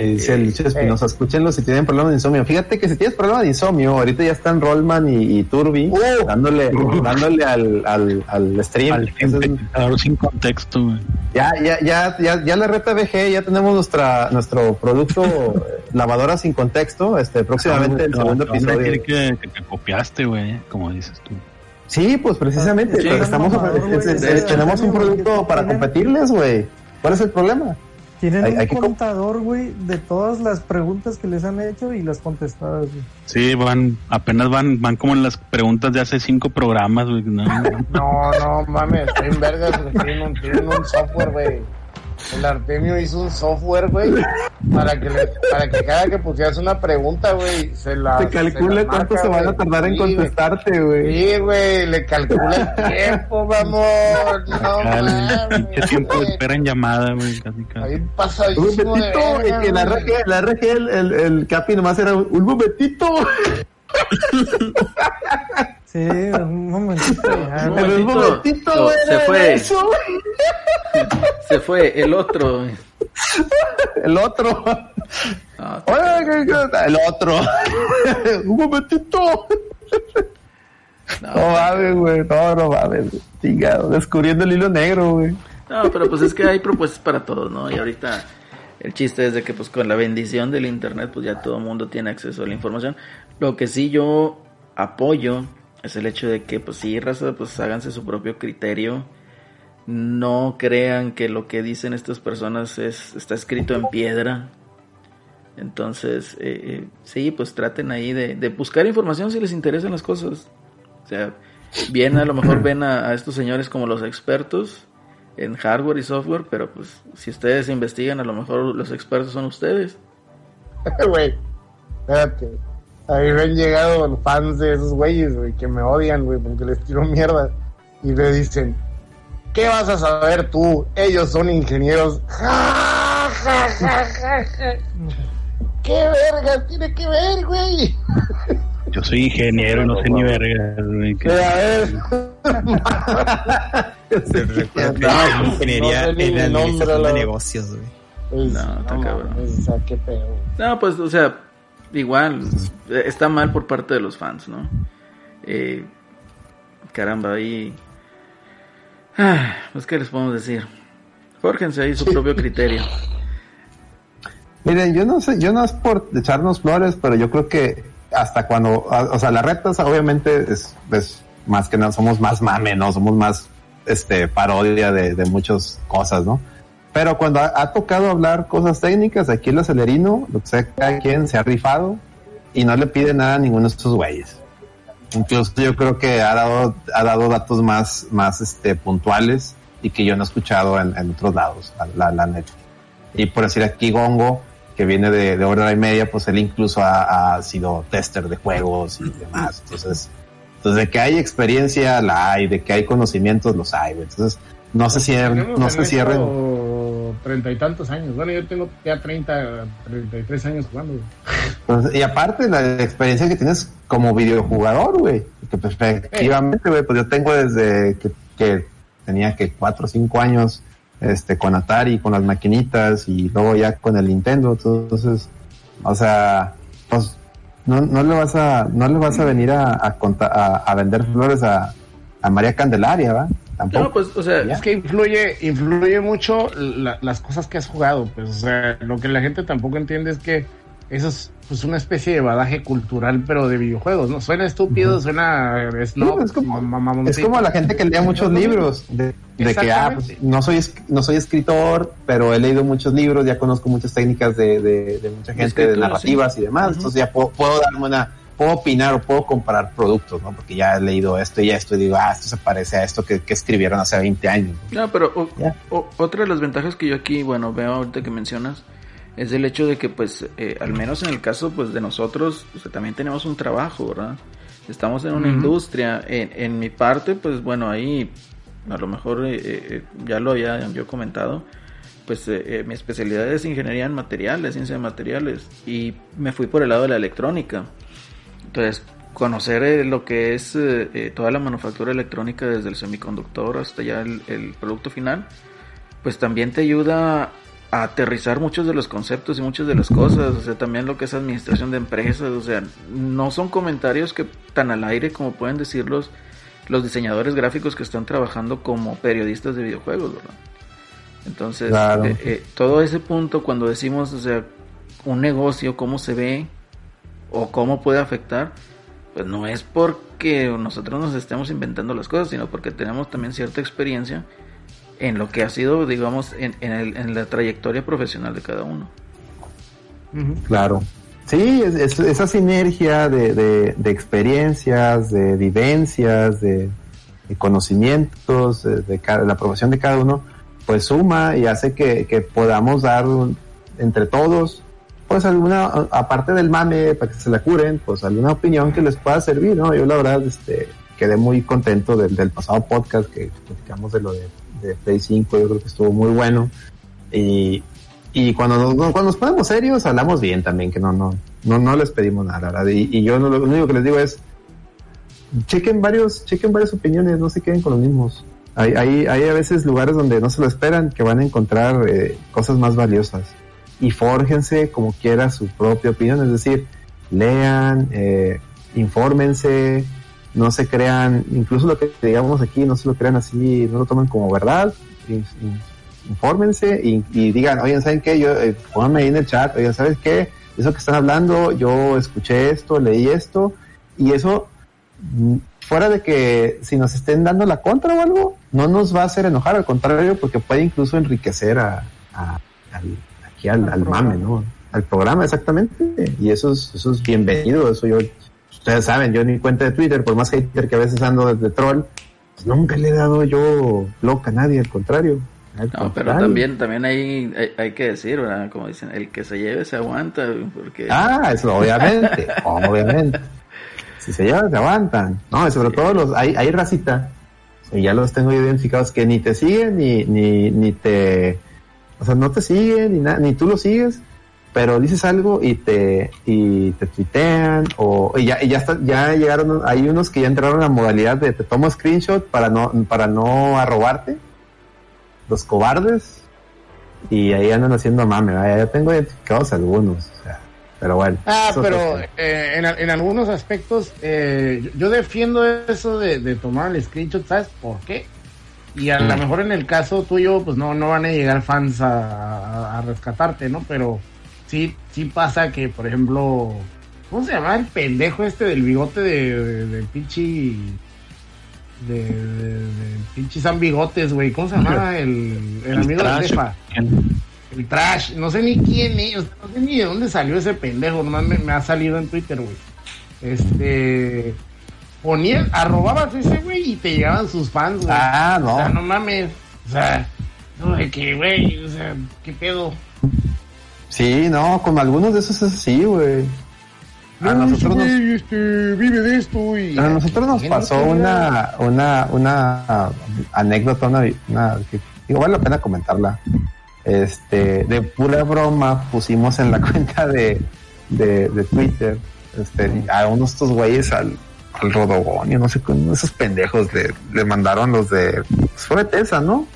Eh, dice el Lucho Eh. Espinosa, escúchenlo si tienen problemas de insomnio. Fíjate que si tienes problemas de insomnio, ahorita ya están Rollman y, y Turbi dándole, dándole al, al, al stream. Al Entonces, sin contexto, güey. ya, ya, ya, ya, ya la reta VG, ya tenemos nuestra, nuestro producto eh, lavadora sin contexto, este, próximamente el segundo episodio. que, que te copiaste, güey, como dices tú. Sí, pues precisamente, Sí, pero estamos, es- es- tenemos un producto para competirles, güey. ¿Cuál es el problema? Tienen Hay- un hay que com- contador, güey, de todas las preguntas que les han hecho y las contestadas, güey. Sí, van, apenas van, van como en las preguntas de hace cinco programas, güey. No, No, no mames, estoy en vergas, güey, tienen un, tienen un software, güey. El Artemio hizo un software, güey, para que le, para que cada que pusieras una pregunta, güey, se la Te calcula la cuánto marca, se van a güey. tardar en Sí, güey. contestarte, güey. Sí, güey, le calcula el tiempo, vamos. No mames. pinche tiempo de güey. espera en llamada, güey, casi casi. Ahí Un pasadísimo de momentito, verga, y en la güey. RG, la RG el, el, el Capi nomás era un momentito. Sí, un momentito. ya, Un momentito. momentito, No, güey. se fue. eso. Se fue el otro. El otro. No, Oye, ¿qué- qué- El otro. un momentito. no, No mames, güey. No, no mames. Chingado. Descubriendo el hilo negro, güey. No, pero pues es que hay propuestas para todos, ¿no? Y ahorita el chiste es de que pues con la bendición del internet pues ya todo el mundo tiene acceso a la información. Lo que sí yo apoyo es el hecho de que pues sí, raza, pues háganse su propio criterio. No crean que lo que dicen estas personas es está escrito en piedra. Entonces, eh, eh, sí, pues traten ahí de, de buscar información si les interesan las cosas. O sea, bien a lo mejor ven a, a estos señores como los expertos en hardware y software, pero pues si ustedes investigan, a lo mejor los expertos son ustedes. Güey, espérate. Ahí me han llegado los fans de esos güeyes, güey, que me odian, güey, porque les tiro mierda. Y me dicen, ¿qué vas a saber tú? Ellos son ingenieros. Ja, ja, ja, ja, ja. ¿Qué verga tiene que ver, güey? Yo soy ingeniero, no sé ni verga, güey. que- a ver, Recuerda que ingeniería no sé en el nombre, administración de negocios, güey. pues, No, está cabrón. O sea, qué pedo. No, pues, o sea, igual, está mal por parte de los fans, ¿no? Eh, caramba, ahí... Ah, pues, ¿qué les podemos decir? Fórjense ahí su propio criterio. Miren, yo no sé, yo no es por echarnos flores, pero yo creo que hasta cuando, a- o sea, las retas obviamente es, es más que nada, somos más mame, ¿no? Somos más, este, parodia de, de muchas cosas, ¿no? Pero cuando ha, ha tocado hablar cosas técnicas, aquí el acelerino, lo que sea, cada quien se ha rifado y no le pide nada a ninguno de estos güeyes. Incluso yo creo que ha dado, ha dado datos más, más, este, puntuales y que yo no he escuchado en, en otros lados, la, la, neta. Y por decir aquí Gongo, que viene de, de hora y media, pues él incluso ha, ha sido tester de juegos y demás. Entonces, entonces de que hay experiencia la hay, de que hay conocimientos los hay. Entonces, no se cierren, no se cierren. Treinta y tantos años. Bueno, yo tengo ya 30, 33 años jugando. Entonces, y aparte la experiencia que tienes como videojugador, güey, que efectivamente, güey, pues yo tengo desde que, que tenía que cuatro o cinco años, este, con Atari, con las maquinitas y luego ya con el Nintendo, entonces, o sea, pues no, no le vas a, no le vas a venir a, a, a, a vender flores a, a María Candelaria, ¿va? Tampoco. No, pues, o sea, Ya. Es que influye, influye mucho la- las cosas que has jugado. Pues, o sea, lo que la gente tampoco entiende es que eso es pues una especie de badaje cultural, pero de videojuegos, ¿no? Suena estúpido, suena snob, es, como, es como la gente que lee muchos libros, de, de que ah, pues, no, soy, no soy escritor, pero he leído muchos libros, ya conozco muchas técnicas de, de, de mucha gente, de narrativas y demás, entonces ya puedo, puedo darme una, puedo opinar o puedo comparar productos, ¿no? Porque ya he leído esto y esto y digo, ah, esto se parece a esto que, que escribieron hace 20 años. No, pero o, o, otra de las ventajas que yo aquí, bueno, veo ahorita que mencionas, es el hecho de que pues eh, al menos en el caso pues de nosotros pues, también tenemos un trabajo, ¿verdad? Estamos en una uh -huh. industria, en, en, mi parte pues bueno ahí a lo mejor eh, eh, ya lo había yo comentado, pues eh, mi especialidad es ingeniería en materiales, ciencia de materiales y me fui por el lado de la electrónica. Entonces conocer lo que es toda la manufactura electrónica desde el semiconductor hasta ya el, el producto final, pues también te ayuda a aterrizar muchos de los conceptos y muchas de las cosas, o sea, también lo que es administración de empresas, o sea, no son comentarios que tan al aire como pueden decirlos los diseñadores gráficos que están trabajando como periodistas de videojuegos, ¿verdad? Entonces, claro. eh, eh, todo ese punto cuando decimos, o sea, un negocio, cómo se ve o cómo puede afectar, pues no es porque nosotros nos estemos inventando las cosas, sino porque tenemos también cierta experiencia en lo que ha sido, digamos, en, en, el, en la trayectoria profesional de cada uno. Claro. Sí, es, es, esa sinergia de, de, de, experiencias, de vivencias, de, de conocimientos, de, cada, la aprobación de cada uno, pues suma y hace que, que podamos dar entre todos, pues alguna, aparte del mame, para que se la curen, pues alguna opinión que les pueda servir, ¿no? Yo la verdad, este, quedé muy contento del, pasado podcast que platicamos de lo de de Play 5, yo creo que estuvo muy bueno. Y, y cuando, nos, cuando nos ponemos serios, hablamos bien también, que no, no, no, no les pedimos nada, ¿verdad? Y, y yo no, lo único que les digo es, chequen varios, chequen varias opiniones, no se queden con los mismos. Hay, hay, hay a veces lugares donde no se lo esperan, que van a encontrar eh, cosas más valiosas. Y fórjense como quiera su propia opinión, es decir, lean, eh, infórmense, no se crean, incluso lo que digamos aquí, no se lo crean así, no lo tomen como verdad, infórmense y, digan, oigan, ¿saben qué? Yo, eh, pónganme ahí en el chat, oigan, ¿sabes qué? Eso que están hablando, yo escuché esto, leí esto, y eso, mm, fuera de que si nos estén dando la contra o algo, no nos va a hacer enojar, al contrario, porque puede incluso enriquecer a, a al, aquí al, al mame, ¿no? Al programa, exactamente, y eso es, eso es bienvenido, eso yo ustedes saben, yo en mi cuenta de Twitter, por más hater que a veces ando desde troll, pues nunca le he dado yo loca a nadie, al contrario. Al no, pero también, también hay, hay, hay, que decir, ¿verdad? Como dicen, el que se lleve se aguanta, porque... Ah, eso obviamente, obviamente. Si se llevan, se aguantan. No, sobre sí. todo los, hay, hay racita, y ya los tengo identificados, que ni te siguen, ni, ni, ni te... O sea, no te siguen, ni, na, ni tú lo sigues, pero dices algo y te y te tuitean o y ya y ya está, ya llegaron hay unos que ya entraron a la modalidad de te tomo screenshot para no para no arrobarte los cobardes y ahí andan haciendo mame ¿verdad? ya tengo identificados algunos o sea, pero bueno ah pero eh, en, en, algunos aspectos eh, yo defiendo eso de, de, tomar el screenshot sabes por qué y a mm. lo mejor en el caso tuyo pues no no van a llegar fans a, rescatarte no pero sí, sí pasa que, por ejemplo, ¿cómo se llama el pendejo este del bigote de, de, de pinche. De, de, San Bigotes, güey? ¿Cómo se llama el, el, el amigo trash, de Cefa? El trash, no sé ni quién es, no sé ni de dónde salió ese pendejo, nomás me, me ha salido en Twitter, güey. Este. Ponía, arrobabas ese güey y te llegaban sus fans, güey. Ah, no. O sea, no mames. O sea, no, de que, güey, o sea, ¿qué pedo? Sí, no, con algunos de esos es así, güey. A no, nosotros nos... este, vive de esto y... A nosotros nos pasó una, una, una anécdota, una, una que digo, vale la pena comentarla. Este, de pura broma pusimos en la cuenta de, de, de Twitter, este, a unos estos güeyes al, al Rodogonio, no sé, esos pendejos le, le mandaron los de, pues fue Bethesda, ¿no?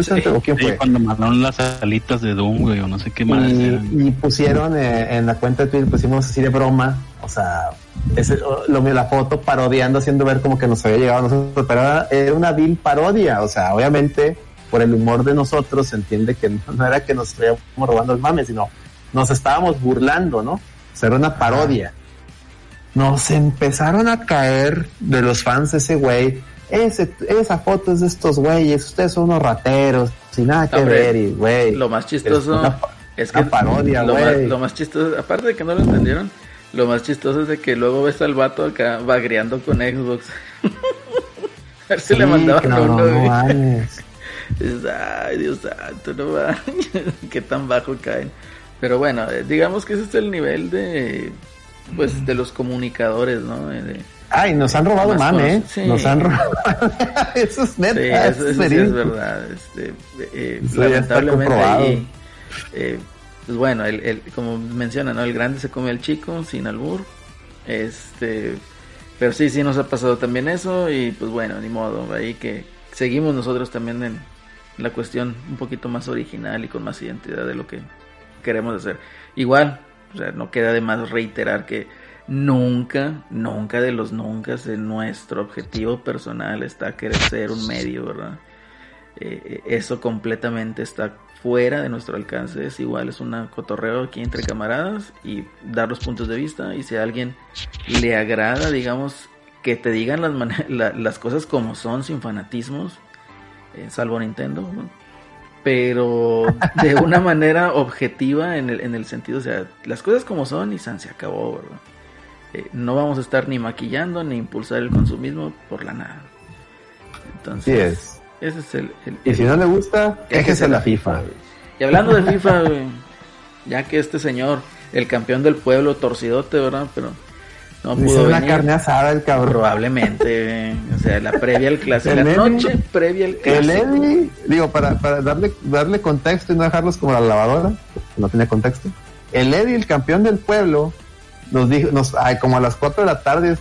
Sí, ¿O quién fue? cuando mandaron las alitas de Doom, güey, o no sé qué más. Y, y pusieron eh, en la cuenta de Twitter, pusimos así de broma, o sea, ese, lo la foto parodiando, haciendo ver como que nos había llegado a nosotros, pero era, era una vil parodia, o sea, obviamente por el humor de nosotros se entiende que no, era que nos estábamos robando el mame, sino nos estábamos burlando, ¿no? Ser una parodia. Nos empezaron a caer de los fans de ese güey. Ese, esa foto es de estos güeyes. Ustedes son unos rateros. Sin nada que Hombre, ver, y güey. Lo más chistoso Es una una que parodia, lo, más, lo más chistoso, aparte de que no lo entendieron, lo más chistoso es de que luego ves al vato acá bagreando con Xbox. a ver si le mandaban no, uno, no Ay, Dios santo, no va. Qué tan bajo caen. Pero bueno, eh, digamos que ese es el nivel de pues de los comunicadores, ¿no? De- Ay, nos han robado mame, ¿eh? sí. Nos han robado. eso es neta. Sí, eso eso, eso sí es verdad. Este, eh, lamentablemente ahí, eh, pues bueno, el, el- como menciona, ¿no? El grande se come al chico sin albur. Este, pero sí, sí nos ha pasado también eso y pues bueno, ni modo, ahí que seguimos nosotros también en la cuestión un poquito más original y con más identidad de lo que queremos hacer. Igual, o sea, no queda de más reiterar que nunca, nunca de los nunca, nuestro objetivo personal está querer ser un medio, ¿verdad? Eh, eso completamente está fuera de nuestro alcance. Es igual, es un cotorreo aquí entre camaradas y dar los puntos de vista. Y si a alguien le agrada, digamos, que te digan las, las cosas como son, sin fanatismos, eh, salvo Nintendo. Pero de una manera objetiva en el, en el sentido, o sea, las cosas como son y san, se acabó, ¿verdad? Eh, no vamos a estar ni maquillando ni impulsar el consumismo por la nada. Entonces, Así es. ese es el, el- Y si no le gusta, quéjese la FIFA. Y hablando de FIFA, ya que este señor, el campeón del pueblo, torcidote, ¿verdad? Pero no pudo una venir. carne asada el cabrón. Probablemente, o sea, la previa al clásico, El la noche previa al El clásico. Eddie, digo, para, para darle, darle contexto y no dejarlos como la lavadora, no tiene contexto. El Eddie, el campeón del pueblo, nos dijo, nos, ay, como a las 4 de la tarde, es-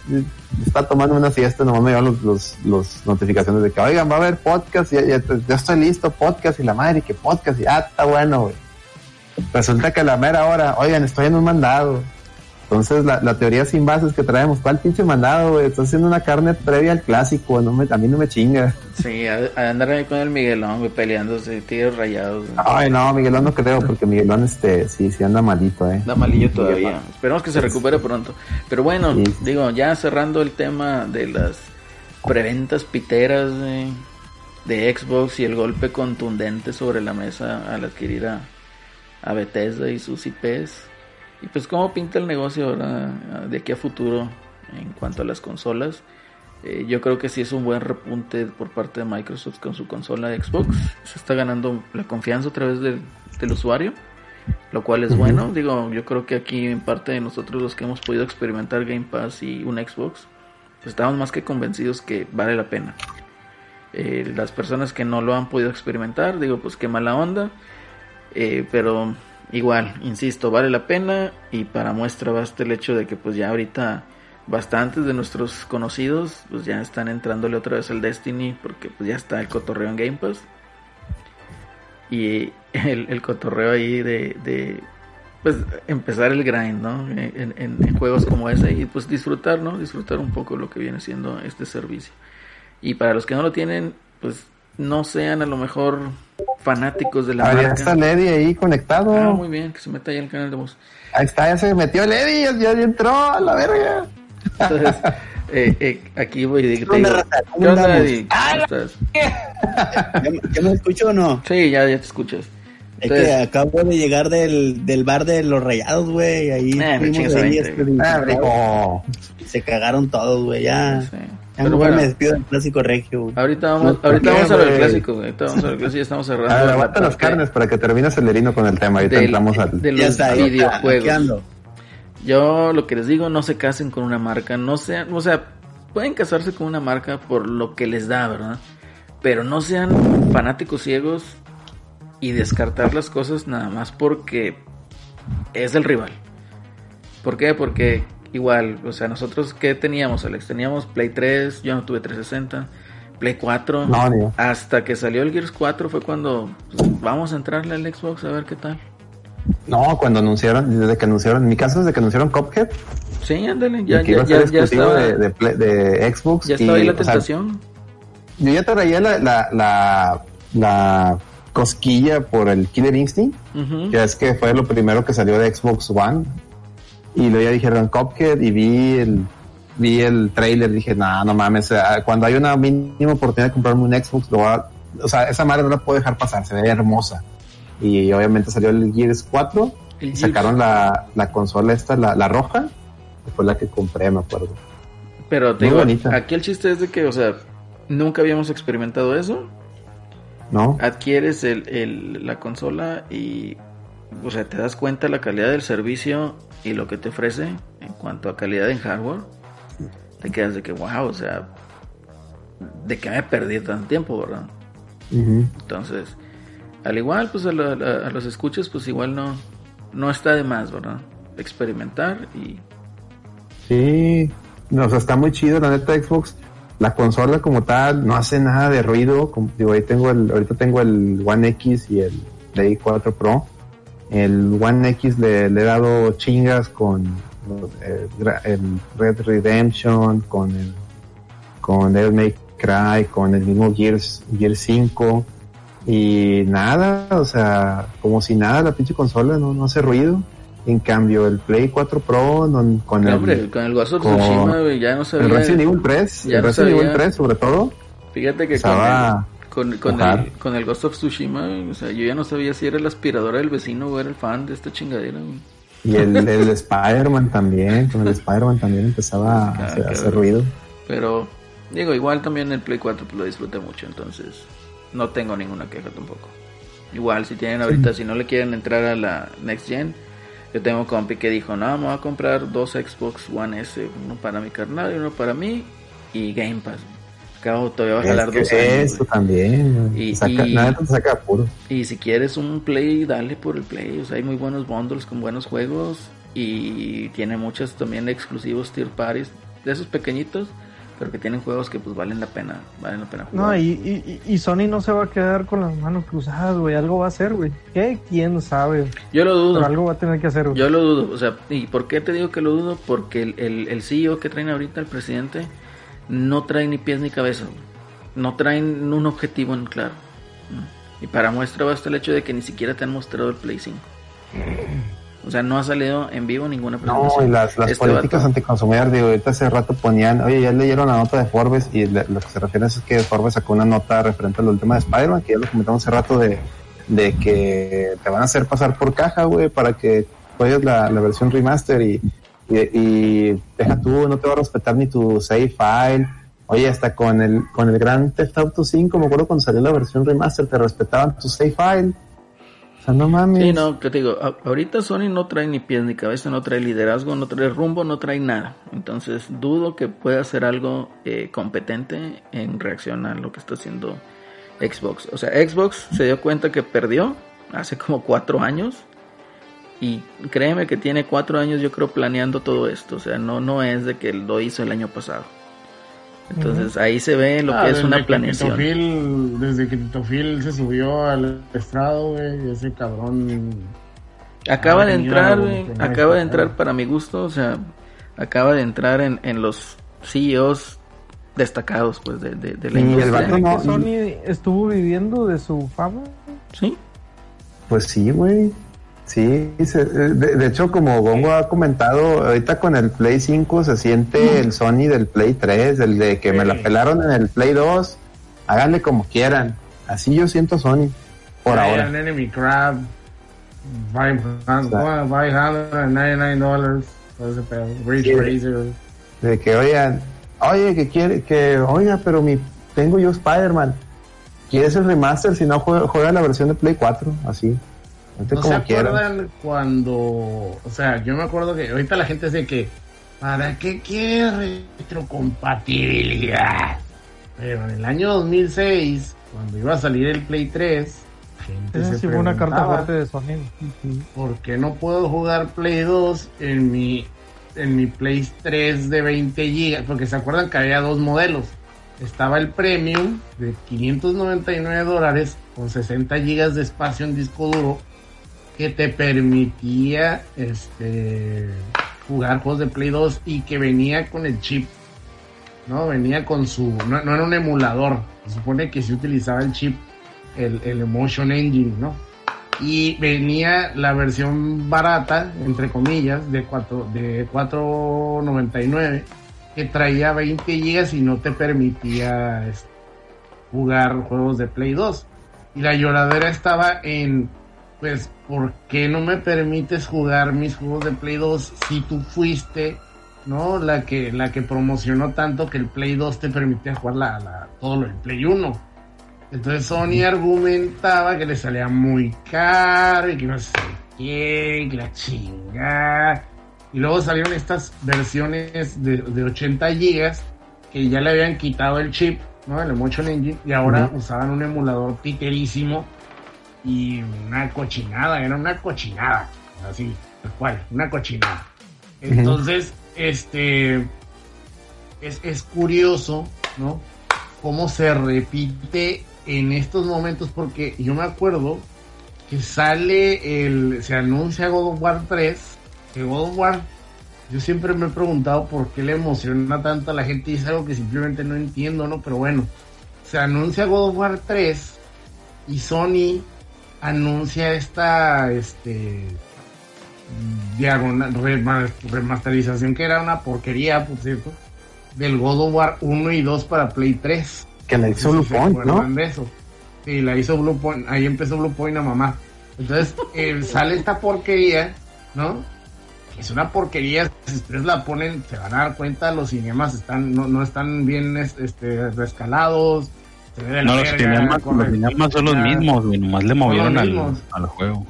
está tomando una siesta, nomás me llevan los, los, los notificaciones de que, oigan, va a haber podcast, ya, ya, ya estoy listo, podcast, y la madre, que podcast, y ah, está bueno, güey. Resulta que a la mera hora, oigan, estoy en un mandado. Entonces, la, la teoría sin bases que traemos, ¿cuál pinche mandado, güey? Estoy haciendo una carne previa al clásico, no me, a mí no me chinga. Sí, a, a andar ahí con el Miguelón, güey, peleándose, tigres rayados. güey. Ay, no, Miguelón no creo, porque Miguelón, este, sí, sí anda malito, eh. Da malillo todavía. Esperemos que se recupere pronto. Pero bueno, Sí. digo, ya cerrando el tema de las preventas piteras de, de Xbox y el golpe contundente sobre la mesa al adquirir a, a Bethesda y sus IPs. Y pues cómo pinta el negocio ahora de aquí a futuro en cuanto a las consolas. Eh, yo creo que sí es un buen repunte por parte de Microsoft con su consola de Xbox. Se está ganando la confianza a través del, del usuario, lo cual es bueno. Digo, yo creo que aquí en parte de nosotros los que hemos podido experimentar Game Pass y un Xbox, pues estamos más que convencidos que vale la pena. Eh, las personas que no lo han podido experimentar, digo, pues qué mala onda. Eh, pero igual, insisto, vale la pena y para muestra basta el hecho de que pues ya ahorita bastantes de nuestros conocidos pues ya están entrándole otra vez al Destiny porque pues ya está el cotorreo en Game Pass y el, el cotorreo ahí de, de pues empezar el grind, ¿no? En, en- en juegos como ese y pues disfrutar, ¿no? Disfrutar un poco lo que viene siendo este servicio. Y para los que no lo tienen, pues no sean a lo mejor fanáticos de la Ah, ya marca. está Lady ahí conectado. Ah, muy bien, que se meta ahí al canal de voz. Ahí está, ya se metió Eddie, ya, ya entró a la verga. Entonces, eh, eh, aquí voy te ¿Qué ¿qué onda, andamos? Eddie? ¿Cómo estás? ¿Ya, me- escucho o no? Sí, ya, ya te escuchas. Es que acabo de llegar del, del bar de los rayados, güey. Ahí Eh, me fuimos ahí, 20, este, Ah, se cagaron todos, güey. Ya, sí. Ya Pero mejor bueno, me despido del clásico regio, güey. ahorita vamos, ¿Por ahorita qué, vamos a ver el clásico, güey. Ahorita vamos a ver el clásico, ya estamos cerrando. A ver, la las parte carnes para que termine Celerino con el tema. Ahorita del- entramos al. de los está, está, videojuegos. Yo lo que les digo, no se casen con una marca, no sean, o sea, pueden casarse con una marca por lo que les da, ¿verdad? Pero no sean fanáticos ciegos y descartar las cosas nada más porque es el rival. ¿Por qué? Porque igual, o sea, nosotros ¿qué teníamos, Alex? Teníamos Play 3, yo no tuve 360, Play 4. No, Hasta que salió el Gears 4 fue cuando pues, vamos a entrarle al Xbox a ver qué tal. No, cuando anunciaron, desde que anunciaron, en mi caso desde que anunciaron Cuphead, Sí, ándale, ya, que ya, ya, ya estaba, de, de, Play- de Xbox. ya estaba ahí la o sea, tentación. yo ya traía la, la, la, la cosquilla por el Killer Instinct, Ujú. que es que fue lo primero que salió de Xbox One. Y luego ya dijeron Cuphead y vi el, vi el trailer, dije, no, no mames, cuando hay una mínima oportunidad de comprarme un Xbox, lo voy a- o sea, esa madre no la puedo dejar pasar, se ve hermosa. Y obviamente salió el Gears 4, El sacaron la, la consola esta, la, la roja, que fue la que compré, me acuerdo. Pero te Muy digo, bonita. aquí el chiste es de que, o sea, nunca habíamos experimentado eso. ¿No? Adquieres el, el- la consola y, o sea, te das cuenta la calidad del servicio y lo que te ofrece en cuanto a calidad en hardware. Te quedas de que, wow, o sea, de que me perdí tanto tiempo, ¿verdad? Entonces, al igual, pues a, la- a- a los escuchas, pues igual no, no está de más, ¿verdad? Experimentar y Sí, no, o sea, está muy chido la neta Xbox. La consola como tal no hace nada de ruido. Como, digo, ahí tengo el, ahorita tengo el One X y el Play 4 Pro. El One X le, le he dado chingas con eh, gra- el Red Redemption, con el con Devil May Cry, con el mismo Gears, Gears 5 y nada, o sea, como si nada la pinche consola no, no hace ruido. En cambio, el Play 4 Pro no- con el, hombre, con el Ghost of Tsushima, ya no sabía. el Resident Evil 3, ya el no Resident Evil sabía. 3 sobre todo, Fíjate que Estaba con el, con, el, con el Ghost of Tsushima, o sea, yo ya no sabía si era la aspiradora del vecino o era el fan de esta chingadera. y el, el Spider-Man también, con el Spider-Man también empezaba a hacer, a hacer ruido. Pero, digo, igual también el Play 4 pues, lo disfruté mucho, entonces no tengo ninguna queja tampoco. Igual, si tienen ahorita, si no le quieren entrar a la Next Gen, yo tengo un compi que dijo, no, me voy a comprar dos Xbox One S, uno para mi carnal y uno para mí, y Game Pass. Acabo, todavía va a jalar dos años. eso también. Y- saca, y- nada te saca apuro. Y si quieres un Play, dale por el Play. O sea, hay muy buenos bundles con buenos juegos. Y tiene muchos también exclusivos tier parties. De esos pequeñitos. Pero que tienen juegos que pues valen la pena. Valen la pena jugar. No, y, y, y Sony no se va a quedar con las manos cruzadas, güey. Algo va a hacer, güey. ¿Qué? ¿Quién sabe? Yo lo Pero dudo. algo va a tener que hacer, güey. Yo lo dudo. O sea, ¿y por qué te digo que lo dudo? Porque el, el, el CEO que traen ahorita, el presidente, no trae ni pies ni cabeza. No traen un objetivo en claro. ¿no? Y para muestra basta el hecho de que ni siquiera te han mostrado el Play 5. O sea, no ha salido en vivo ninguna No, presentación. y las, las Este políticas anticonsumidoras, digo, ahorita hace rato ponían, oye, ya leyeron la nota de Forbes y le- lo que se refiere es que Forbes sacó una nota referente al último de Spider-Man, que ya lo comentamos hace rato de, de que te van a hacer pasar por caja, güey, para que juegues la, la versión remaster y, y, y deja tú, no te va a respetar ni tu save file. Oye, hasta con el, con el Grand Theft Auto 5, me acuerdo cuando salió la versión remaster, te respetaban tu save file. O sea, no mames. Sí, no, te digo, ahorita Sony no trae ni pies ni cabeza, no trae liderazgo, no trae rumbo, no trae nada. Entonces dudo que pueda hacer algo eh, competente en reacción a lo que está haciendo Xbox. O sea, Xbox se dio cuenta que perdió hace como cuatro años y créeme que tiene cuatro años yo creo planeando todo esto. O sea, no, no es de que lo hizo el año pasado. Entonces ahí se ve lo Ah, que es una planeación. Desde que Tito Phil se subió al estrado, güey, ese cabrón. Acaba de entrar, güey, acaba de entrar para mi gusto, o sea, acaba de entrar en, en los CEOs destacados, pues, de, de, de la Y el industria. vato no- que Sony estuvo viviendo de su fama. Sí, Pues sí, güey. Sí, se- de, de hecho, como Gongo ha comentado, ahorita con el Play 5 se siente el Sony del Play 3, el de que me la pelaron en el Play 2. Háganle como quieran. Así yo siento Sony por ahora. Enemy Crab. 599 dólares. Todo ese pedo. Ridge Sí. Racer. De que, oigan, oye, que quiere, que, oiga, pero mi, tengo yo Spider-Man. ¿Quieres el remaster? Si no, juega, juega la versión de Play 4, así. ¿No se quieran. acuerdan cuando, o sea, yo me acuerdo que ahorita la gente dice que, ¿para qué quiere retrocompatibilidad? Pero en el año 2006, cuando iba a salir el Play 3, gente Esa se sí fue una carta fuerte de Sony. ¿por qué no puedo jugar Play 2 en mi, en mi Play 3 de 20 GB? Porque se acuerdan que había dos modelos. Estaba el Premium de 599 dólares con 60 GB de espacio en disco duro que te permitía este jugar juegos de Play 2 y que venía con el chip. No, venía con su. No, era un emulador. Se supone que se utilizaba el chip, el, el Emotion Engine, ¿no? y venía la versión barata, entre comillas, de 4 de 4.99 que traía 20 gigas y no te permitía este, jugar juegos de Play 2. Y la lloradera estaba en, pues, ¿por qué no me permites jugar mis juegos de Play 2 si tú fuiste, ¿no? La que, la que promocionó tanto que el Play 2 te permitía jugar la, la- todo lo del Play 1. Entonces Sony argumentaba que le salía muy caro y que no sé qué, que la chingada. Y luego salieron estas versiones de, de 80 gigas que ya le habían quitado el chip, ¿no? El Emotion Engine, y ahora usaban un emulador titerísimo y una cochinada, era una cochinada, así, tal cual, una cochinada. Entonces, este, es, es curioso, ¿no? Cómo se repite en estos momentos, porque yo me acuerdo que sale el, se anuncia God of War 3, que God of War, yo siempre me he preguntado por qué le emociona tanto a la gente y es algo que simplemente no entiendo, ¿no? Pero bueno, se anuncia God of War 3 y Sony anuncia esta, este, diagonal, remasterización que era una porquería, por cierto, del God of War 1 y 2 para Play 3. Que la hizo No Blue si Point, ¿no? de eso. Sí, la hizo Blue Point, ahí empezó Blue Point a mamá. Entonces, eh, sale esta porquería, ¿no? Es una porquería, si ustedes la ponen, se van a dar cuenta, los cinemas están, no, no están bien es- este, rescalados, No, los cinemas, los cinemas son los mismos, güey. Nomás le movieron al, al juego.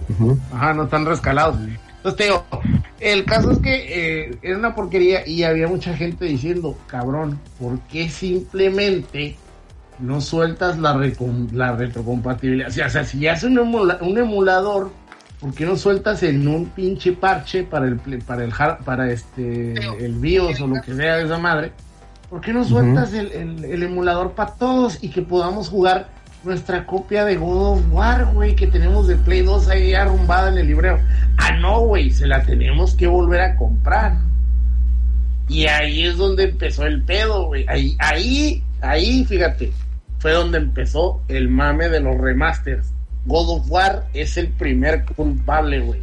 Ajá, no están rescalados. Entonces te digo, el caso es que eh, era una porquería y había mucha gente diciendo, cabrón, ¿por qué simplemente no sueltas la, la retrocompatibilidad? O sea, o sea, si ya es un, emula- un emulador, ¿por qué no sueltas en un pinche parche para el para el para este el BIOS o lo que sea de esa madre? ¿Por qué no sueltas el, el- el emulador para todos y que podamos jugar nuestra copia de God of War, güey, que tenemos de Play 2 ahí arrumbada en el libreo? Ah, no, güey, se la tenemos que volver a comprar. Y ahí es donde empezó el pedo, güey. Ahí, ahí, ahí, fíjate, fue donde empezó el mame de los remasters. God of War es el primer culpable, güey.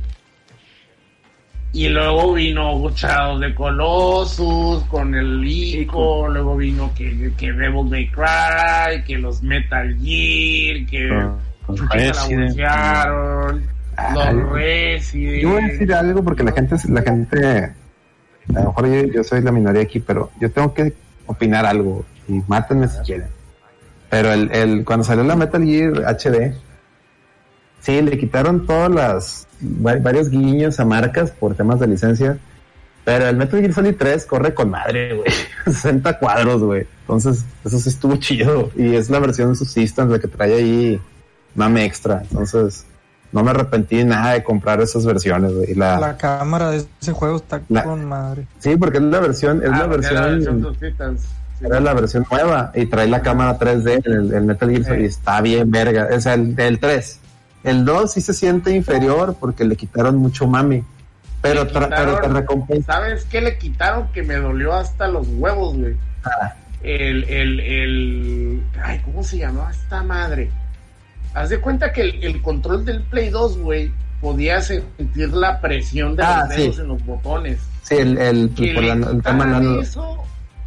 Y luego vino Shadow de Colossus con el Ico, luego vino que, que Devil May Cry, que los Metal Gear, que Chuchita la los Resident. Yo voy a decir algo porque la gente, la gente, a lo mejor yo, yo soy la minoría aquí, pero yo tengo que opinar algo y mátenme si quieren. Pero el, el, cuando salió la Metal Gear HD, sí, le quitaron todas las, varios guiños a marcas por temas de licencia, pero el Metal Gear Solid 3 corre con madre, güey. 60 cuadros, güey. Entonces, eso sí estuvo chido. Y es la versión Subsistence la que trae ahí mame extra. Entonces, no me arrepentí nada de comprar esas versiones, güey. La, La cámara de ese juego está La- con madre. Sí, porque es la versión, es Ah, la era versión, Subsistence. Sí. era la versión nueva y trae la cámara 3D, el, el Metal Gear Solid, Sí. está bien verga, o sea, el, el 3. El 2 sí se siente inferior porque le quitaron mucho mami, pero, te recompensa. ¿Sabes qué le quitaron? Que me dolió hasta los huevos, güey. Ah. El, el, el. Ay, ¿cómo se llamaba esta madre? Haz de cuenta que el, el control del Play 2, güey, podía sentir la presión de Ah, los dedos sí. en los botones. Sí, el, el, por la- el tema eso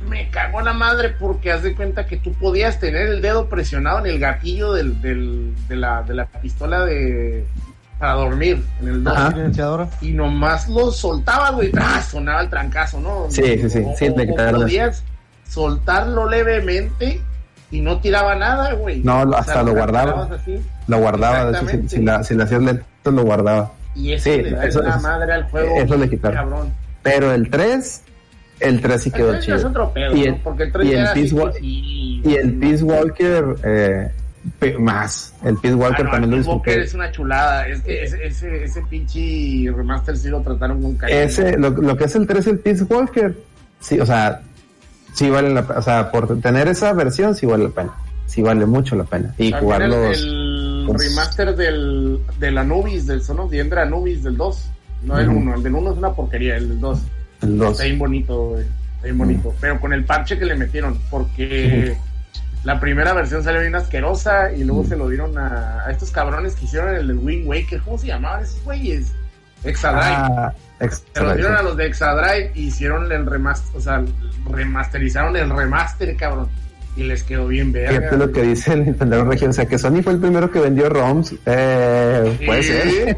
me cagó la madre porque haz de cuenta que tú podías tener el dedo presionado en el gatillo del, del, de, la, de la pistola de para dormir en el 2 Ajá. Silenciadora. y nomás lo soltabas, güey, ¡ah! sonaba el trancazo, ¿no? Sí, sí, sí, O- sí, o- le o podías soltarlo levemente y no tiraba nada, güey. No, lo- hasta lo guardaba. lo guardaba, de hecho, si, Exactamente. si la, si la hacías lento lo guardaba. y eso Sí, le da eso- la eso- madre al juego. eso le quitaron. Cabrón. Pero el 3, el 3 sí quedó ya chido. es otro pedo, Y ¿no? el- Porque el 3 y el Peace que Wa- sí, Y el Peace Walker, eh, más. El Peace Ah, Walker no, también el lo Peace Walker disfruté. es una chulada. Es que ese, ese, ese pinche remaster sí lo trataron con cariño. Ese, lo, lo que es el 3, el Peace Walker, sí, o sea, sí vale la pena. O sea, por tener esa versión, sí vale la pena. Sí vale mucho la pena. Y jugar el, los. el los- remaster del, del Anubis, del Son of the Ender Anubis del 2. No el Ujú. 1, el del 1 es una porquería, el del 2. El dos. Está bien bonito, güey. Está bien bonito. Pero con el parche que le metieron, porque la primera versión salió bien asquerosa y luego se lo dieron a, a estos cabrones que hicieron el del Wind Waker. ¿Cómo se llamaban esos güeyes? Exadrive. Ah, se lo dieron a los de Exadrive y hicieron el remaster, o sea, remasterizaron el remaster, cabrón. Y les quedó bien verga. Fíjate lo que dice el Nintendo Región, o sea que Sony fue el primero que vendió ROMs. Eh, puede Sí, ser.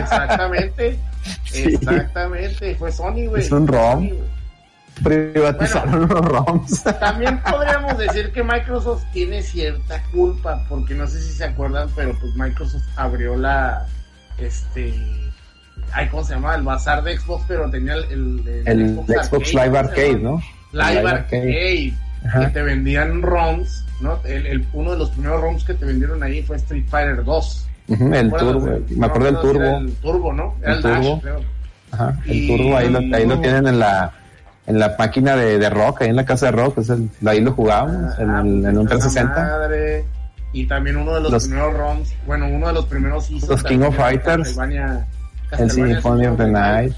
Exactamente. Sí. Exactamente. Fue Sony, güey. Es un ROM. Sony. Privatizaron los ROMs. También podríamos decir que Microsoft tiene cierta culpa, porque no sé si se acuerdan, pero pues Microsoft abrió la, este, ay, ¿cómo se llama? El bazar de Xbox, pero tenía el, el, El Xbox Live ¿cómo se Arcade? ¿no? Live, Live Arcade, Ajá. que te vendían ROMs, ¿no? El, el- uno de los primeros ROMs que te vendieron ahí fue Street Fighter 2. Ujú, el ¿Te acuerdas? turbo, No me acuerdo del turbo. El turbo, ¿no? Era El el, Dash, turbo. creo. Ajá, el Y- turbo ahí lo, ahí lo tienen en la en la máquina de, de rock, ahí en la casa de rock, el, ahí lo jugábamos, en, Ah, el- pues en un esa 360. madre. Y también uno de los, Los- primeros ROMs, bueno, uno de los primeros Los King of Fighters. Castlevania- El Symphony of the Night.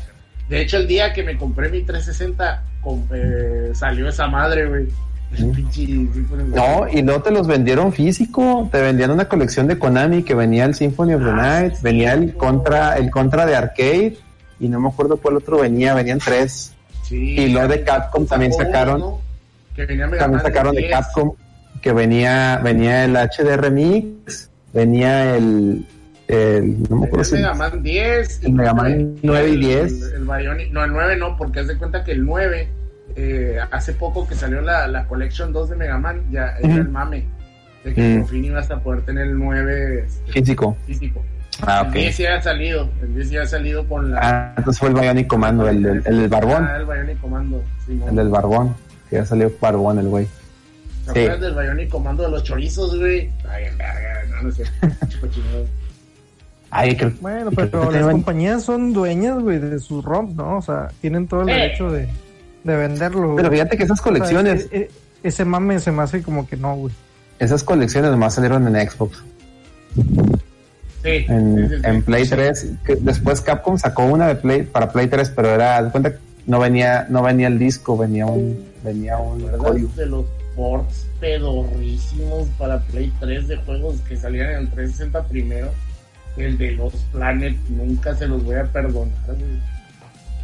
De hecho, el día que me compré mi 360, com- eh, salió esa madre, güey. El No, y no te los vendieron físico, te vendían una colección de Konami que venía el Symphony of the Ah, Night, venía el contra, el contra de arcade, y no me acuerdo cuál otro venía, venían tres. Sí, y lo de Capcom también sacaron. ¿no? Que También sacaron de 10. Capcom que venía, venía el HD Remix, venía el, el no me acuerdo si Mega Man 10. el Mega Man 9 y el- 10. El, el Bionic- no, el 9 no, porque haz de cuenta que el 9, eh, hace poco que salió la, la Collection 2 de Mega Man, ya era el mame. De que Mm. por fin ibas a poder tener el 9 este, físico. físico. Ah, El ok. 10 ya ha salido, el 10 ya ha salido con la... Ah, entonces fue el Bionic Commando, el, del- el del barbón, Ah, el Bionic Commando. Simón. el del barbón, que ya salió barbón el güey. ¿Te sí. acuerdas del Bionic Commando de los chorizos, güey? Ay, en verga, no, no sé. Chico chingado. Ay, creo, Bueno, creo pero que las compañías son dueñas, güey, de sus ROMs, ¿no? O sea, tienen todo el Eh. derecho de, de venderlo. Pero fíjate que esas O sea, colecciones, e- e- ese mame se me hace como que no, güey. esas colecciones nomás salieron en Xbox, Sí, en, sí, sí, sí. en Play 3. que después Capcom sacó una de Play para Play 3, pero era, de cuenta, que no venía, no venía el disco, venía un, venía un ¿Te acuerdas código. de los ports pedorrísimos para Play 3 de juegos que salían en el 360 primero? El de los Planet, nunca se los voy a perdonar, güey.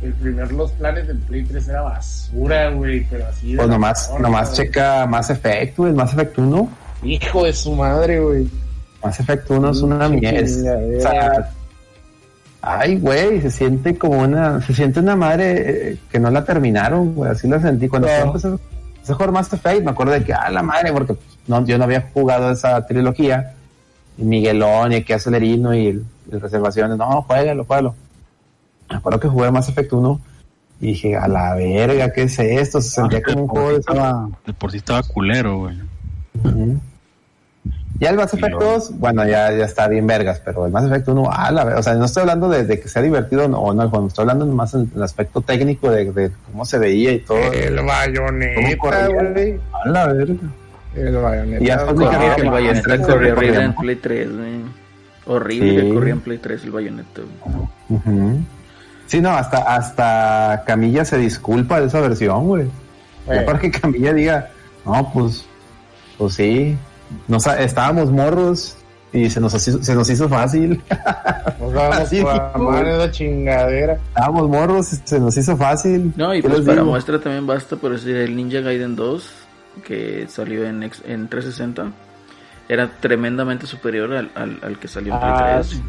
El primer Los Planet en Play 3 era basura, güey, pero así Pues nomás, nomás checa Mass Effect, güey, Mass Effect 1. Hijo de su madre, güey. Mass Effect 1 es una mierda. o sea, ay, güey, se siente como una, se siente una madre eh, que no la terminaron, güey, así la sentí cuando No. empecé, empecé a jugar Mass Effect, me acuerdo de que, ah, la madre, porque no, yo no había jugado esa trilogía, y Miguelón, y aquí Acelerino, y el, el Reservaciones, no, juégalo, juégalo. Me acuerdo que jugué Mass Effect 1, y dije, a la verga, ¿qué es esto? Se sentía como un juego de estaba, de por sí estaba culero, güey. Ujú. Ya el Mass Effect luego- 2, bueno, ya, ya está bien vergas, pero el Mass Effect 1, ah, la ver- o sea, no estoy hablando de, de que sea divertido o no, o no, el juego, estoy hablando más en el aspecto técnico de, de cómo se veía y todo. El ¿Cómo bayoneta, güey. A la verga. El bayoneta. Y ya Corría, que el bayoneta corría corría, horrible en. Play 3, güey. Horrible Sí. que corría en Play 3 el bayoneta, güey. Ujú. Sí, no, hasta, hasta Camilla se disculpa de esa versión, güey. Ya Eh. para que Camilla diga, no, pues, pues sí, nos, estábamos morros y se nos, hizo- se nos hizo fácil. Nos vamos Así a dijo, amar esa chingadera. estábamos morros y se nos hizo fácil. No, y ¿Qué pues para digo? muestra también basta por decir el Ninja Gaiden 2, que salió en, ex- en 360, era tremendamente superior al, al, al que salió en Ah, 3. sí.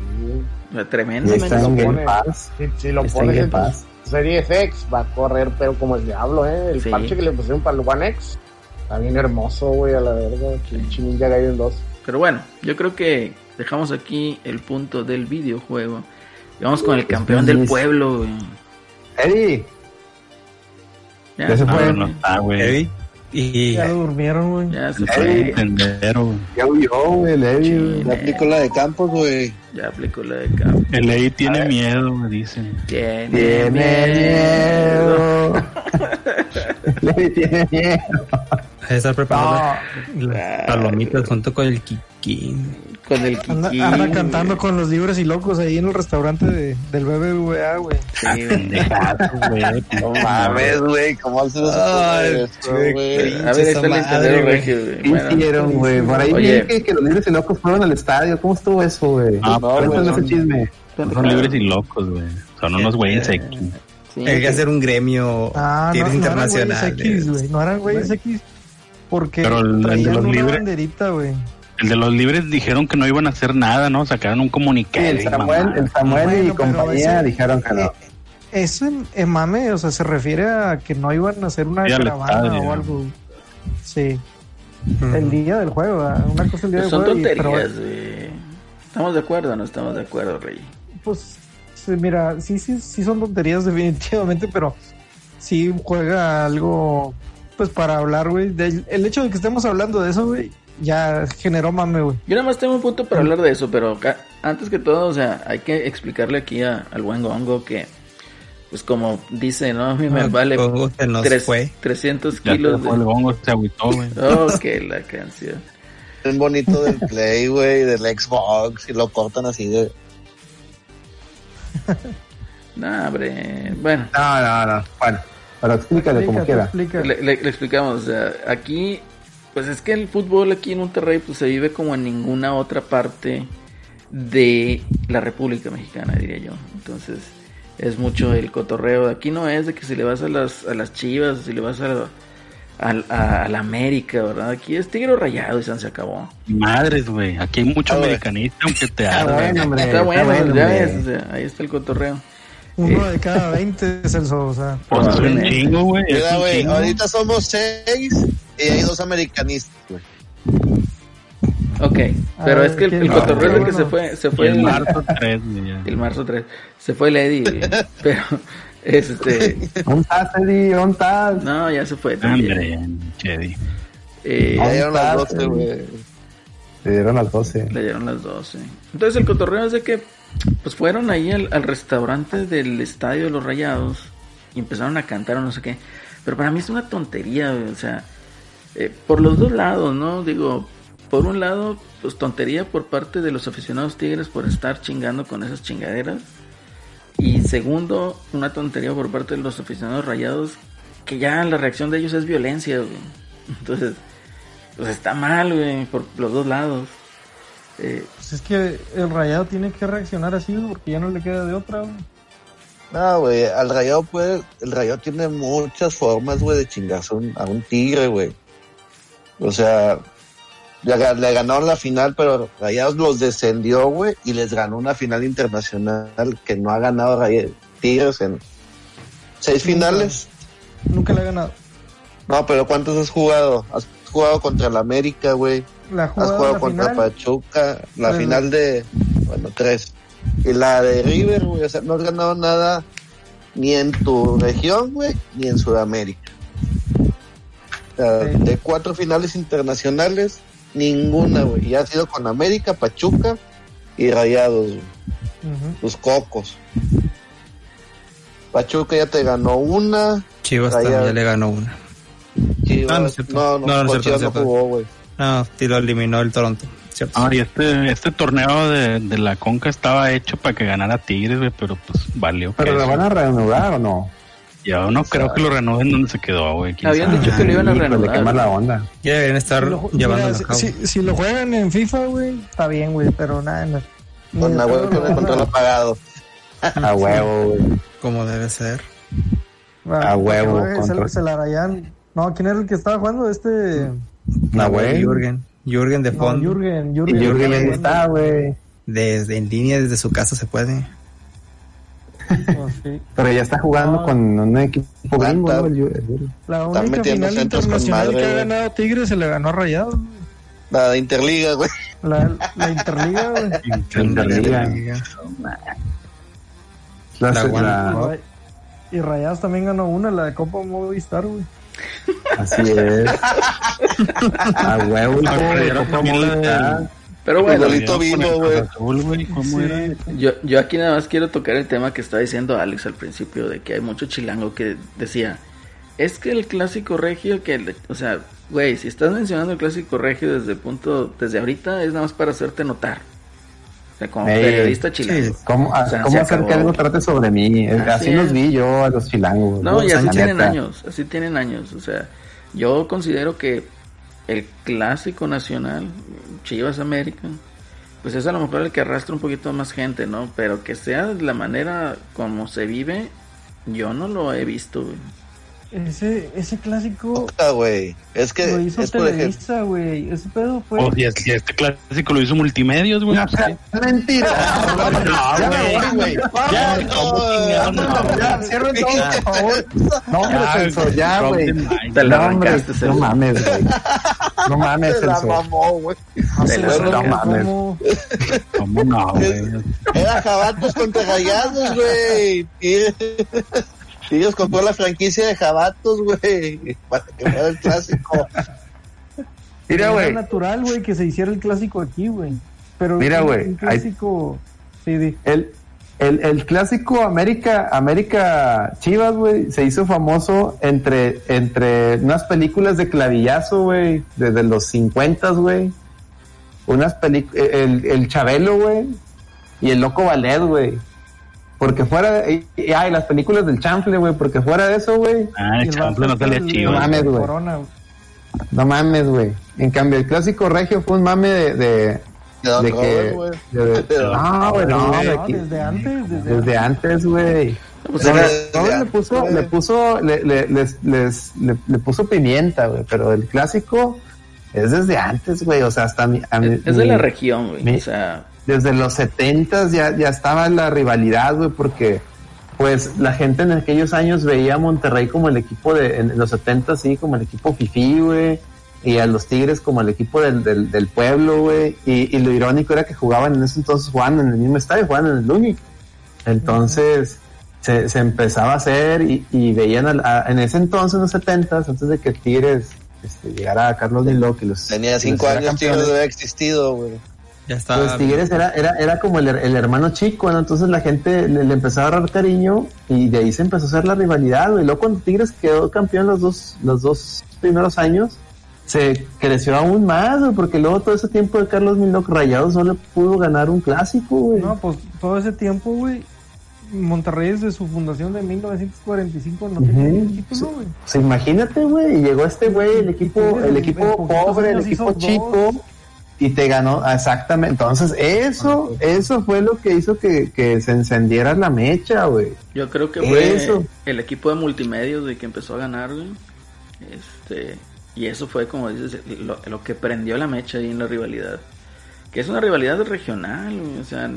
Tremendamente está en lo Game pone. Pass. Si, si lo Está pones en Pass. Series X, va a correr, pero como el diablo, ¿eh? El Sí. parche que le pusieron para el One X está bien hermoso, güey, a la verga. Pinche Ninja Gaiden 2. Pero bueno, yo creo que dejamos aquí el punto del videojuego. Y vamos con el campeón del pueblo, güey. Eddie, Ya, Ya se no, fue. No, no está, güey. Y Ya durmieron, güey. Ya se fue. Tendero, ya huyó, güey, el Eddie. güey. Ya aplicó la de Campos, güey. Ya aplicó la de campo. El Eddie tiene miedo, me dicen. Tiene, Tiene miedo. miedo. El Eddie tiene miedo. estar preparando las palomitas junto con el Kikín. Con el Anda, Kiki. anda güey. cantando con los libres y locos ahí en el restaurante de- del BBVA, güey. Sí, güey. No mames, güey, ¿cómo haces eso? Ay, esto, qué güey? A ver, ahí está el güey. Regio, güey. ¿Qué Bueno, hicieron, güey? Por ahí vi que, que los libres y locos fueron al estadio. ¿Cómo estuvo eso, güey? Ah, No, Cuéntame güey, ese son- chisme. Son libres y locos, güey. Son unos güeyes X. sí, Hay que hacer un gremio Ah, no, tienes no eran güeyes internacionales. X, güey. No eran güeyes X. Porque Pero el- el de traían los una libres- banderita, güey. El de los libres dijeron que no iban a hacer nada, ¿no? Sacaron un Sí, comunicado. el Samuel, el Samuel Bueno, y pero compañía ese- dijeron que no. Eh, Eso en, en mame, o sea, se refiere a que no iban a hacer una Sí, caravana o algo. Sí, el día del juego, ¿verdad? una cosa el día Pues del son juego. y- pero, tonterías, güey. ¿Estamos de acuerdo o no estamos de acuerdo, Rey? pues, sí, mira, sí, sí, sí son tonterías definitivamente, pero sí juega algo, pues para hablar, güey. El hecho de que estemos hablando de eso, güey, ya generó mame, güey. Yo nada más tengo un punto para hablar de eso, pero ca- antes que todo, o sea, hay que explicarle aquí a- al buen Gongo que, pues como dice, ¿no? A mí me Ah, vale Gongo tres- fue. 300 Ya se kilos el de... bongo, se agüitó, güey. Oh, que la canción. Bien bonito del Play, güey, del Xbox, y lo cortan así de... No, hombre, bueno. No, no, no. Bueno, pero explícale como Explica, tú quiera. Le, le- le explicamos, o sea, aquí, pues es que el fútbol aquí en Monterrey pues se vive como en ninguna otra parte de la República Mexicana, diría yo. Entonces, es mucho el cotorreo. Aquí no es de que si le vas a las, a las chivas, si le vas a, a, a- a la América, ¿verdad? Aquí es tigre rayado y se acabó. Madres, güey. Aquí hay mucho americanista, aunque te Está bueno, hombre. Está bueno, ya ves, o sea, ahí está el cotorreo. Uno Eh. de cada 20 es el so, o sea. Pues es un chingo, güey. ahorita somos seis y hay dos americanistas, güey. Ok, pero ver, es que el, el ¿quién- cotorreo es de que se fue, se fue el el- marzo 3, güey. ya. el marzo 3. Se fue el Eddie, pero este ¿Dónde estás, Eddie? ¿Dónde estás? no, ya se fue también. Chedi. Eh, Ya dieron las está, 12, güey. Le dieron las 12. le dieron las 12. Entonces el cotorreo es de que pues fueron ahí al, al restaurante del estadio de los Rayados y empezaron a cantar o no sé qué. Pero para mí es una tontería, güey, o sea, eh, por los dos lados, ¿no? Digo, por un lado, pues tontería por parte de los aficionados tigres por estar chingando con esas chingaderas. Y segundo, una tontería por parte de los aficionados rayados, que ya la reacción de ellos es violencia, güey. Entonces, pues está mal, güey, por los dos lados. Eh, Pues es que el rayado tiene que reaccionar así, güey, porque ya no le queda de otra, güey. No, güey, al rayado puede, el rayado tiene muchas formas, güey, de chingarse a un, a un tigre, güey. O sea, le, ga- le ganaron la final, pero Rayados los descendió, güey, y les ganó una final internacional que no ha ganado Ray- Tigres en seis finales. Nunca le ha ganado. No, pero ¿cuántos has jugado? Has jugado contra el América, güey. La Has jugado la contra final, Pachuca, la final de, bueno, tres. Y la de River, güey, o sea, no has ganado nada ni en tu región, güey, ni en Sudamérica. Sea, Sí. de cuatro finales internacionales, ninguna, güey. Y ha sido con América, Pachuca y Rayados, güey. Ujú. Los cocos. Pachuca ya te ganó una. Chivas Rayados. también ya le ganó una. Chivas, Ah, no es cierto. no, no, No, no cierto, Chivas no no cierto. jugó, güey. No, sí lo eliminó el Toronto. ¿cierto? Ah, y este, este torneo de, de la Conca estaba hecho para que ganara Tigres, güey, pero pues valió. ¿Pero eso. van a reanudar o no? Yo no creo que lo renueven donde se quedó, güey. habían sabe. dicho que lo iban a Híjole, qué mala onda. Ya deberían estar Si lo, llevando mira, a cabo. si, si lo juegan en FIFA, güey, está bien, güey, pero nada, no. Con la lo con el control apagado. A huevo, güey. Como debe ser. va, A huevo. Se, la rayan. No, ¿quién era el que estaba jugando? Este. Güey. Jürgen. Jürgen de No, fondo. Jürgen. Y Jürgen, Jürgen ahí está, güey. Desde en línea, desde su casa se puede. Oh, sí. Pero ya está jugando Ah. con un equipo gringo, ¿no? El Jürgen. La Están única metiendo final centros con internacional madre, que ha ganado Tigres se le ganó a Rayados. La de Interliga, güey. La, la Interliga, güey. Interliga. La, La la- One. Y Rayados también ganó una, la de Copa Movistar, güey. así es. A huevo, Copa Movistar. Pero bueno, güey. Azul, güey, ¿cómo Sí. era? yo, yo aquí nada más quiero tocar el tema que estaba diciendo Alex al principio, de que hay mucho chilango que decía, es que el clásico regio, que, o sea, güey, si estás mencionando el clásico regio desde el punto, desde ahorita, es nada más para hacerte notar. O sea, como Ey, periodista chileno. ¿Cómo, O sea, cómo se hacer que algo trate sobre mí? Así Así, los vi yo a los chilangos. No, y así tienen neta. años, así tienen años. O sea, yo considero que el clásico nacional, Chivas América, pues es a lo mejor el que arrastra un poquito más gente, ¿no? Pero que sea la manera como se vive, yo no lo he visto. Ese, ese clásico Puta, güey. Es que lo hizo es. Televisa, güey. Ese pedo fue. O si, es- si este clásico lo hizo multimedios, güey. Mentira. No, güey. Ya, ¿cómo chingados, no, Ya, cierren todo, por favor. No, hombre, Ya, Celso, ya, güey. Te la arrancaste, no Celso. mames, güey. No mames, Se la Celso. mamó, güey. No mames. ¿Cómo no, güey? Era Jabatos contra Rayados, güey. Tigres- compró la franquicia de Jabatos, güey. Para que fuera el clásico. Mira, Era güey. natural, güey, que se hiciera el clásico aquí, güey. Pero Mira, güey, clásico. Sí, di. El, el, el clásico América, América Chivas, güey, se hizo famoso entre, entre unas películas de clavillazo, güey, desde los 50, güey. Unas películas, el, el Chabelo, güey, y el Loco Ballet, güey. Porque fuera de, y, y- ah, y las películas del chanfle, güey, porque fuera de eso, güey, Ah, el chample no salía chido. No mames, güey. No mames, güey. En cambio, el clásico regio fue un mame de, de, De de que, güey. de- de- De Don no, güey, no, No, que- desde antes, desde, desde antes, güey. Pues No, Robert le puso, le puso, le, le, les- les- le, le puso pimienta, güey, pero el clásico es desde antes, güey, o sea, hasta mi, a mi- es de mi- la región, güey. O sea, desde los setentas ya, ya estaba la rivalidad, güey, porque pues la gente en aquellos años veía a Monterrey como el equipo de, en los setentas, sí, como el equipo fifí, güey, y a los Tigres como el equipo del, del, del pueblo, güey, y, y lo irónico era que jugaban en ese entonces, jugaban en el mismo estadio, jugaban en el Lunic. Entonces, se, se empezaba a hacer y, y veían al- a- en ese entonces, en los setentas, antes de que Tigres este, llegara a Carlos Niloc y los Tenía los cinco años, Tigres había existido, güey. Ya está. pues Tigres era, era, era como el, el hermano chico, ¿no? Entonces la gente le, le empezó a agarrar cariño y de ahí se empezó a hacer la rivalidad, güey. Luego cuando Tigres quedó campeón los dos, los dos primeros años, se creció aún más, güey, porque luego todo ese tiempo de Carlos Milnock Rayados solo pudo ganar un clásico, güey. No, pues todo ese tiempo, güey. Monterrey desde su fundación de 1945 no ni un título, güey. Pues imagínate, güey, y llegó este güey, el equipo, el equipo pobre, el equipo chico, y te ganó, ah, exactamente. Entonces, eso, eso fue lo que hizo que, que se encendiera la mecha, güey. yo creo que fue Eso. el equipo de multimedios de que empezó a ganar, güey. Este, y eso fue, como dices, lo, lo que prendió la mecha ahí en la rivalidad. Que es una rivalidad regional, güey, o sea,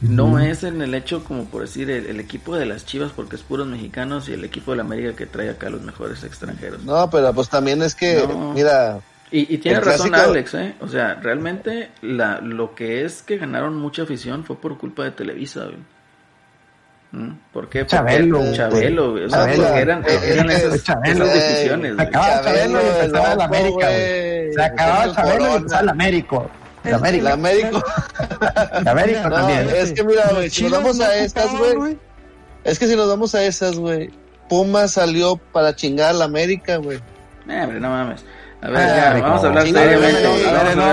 no es en el hecho, como por decir, el, el equipo de las chivas, porque es puros mexicanos, y el equipo de la América que trae acá los mejores extranjeros. No, pero pues también es que, No. mira, Y, y tiene El razón clásico- Alex, ¿eh? O sea, realmente la, lo que es que ganaron mucha afición fue por culpa de Televisa, güey. ¿Mm? ¿Por qué? Porque Chabelo. Chabelo, güey. O sea, Chabelo. porque eran, Eh, eran esas, Chabelo, esas decisiones, güey. Acaba Chabelo y empezaba la América, güey. Se acababa Chabelo y empezaba el Américo. El La América. América. El América No, también. es que mira, güey, si nos vamos a estas, güey. Es que si nos vamos a esas, güey. Puma salió para chingar a la América, güey. Eh, hombre, no mames. A ver, Ah, ya, vamos a hablar Sí, seriamente.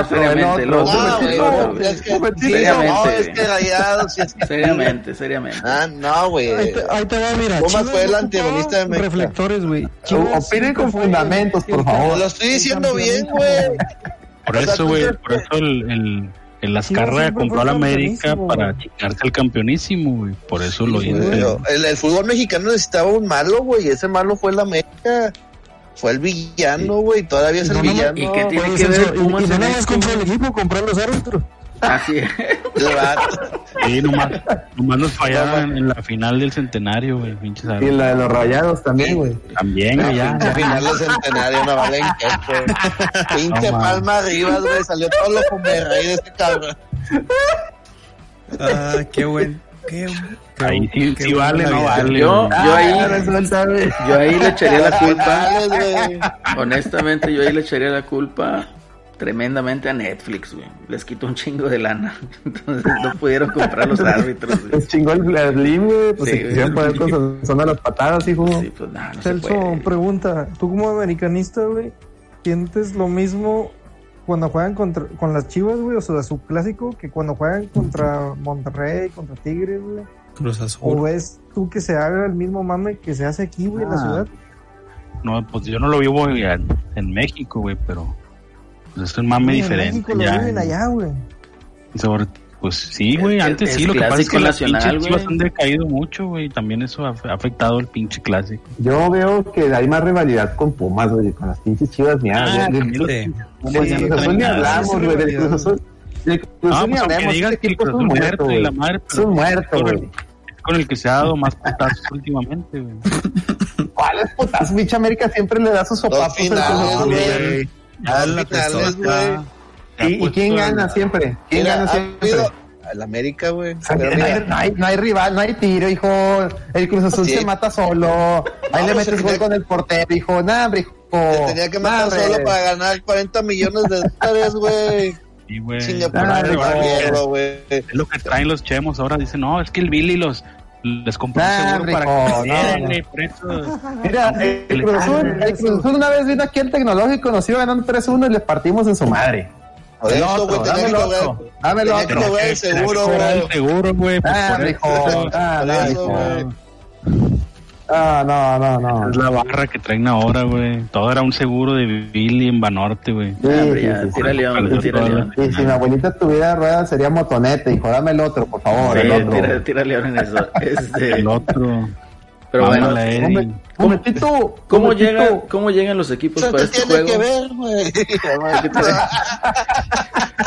seriamente. Lo que, Seriamente, Seriamente, seriamente. Ah, no, güey. Ahí te, ahí te va, mira. Pumas Chivas fue el no antagonista de México. Reflectores, güey. Opinen con fundamentos, por favor. Lo estoy diciendo bien, güey. Por eso, güey, por eso el, el, el Azcarra siempre compró a la América para chingarse al campeonísimo, güey. Por eso lo Sí, hizo. güey, El, el fútbol mexicano necesitaba un malo, güey. Ese malo fue el América. Fue el villano, güey. Todavía es el No, no, villano. ¿Y qué tiene que ver Pumas y no en nada más esto, compró el equipo, compró los árbitros. Así es. Sí, nomás, nomás nos fallaron en la final del centenario, güey. Pinches Y la de los rayados también, güey. También, güey, ya. Pinche final de centenario, no valen queso. Pinche No, palma arriba, güey. Salió todo lo como de rey de este cabrón. Ah, qué buen. Qué, qué- Ahí sí, qué sí buena vale, no vale. Yo, ahí, Ah, güey. yo ahí le echaría la culpa. Honestamente, yo ahí le echaría la culpa tremendamente a Netflix, güey. Les quitó un chingo de lana. Entonces no pudieron comprar los árbitros, güey. Les chingó el Slim, güey. Pues Sí, se quisieron poner con son a las patadas, hijo. Sí, pues no, no se Celso, puede. pregunta, tú como americanista, güey, sientes lo mismo cuando juegan contra, con las Chivas, güey, o sea, su clásico, que cuando juegan contra Monterrey, contra Tigres, güey. Cruz O Azul. ves tú que se haga el mismo mame que se hace aquí, güey, en la Ah. ciudad. No, pues yo no lo vivo en, en México, güey, pero pues es un mame Sí, en diferente. México lo viven allá, güey. Sobre- pues sí, güey, Es- antes es sí, lo que pasa es que las nacional, pinches chivas han decaído mucho, güey, y también eso ha ha afectado el pinche clásico. Yo veo que hay más rivalidad con Pumas, güey, con las pinches chivas mía. Ah, ni nada, hablamos, güey, del. Cruz Azul. Del Cruz Azul ni pues aunque hablamos, digas ese que el Cruz un Azul muerto, y la madre, Es un muerto, con el- güey. con el que se ha dado más putazos últimamente, güey. ¿Cuál es putas? Pinche América siempre le da sus sopapos. al finales, Cruz Azul, güey. Ya finales, güey. ¿Y, quién gana siempre? ¿Quién Mira, gana siempre? al América, güey. O sea, Pero no, hay, no hay- no hay rival, no hay tiro, hijo. El Cruz Azul Sí. se mata solo. Ahí No, le metes gol con el portero, hijo. Nah, hombre, hijo. se tenía que matar Madre. solo para ganar 40 millones de dólares, güey. Sí, güey. Chinga, por Ah, madre, hijo. mierda, güey. Es lo que traen los chemos ahora. Dicen, no, es que el Billy los les compró un Ah, seguro rico, para que no, eso. Mira, el, el Cruz Azul, el Cruz Azul una vez vino aquí al tecnológico, nos iba ganando 3-1 y le partimos en su madre. Otro, güey, tenía dame que el cobrar. otro, dame el tenía que otro. cobrar el seguro, güey. el seguro, güey. Ah, eso. Ah, no, güey. Ah, no, no, no. Es la barra que traen ahora, güey. Todo era un seguro de Billy en Banorte, güey. Sí, sí, sí, sí. hombre, tírale, hombre. Y si mi abuelita tuviera ruedas sería motonete, hijo, dame el otro, por favor, Sí, el otro. tira- tírale ahora en eso. Este, El otro. Pero bueno. Hombre, momentito, ¿cómo, momentito. llega, ¿cómo llegan los equipos para qué este tiene juego? que ver, güey.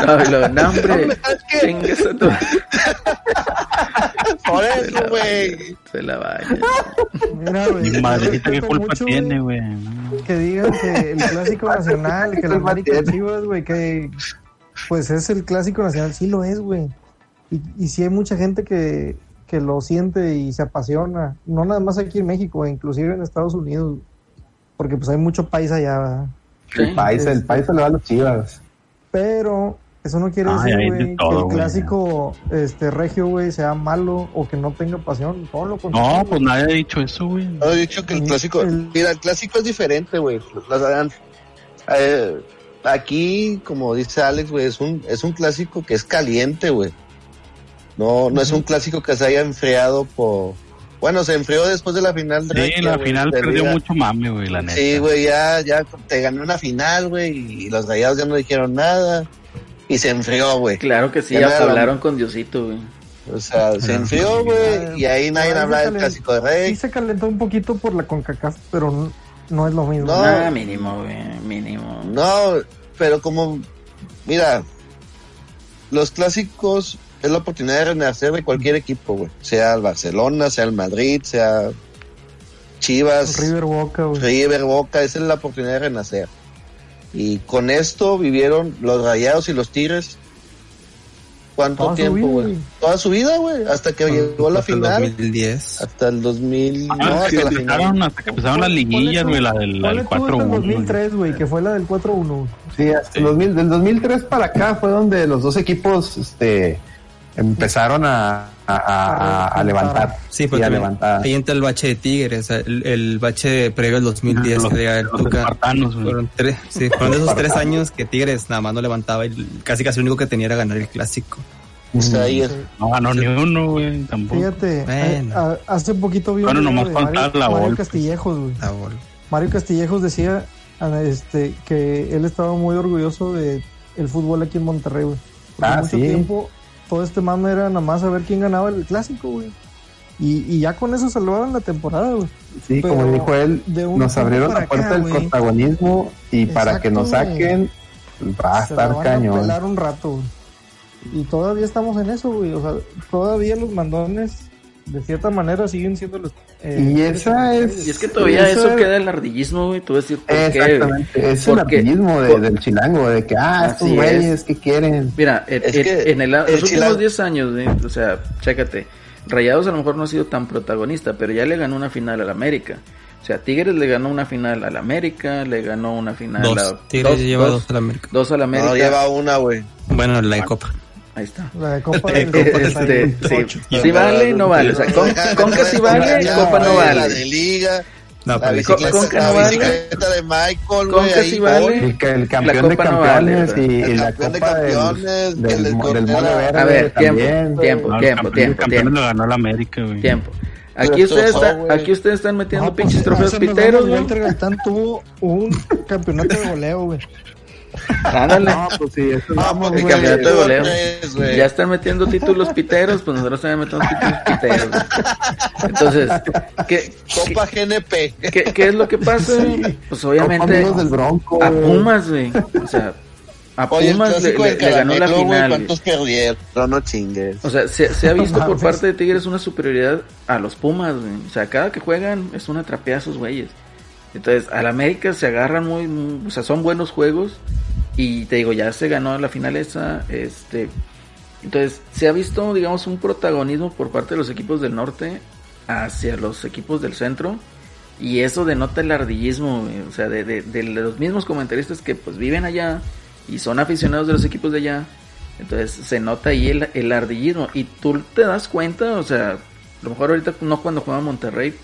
No, no, hombre, Hombre, es que- chingas a tu- Por eso, güey. Se la vaya. Mira, güey. Mi madrecita, ¿qué culpa tiene, güey? Que digan que el clásico nacional, que la América? Chivas, güey, que pues es el clásico nacional, sí lo es, güey. Y, y sí hay mucha gente que, que lo siente y se apasiona, no nada más aquí en México, inclusive en Estados Unidos, porque pues hay mucho país allá, ¿verdad? El país, el país se le va a los chivas. Pero eso no quiere Ay, decir, de que el clásico este regio, güey, sea malo o que no tenga pasión, todo lo contrario. No, pues nadie ha dicho eso, güey. No he dicho que el clásico. El- Mira, el clásico es diferente, güey. Las- eh, aquí, como dice Alex, güey, es un, es un clásico que es caliente, güey. No, no es un clásico que se haya enfriado por. Bueno, se enfrió después de la final. de Sí, la final perdió mucho mame, güey, la neta. Sí, güey, ya, ya te ganó una final, güey, y los rayados ya no dijeron nada. Y se enfrió, güey. Claro que sí, Ya poblaron con Diosito, güey. O sea, se enfrió, güey, y ahí nadie Ahí habla del clásico de Rey. Sí se calentó un poquito por la CONCACAF, pero no, no es lo mismo. No. Ah, mínimo, güey, mínimo. No, pero como, mira, los clásicos es la oportunidad de renacer de cualquier equipo, güey. Sea el Barcelona, sea el Madrid, sea Chivas, River Boca, güey. River, Boca, esa es la oportunidad de renacer. Y con esto vivieron los Rayados y los Tigres. ¿Cuánto Toda tiempo, güey? Toda su vida, güey. Hasta que llegó la Hasta el final. 2010. Hasta el 2000. Ah, no, hasta, la final. empezaron, hasta que empezaron las liguillas, güey, la del, la Ponle del tú hasta el 4-1. güey. 2003, güey, que fue la del 4-1. Sí, hasta el 2000, del 2003 para acá fue donde los dos equipos este, empezaron a, a, a- a levantar. Sí, porque a levantar. ahí entra el bache de Tigres, el, el bache previo al 2010 Los- los Tuca. espartanos, güey. Fueron tres, sí, fueron de esos tres años que Tigres nada más no levantaba y casi casi lo único que tenía era ganar el clásico. O sea, ahí es- No ganó ni uno, güey, tampoco. Fíjate, Bueno. a- a- hace poquito vi un Bueno, nomás de Mario, la Mario. Castillejos, güey. Mario Castillejos decía este, que él estaba muy orgulloso de el fútbol aquí en Monterrey, güey. Ah, mucho sí. tiempo todo este mame era nada más saber quién ganaba el clásico, güey. Y, y ya con eso salvaban la temporada, güey. Sí, Pero como dijo él, nos abrieron la puerta acá, del güey. protagonismo y para que nos güey. saquen va a se estar van a cañón. pelar un rato, güey. Y todavía estamos en eso, güey. O sea, todavía los mandones, de cierta manera, siguen siendo los. eh, Y esa es... Y es que todavía eso eso es- queda el ardillismo, güey. Tú decir, ¿por qué? Exactamente, es el apellismo de- por- del chilango, de que, ah, estos güeyes es. que quieren. Mira, en, Es en- que en el- el los últimos chilango- 10 años, güey, o sea, chécate. Rayados a lo mejor no ha sido tan protagonista, pero ya le ganó una final al América. O sea, Tigres le ganó una final al América, le ganó una final Dos. a Tigres lleva dos al América. dos al América. no lleva una, güey. Bueno, la de Copa. Ahí está. La de Copa eh, este, sí, si vale, no vale. O sea, con, Conca sí vale, Ya, Copa no güey, La vale. de Liga. No, La bicicleta, Conca la no vale. bicicleta de Michael, Conca güey. ahí sí vale. El, que- el campeón de no vale, campeones y, El y la campeón de copa del, campeones, del, el de A ver, tiempo, también. tiempo, No, el tiempo, campeón de tiempo, tiempo. lo ganó la América, güey. Tiempo. Aquí ustedes, güey. aquí ustedes están metiendo No, pues, pinches trofeos piteros, güey. Gaitán tuvo un campeonato de goleo, güey. Ándale. No, pues sí, eso Ah, vamos, pues, güey. campeonato de goleo. tres, güey. Ya están metiendo títulos piteros, pues nosotros también metemos títulos piteros. güey. Entonces, ¿qué, Copa GNP. qué, qué- qué es lo que pasa? Pues Copa obviamente del Bronco. a. Pumas, güey. O sea, a Oye, el Pumas le, clásico le- le ganó la final. ¿cuántos perdieron? No, no chingues. O sea, se, se ha visto por mames. parte de Tigres una superioridad a los Pumas, güey. O sea, cada que juegan es una trapea a sus güeyes. Entonces, al América se agarran muy, muy- o sea, son buenos juegos. Y te digo, ya se ganó la final esa, este. Entonces, se ha visto, digamos, un protagonismo por parte de los equipos del norte hacia los equipos del centro. Y eso denota el ardillismo, o sea, de, de- de los mismos comentaristas que pues viven allá y son aficionados de los equipos de allá. Entonces se nota ahí el, el ardillismo. Y tú te das cuenta, o sea, a lo mejor ahorita no cuando juega Monterrey,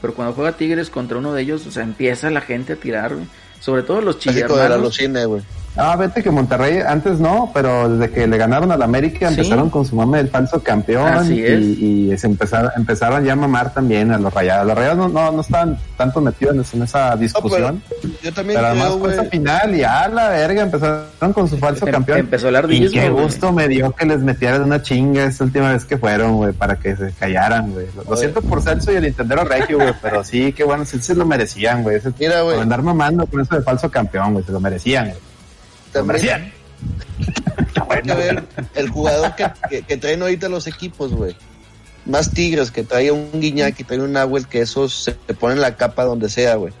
pero cuando juega Tigres contra uno de ellos, o sea, empieza la gente a tirar, güey. Sobre todo los Clásico de la chillermanos. Lucine, güey. Ah, vete que Monterrey antes no, pero desde que le ganaron al América Sí. empezaron con su mame del falso campeón Así y, es. y se empezaron, empezaron ya a mamar también a los rayados. Los rayados no, no, no estaban tanto metidos en esa discusión, Yo también pero además fue esa final y a la verga empezaron con su falso Em- campeón. empezó el y ardillismo. qué gusto me dio que les metieran una chinga esta última vez que fueron, güey, para que se callaran, güey. Lo, siento por Celso y el Intendero Regio, güey, pero sí, qué bueno, sí se lo merecían, güey. Ese- Mira, güey. Por andar mamando con eso de falso campeón, güey, se lo merecían, güey. Lo También hay que ver el jugador que, que, que traen ahorita los equipos, güey. Más Tigres, que trae un Guiñac y trae un Nahuel, que esos se te ponen la capa donde sea, güey.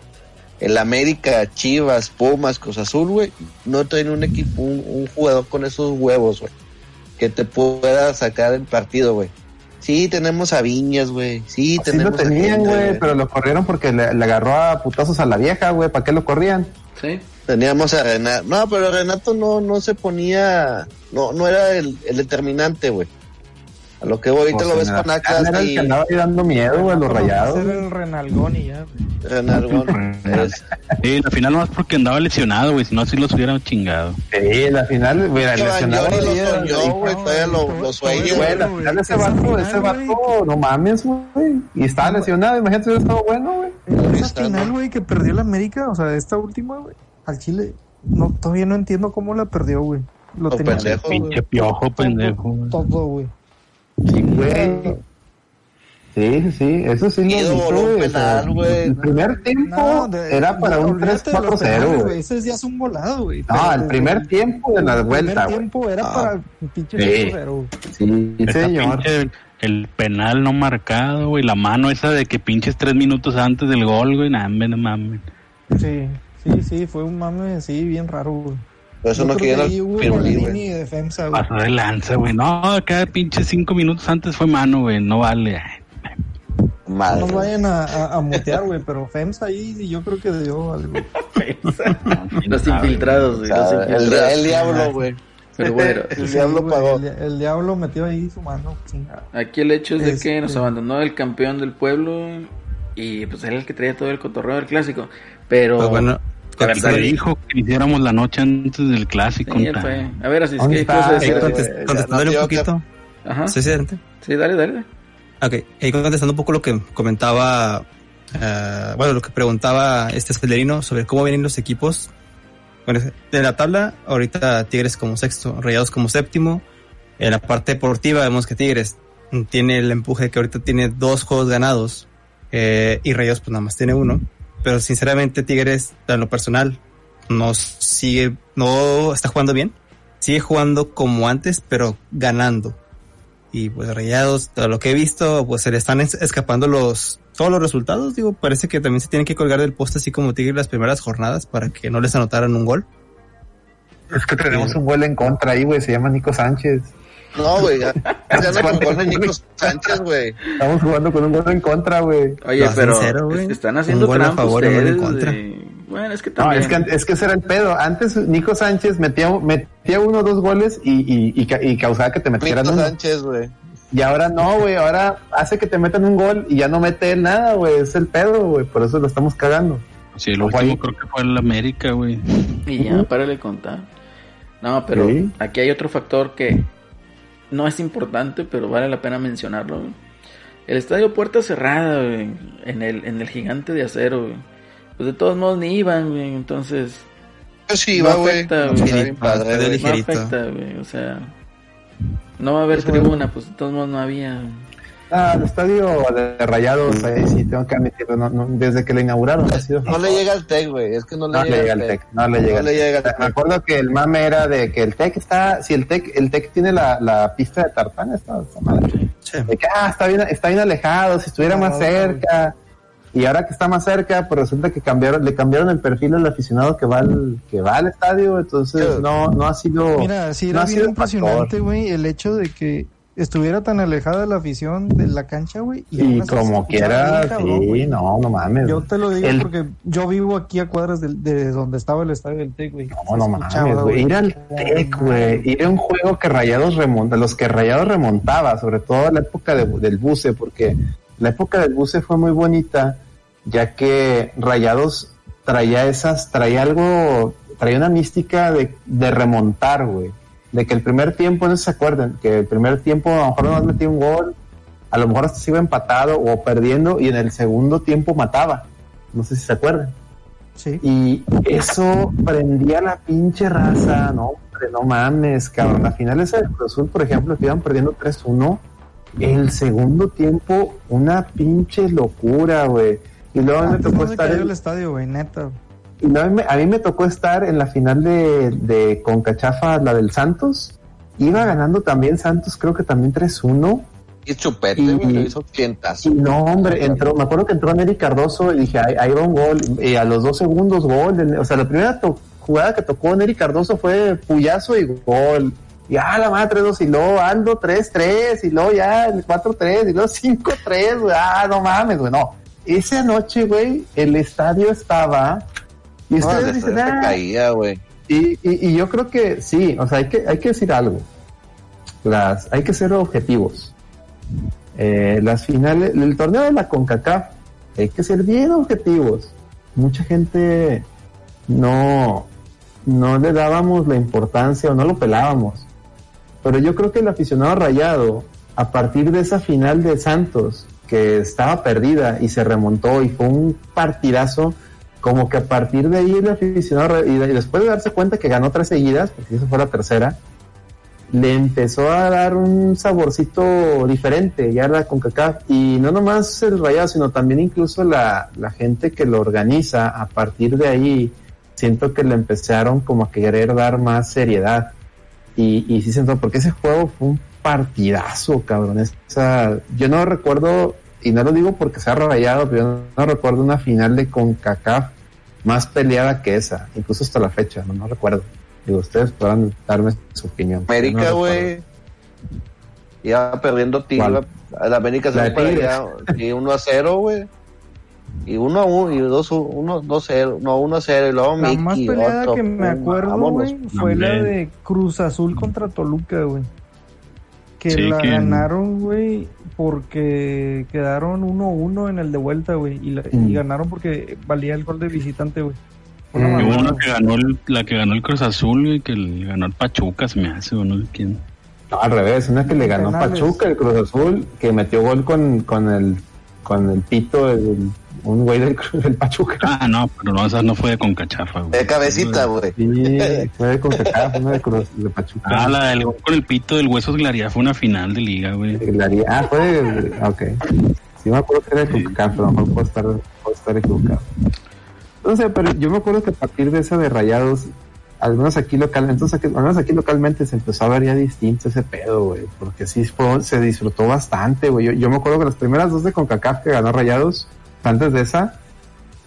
El América, Chivas, Pumas, Cruz Azul, güey, no traen un equipo, un, un jugador con esos huevos, güey, que te pueda sacar el partido, güey. Sí, tenemos a Viñas, güey. Sí, Sí lo tenemos a tenían, güey, pero lo corrieron porque le, le agarró a putazos a la vieja, güey. ¿Para qué lo corrían? Sí. Teníamos a Renato. No, pero Renato no, no se ponía. No, no era el, el determinante, güey. A lo que voy, ahorita Pues, lo ves con Atlas final era el que andaba ahí dando miedo, güey, los rayados. Ser el Renalgón y ya, güey. Renato. es- Sí, la final nomás porque andaba lesionado, güey. Si no, así los hubieran chingado. Sí, la final, güey, lesionado. Ahí, lo soñó, güey. Todavía lo, lo sueño, Güey, la final ese final, ese vato, no mames, güey. Y estaba lesionado, imagínate si hubiera estado bueno, güey. Esa final, güey, que perdió la América, o sea, esta última, güey, al Chile, no, todavía no entiendo cómo la perdió, güey. Lo tenía pendejos, todo, Pinche güey. piojo, pendejo. Todo, güey. Sí, güey. Sí, sí, sí, eso sí lo hizo, güey. penal. El primer tiempo No, de- era para de- un olvídate de los 3-4-0, penales, güey. Ese ya es un volado, güey. No, el primer tiempo de la el vuelta, primer güey. tiempo era Ah. para un pinche Sí. 5-0, güey. Sí, Esa señor. pinche- el penal no marcado, güey. La mano esa de que pinches tres minutos antes del gol, güey. Nah, no mames. Sí, sí, sí, fue un mame así bien raro, güey. Por eso Yo no creo que güey. defensa, güey. Pasó de lanza, güey. No, cada pinche cinco minutos antes fue mano, güey. No vale. No Madre. nos vayan a, a, a mutear, güey, pero FEMSA ahí yo creo que dio algo. Los infiltrados, güey. O Los sea, el, infiltrados. el diablo, güey. Pero bueno, El Sí, diablo pagó. El, el diablo metió ahí su mano. chingada. aquí el hecho es de que Este- nos abandonó el campeón del pueblo y pues era el que traía todo el cotorreo del clásico. Pero Pues bueno, Dale. dijo que hiciéramos la noche antes del clásico. Sí. A ver, así es ¿Dónde que contestándole un poquito. Ajá. ¿Sí, sí, adelante? Sí, dale, dale. Ok, ahí contestando un poco lo que comentaba, eh, bueno, lo que preguntaba este Celerino sobre cómo vienen los equipos. Bueno, en la tabla, ahorita Tigres como sexto, Rayados como séptimo. En la parte deportiva vemos que Tigres tiene el empuje que ahorita tiene dos juegos ganados eh, y Rayados pues nada más tiene uno. Pero sinceramente Tigres, en lo personal, no sigue, no está jugando bien. Sigue jugando como antes, pero ganando y pues Rayados, todo lo que he visto, pues se le están es- escapando los todos los resultados. Digo, parece que también se tienen que colgar del poste así como Tigre las primeras jornadas para que no les anotaran un gol. Es que tenemos un gol en contra ahí, güey, se llama Nico Sánchez. No, güey. Ya, ya no con gol de Nico Sánchez, güey. Estamos jugando con un gol en contra, güey. Oye, Lo pero están haciendo Un gol a favor y en contra. de- Bueno, es que No, también. es que, es que ese era el pedo. Antes Nico Sánchez metía, metía uno o dos goles y, y, y, ca- y causaba que te metieran Nico uno. Sánchez, güey. Y ahora no, güey, ahora hace que te metan un gol y ya no mete él nada, güey, es el pedo, güey, por eso lo estamos cagando. Sí, el Ojo último ahí. creo que fue el América, güey. Y ya, párale contar. No, pero Sí. aquí hay otro factor que no es importante, pero vale la pena mencionarlo. güey. El estadio puerta cerrada, güey, en el, en el gigante de acero, güey. Pues de todos modos ni iban, güey, entonces Yo sí No iba, güey. afecta, No, güey. afecta, güey, o sea, no va a haber tribuna, pues de todos modos no había. Ah, el estadio de Rayados, ahí sí tengo que admitirlo, no, no, desde que lo inauguraron ha sido No le llega al TEC, güey. Es que no le No llega le llega al el TEC. No le llega No el le TEC. llega al Me acuerdo que el mame era de que el TEC está, si el TEC, el TEC tiene la, la pista de tartán, está, está. Sí. De que, ah, está bien, está bien alejado, si estuviera No, más cerca. Y ahora que está más cerca, pues resulta que cambiaron, le cambiaron el perfil al aficionado que va al, que va al estadio, entonces no, no ha sido. Mira, sí no era ha bien sido impresionante, güey, el hecho de que estuviera tan alejada la afición de la cancha, güey. Y como quiera, bien, cabrón, sí, no, no mames. Yo te lo digo El- porque yo vivo aquí a cuadras del- de, donde estaba el estadio del TEC, güey. No, no mames, güey. Ir al TEC, güey. Ir a un juego que Rayados remonta, los que Rayados remontaba, sobre todo la época de- del buce, porque la época del buce fue muy bonita, ya que Rayados traía esas, traía algo, traía una mística de, de remontar, güey. De que el primer tiempo, no se acuerdan, que el primer tiempo a lo mejor no metía un gol, a lo mejor hasta se iba empatado o perdiendo, y en el segundo tiempo mataba. No sé si se acuerdan. Sí. Y eso prendía la pinche raza, no, hombre, no mames, cabrón. La final esa de Cruz Azul, por ejemplo, que iban perdiendo 3-1, el segundo tiempo, una pinche locura, güey. Y luego a mí me Antes tocó estar en- el estadio, güey, neta. Y luego a mí me- a mí me tocó estar en la final de, de Concachafa, la del Santos. Iba ganando también Santos, creo que también 3-1. Y chupete, Y- güey. Lo hizo. Y no, hombre, entró, me acuerdo que entró Neri Cardoso y dije, ahí, va un gol. Y a los dos segundos, gol. O sea, la primera jugada que tocó Neri Cardoso fue puyazo y gol. Y ah, la madre 3-2 y luego Aldo 3-3 y luego ya el 4-3 y luego 5-3, güey. Ah, no mames, güey, no. Esa noche, güey, el estadio estaba... Y ustedes dicen, "Ah, caía, güey. y, y, y yo creo que sí, o sea, hay que, hay que decir algo. Las, hay que ser objetivos. Eh, las finales, el torneo de la CONCACAF, hay que ser bien objetivos. Mucha gente no, no le dábamos la importancia o no lo pelábamos. Pero yo creo que el aficionado rayado, a partir de esa final de Santos, que estaba perdida y se remontó y fue un partidazo, como que a partir de ahí el aficionado, y, de- y después de darse cuenta que ganó tres seguidas, porque esa fue la tercera, le empezó a dar un saborcito diferente ya la CONCACAF y no nomás el rayado sino también incluso la, la gente que lo organiza a partir de ahí siento que le empezaron como a querer dar más seriedad y, y sí siento porque ese juego fue un partidazo cabrón Esa- yo no recuerdo y no lo digo porque sea rayado pero yo no recuerdo una final de CONCACAF más peleada que esa incluso hasta la fecha no, no recuerdo Digo, ustedes podrán darme su opinión. América, Yo no güey. Iba perdiendo Tigre. ¿Cuál? El América se La fue allá. Y 1 a 0, güey. Y 1 a 1, y 2 1, 2 0. No, 1 a 0. Y luego La Mickey, más peleada otro, que me acuerdo, güey, fue la hombre. de Cruz Azul contra Toluca, güey. Que Sí, la que- ganaron, güey, porque quedaron 1-1 en el de vuelta, güey. Y, la- y Mm. ganaron porque valía el gol de visitante, güey. Una Mm. Y una güey. que ganó el, la que ganó el Cruz Azul, güey, que el- ganó el Pachuca, se me hace, o no sé quién. No, al revés, una que le ganó Penales. Pachuca, el Cruz Azul, que metió gol con, con el con el pito, el- un güey del, Cruz- del Pachuca. Ah, no, pero no, esa no fue de Concachafa, güey. De cabecita, güey. Sí, fue de Concacaf, una de Cruz de Pachuca. Ah, la del gol con el pito del Huesos Glaría fue una final de liga, güey. La haría- Ah, fue de, ok. Sí me acuerdo que era de Concacaf, pero a lo mejor puedo estar, puedo estar equivocado. No sé, pero yo me acuerdo que a partir de esa de Rayados, al menos aquí local, entonces aquí- al menos aquí localmente se empezó a ver ya distinto ese pedo, güey, porque sí fue- se disfrutó bastante, güey. Yo, yo me acuerdo que las primeras dos de CONCACAF que ganó Rayados, antes de esa,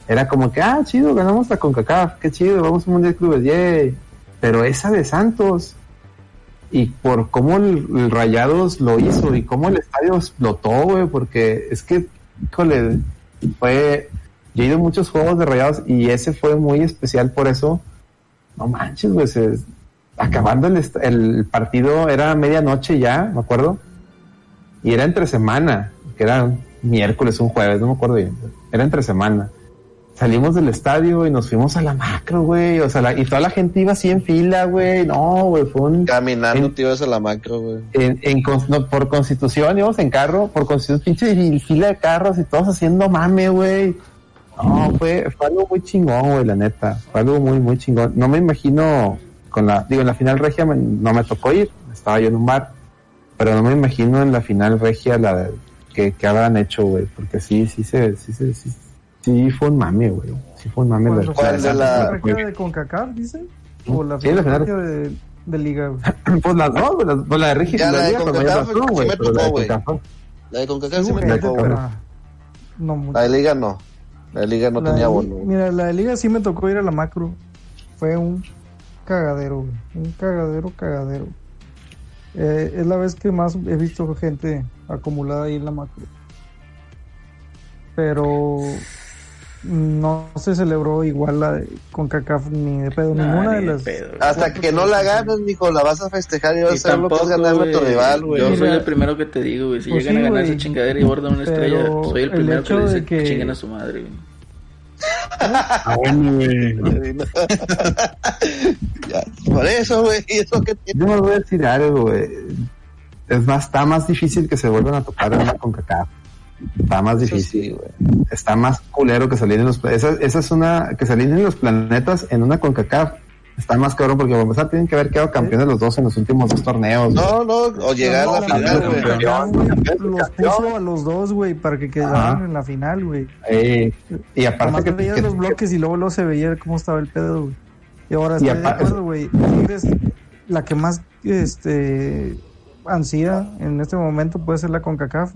era como que, ah, chido, ganamos la CONCACAF, qué chido, vamos a un Mundial de Clubes, yay. Pero esa de Santos, y por cómo el, Rayados lo hizo y cómo el estadio explotó, güey, porque es que, híjole, fue, yo he ido muchos juegos de Rayados y ese fue muy especial por eso. No manches, güey, acabando el, el partido era medianoche ya, me acuerdo. y era entre semana, que era miércoles, un jueves, no me acuerdo bien. Era entre semana. Salimos del estadio y nos fuimos a la macro, güey. O sea, la- y toda la gente iba así en fila, güey. No, güey, fue un... Caminando, en- te ibas a la macro, güey. en, en no, por constitución íbamos en carro, por constitución, pinche y- fila de carros y todos haciendo mame, güey. No, fue, fue algo muy chingón, güey, la neta. Fue algo muy, muy chingón. No me imagino con la, digo, en la final regia me- no me tocó ir, estaba yo en un bar, pero no me imagino en la final regia la de- que, que habrán hecho, güey, porque sí, sí se, sí se, sí, sí fue un mame, güey. Sí fue un mame. ¿Cuál, la- ¿Cuál de la- regia de CONCACAF, dice? ¿O la Sí, la final. de, de Liga, güey? Pues las dos, güey, las- pues la de regia y Ya, la la de liga, pues no hay CONCACAF sí güey, me la tocó, güey. CONCACAF. La de CONCACAF sí Sí, me tocó, pero güey. No mucho. La de Liga no. La de Liga no La tenía bono. Mira, la de Liga sí me tocó ir a la macro. Fue un cagadero, güey. Un cagadero, cagadero. Eh, es la vez que más he visto gente acumulada ahí en la macro. Pero no se celebró igual la de CONCACAF ni de pedo. Nah, Ninguna de ni de las. pedo. Hasta que no la ganes, mijo, la vas a festejar y vas a Y saber lo que a tu rival, güey. Yo soy el primero que te digo, güey. Si pues llegan sí, a ganar esa chingadera y bordan una estrella, Pero soy el el primero que le dice que que- chinguen a su madre, güey. Ah, bueno, güey. Ya, Por eso, güey, y eso que tiene. Yo me voy a decir algo, güey. Es más, está más difícil que se vuelvan a tocar en una CONCACAF. Está más difícil. sí, güey. Está más culero que salir en los... Esa, esa es una... Que salir en los planetas en una CONCACAF. Está más cabrón porque para empezar tienen que haber quedado campeones los dos en los últimos dos torneos. güey. No, no, o llegar a la No, final, la güey. Güey, Los puso a los dos, güey, para que quedaran Ajá. en la final, güey. Eh, y aparte Además que, veías que- los bloques y luego, luego se veía cómo estaba el pedo, güy. Y ahora Y estoy de acuerdo, güey. Tigres, la que más este ansía en este momento puede ser la CONCACAF.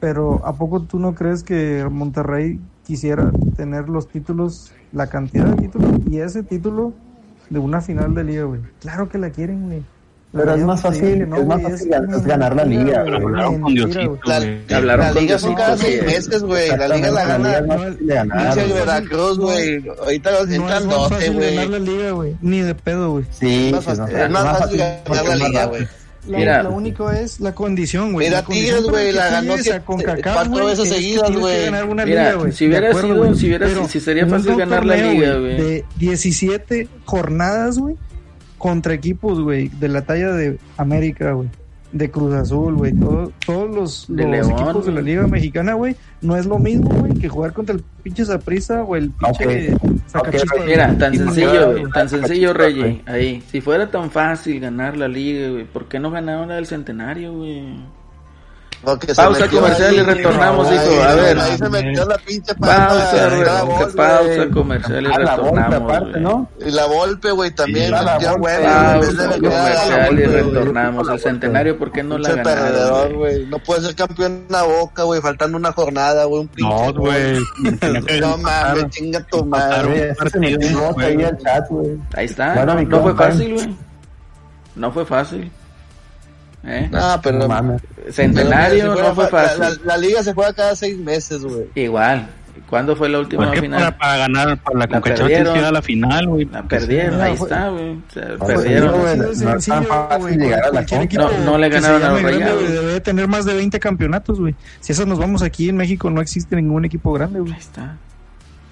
Pero ¿a poco tú no crees que Monterrey quisiera tener los títulos, la cantidad de títulos y ese título de una final de liga, güey? Claro que la quieren, güey. La Pero es más fácil- no, es más güey, fácil es ganar la liga, güey, güey. Hablaron con Diosito, güey. La, güey. La con liga son cada seis meses, güey. La liga la gana liga es más fácil de ganar, pinche güey. Veracruz, güey. Ahorita No entran es más 12, fácil ganar güey. la liga, güey. Ni de pedo, güey. Sí, Es más fácil- no, es más fácil ganar la liga, güey. La, Mira. la única es la condición, güey. Mira, Tigres, güey, la ganó a siete- CONCACAF, cuatro veces seguidas, güey. Mira, liga, si hubiera acuerdo, sido- güey. si hubiera- si sería fácil ganar la liga, güey. De 17 jornadas, güey, contra equipos, güey, de la talla de América, güey. De Cruz Azul, güey. Todo- todos los, De los León, equipos de la. Liga Mexicana, güey, no es lo mismo, güey, que jugar contra el pinche Zaprisa o el pinche Ok. Sacachispas, Ok, güey. Mira, tan sencillo, tan sencillo, Reggie, ahí. Si fuera tan fácil ganar la liga, güey, ¿por qué no ganaron la del centenario, güey? Se Pausa comercial ahí, y retornamos, hijo, a ver. Ahí se metió la pinche. Pausa, que Volpe, pausa güey. comercial y Ah, la retornamos, aparte. ¿no? Y la Volpe, güey, también Sí, la metió de Pausa comercial y retornamos. El centenario, ¿por qué no la ganaron? güey? No puede ser campeón en la boca, güey, faltando una jornada, güey, un pinche. No, güey. que No mames, chinga tu madre. Ahí al chat, güey. Ahí está, Bueno, no, fue fácil, güey. No fue fácil. ¿Eh? No, pero. No mames. Centenario pero si fuera no fue la- fácil. La, la liga se juega cada seis meses, güey. Igual. ¿Cuándo fue la última ¿Por qué final? para, para ganar para la La perdieron. llega a la final, güey? La perdieron, No, ahí fue- está, güey. O sea, No, perdieron. no le ganaron a los Rayados. Debe tener más de 20 campeonatos, güey. Si eso nos vamos aquí en México, no existe ningún equipo grande, güey. Ahí está.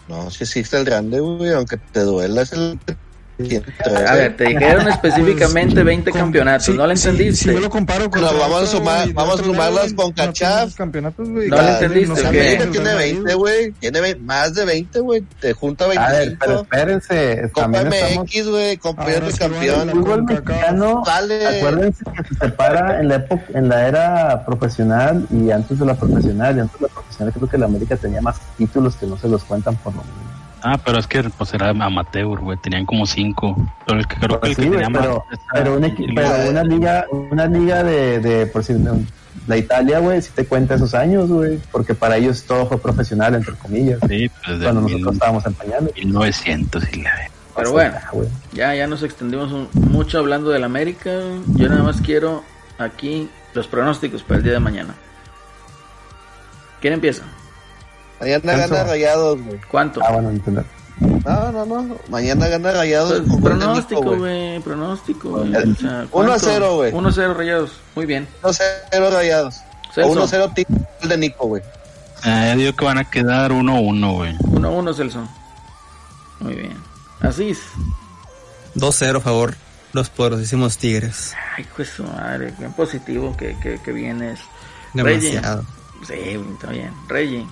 No, si existe el grande, güey, aunque te duela, es el. A ver, te dijeron específicamente 20 Con- campeonatos, sí, ¿no sí, entendiste? Si yo lo comparo con. No, vamos a sumar- vamos a sumarlas con Cachaf. campeonatos, güey. No le Cada- entendiste, sé, ¿o América no tiene sé, 20, güey. Tiene ve- más de 20, güey. Te junta A ver, pero 25. espérense. Copa. MX, güey. Campeón campeón. la- fútbol mexicano, Vale. acuérdense que se separa en la época, en la era profesional y antes de la profesional. Y antes de la profesional creo que la América tenía más títulos que no se los cuentan por lo menos. Ah, pero es que pues era amateur, güey. Tenían como cinco. Pero el que creo que Pues el sí, que güey, tenía pero, más. pero, un equi- pero una liga, una liga de, de por si la Italia, güey, si te cuenta esos años, güey, porque para ellos todo fue profesional, entre comillas, Sí, pues de cuando nosotros mil- estábamos en pañales. 1900 y la. Pero bueno, Ah, güey. ya, ya nos extendimos un- mucho hablando del América. Yo nada más quiero aquí los pronósticos para el día de mañana. ¿Quién empieza? Mañana gana rayados, güey. ¿Cuánto? Ah, bueno, entender. No, no, no. Mañana gana Rayados Pues, pronóstico, güey. pronóstico, güey. Eh, O sea, 1 a ¿cuánto? 0, güey. 1 a 0 rayados. Muy bien. 1-0 Rayados. Celso. 1-0 Tigres, gol de Nico, güey. Ah, yo digo que van a quedar 1-1, güey. 1 a 1 Celso. Muy bien. Así es. 2-0 a favor los poderosísimos Tigres. Ay, pues su madre, qué positivo que, que, que vienes. Reggie. Demasiado. Sí, está bien. Reggie.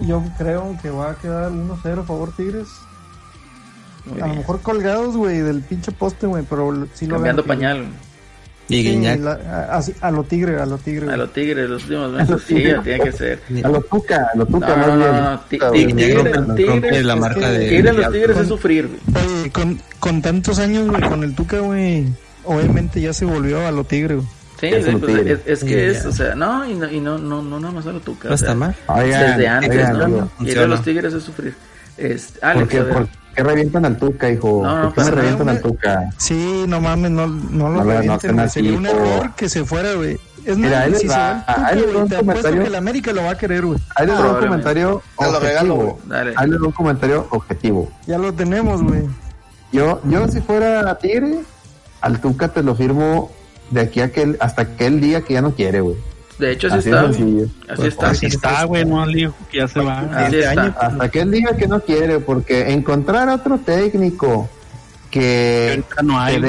Yo creo que va a quedar 1-0 a favor Tigres. Muy A lo bien. mejor colgados, güey, del pinche poste, güey, pero lo- sí lo Cambiando gana Tigres. pañal. Y Sí, Guiñac. la- a, a lo tigre, a lo tigre. A güey. los tigres, los últimos meses. Sí, tiene que ser. A lo Tuca, a lo No, Tuca no, más no, no, no. Ti- Guiñac ti- Guiñac Tigres, rompe, rompe tigres, la marca de. tigres, los tigres es sufrir, güey. Con, con tantos años, güey, con el Tuca, güey, obviamente ya se volvió a lo tigre, güey. Sí, Es pues, es, es que Sí, es, o sea, no, y no, y no, no, no nada más a lo tuca. No está mal. Oigan, Desde antes, oigan, ¿no? algo. Ir a los tigres es sufrir. Este, ¿Por Alex, qué, a ver. por qué revientan al Tuca, hijo? No, no, ¿Por qué me pasa revientan nada, al Tuca? Sí, no mames, no, no No, lo no, no revienten, así, Sería un error que se fuera, güey. Es Mira, ahí les si va, va ahí les va un comentario. que el América lo va a querer, güey. Ahí les doy un comentario objetivo. Ahí les doy un comentario objetivo. Ya lo tenemos, güey. Yo, yo si fuera Tigre, al Tuca te lo firmo de aquí a aquel, hasta aquel día que ya no quiere, güey. De hecho, así, Así está. Así está. Así está, güey, no al hijo que ya se va. Así Este está. año, Hasta aquel día que no quiere, porque encontrar otro técnico que, no hay,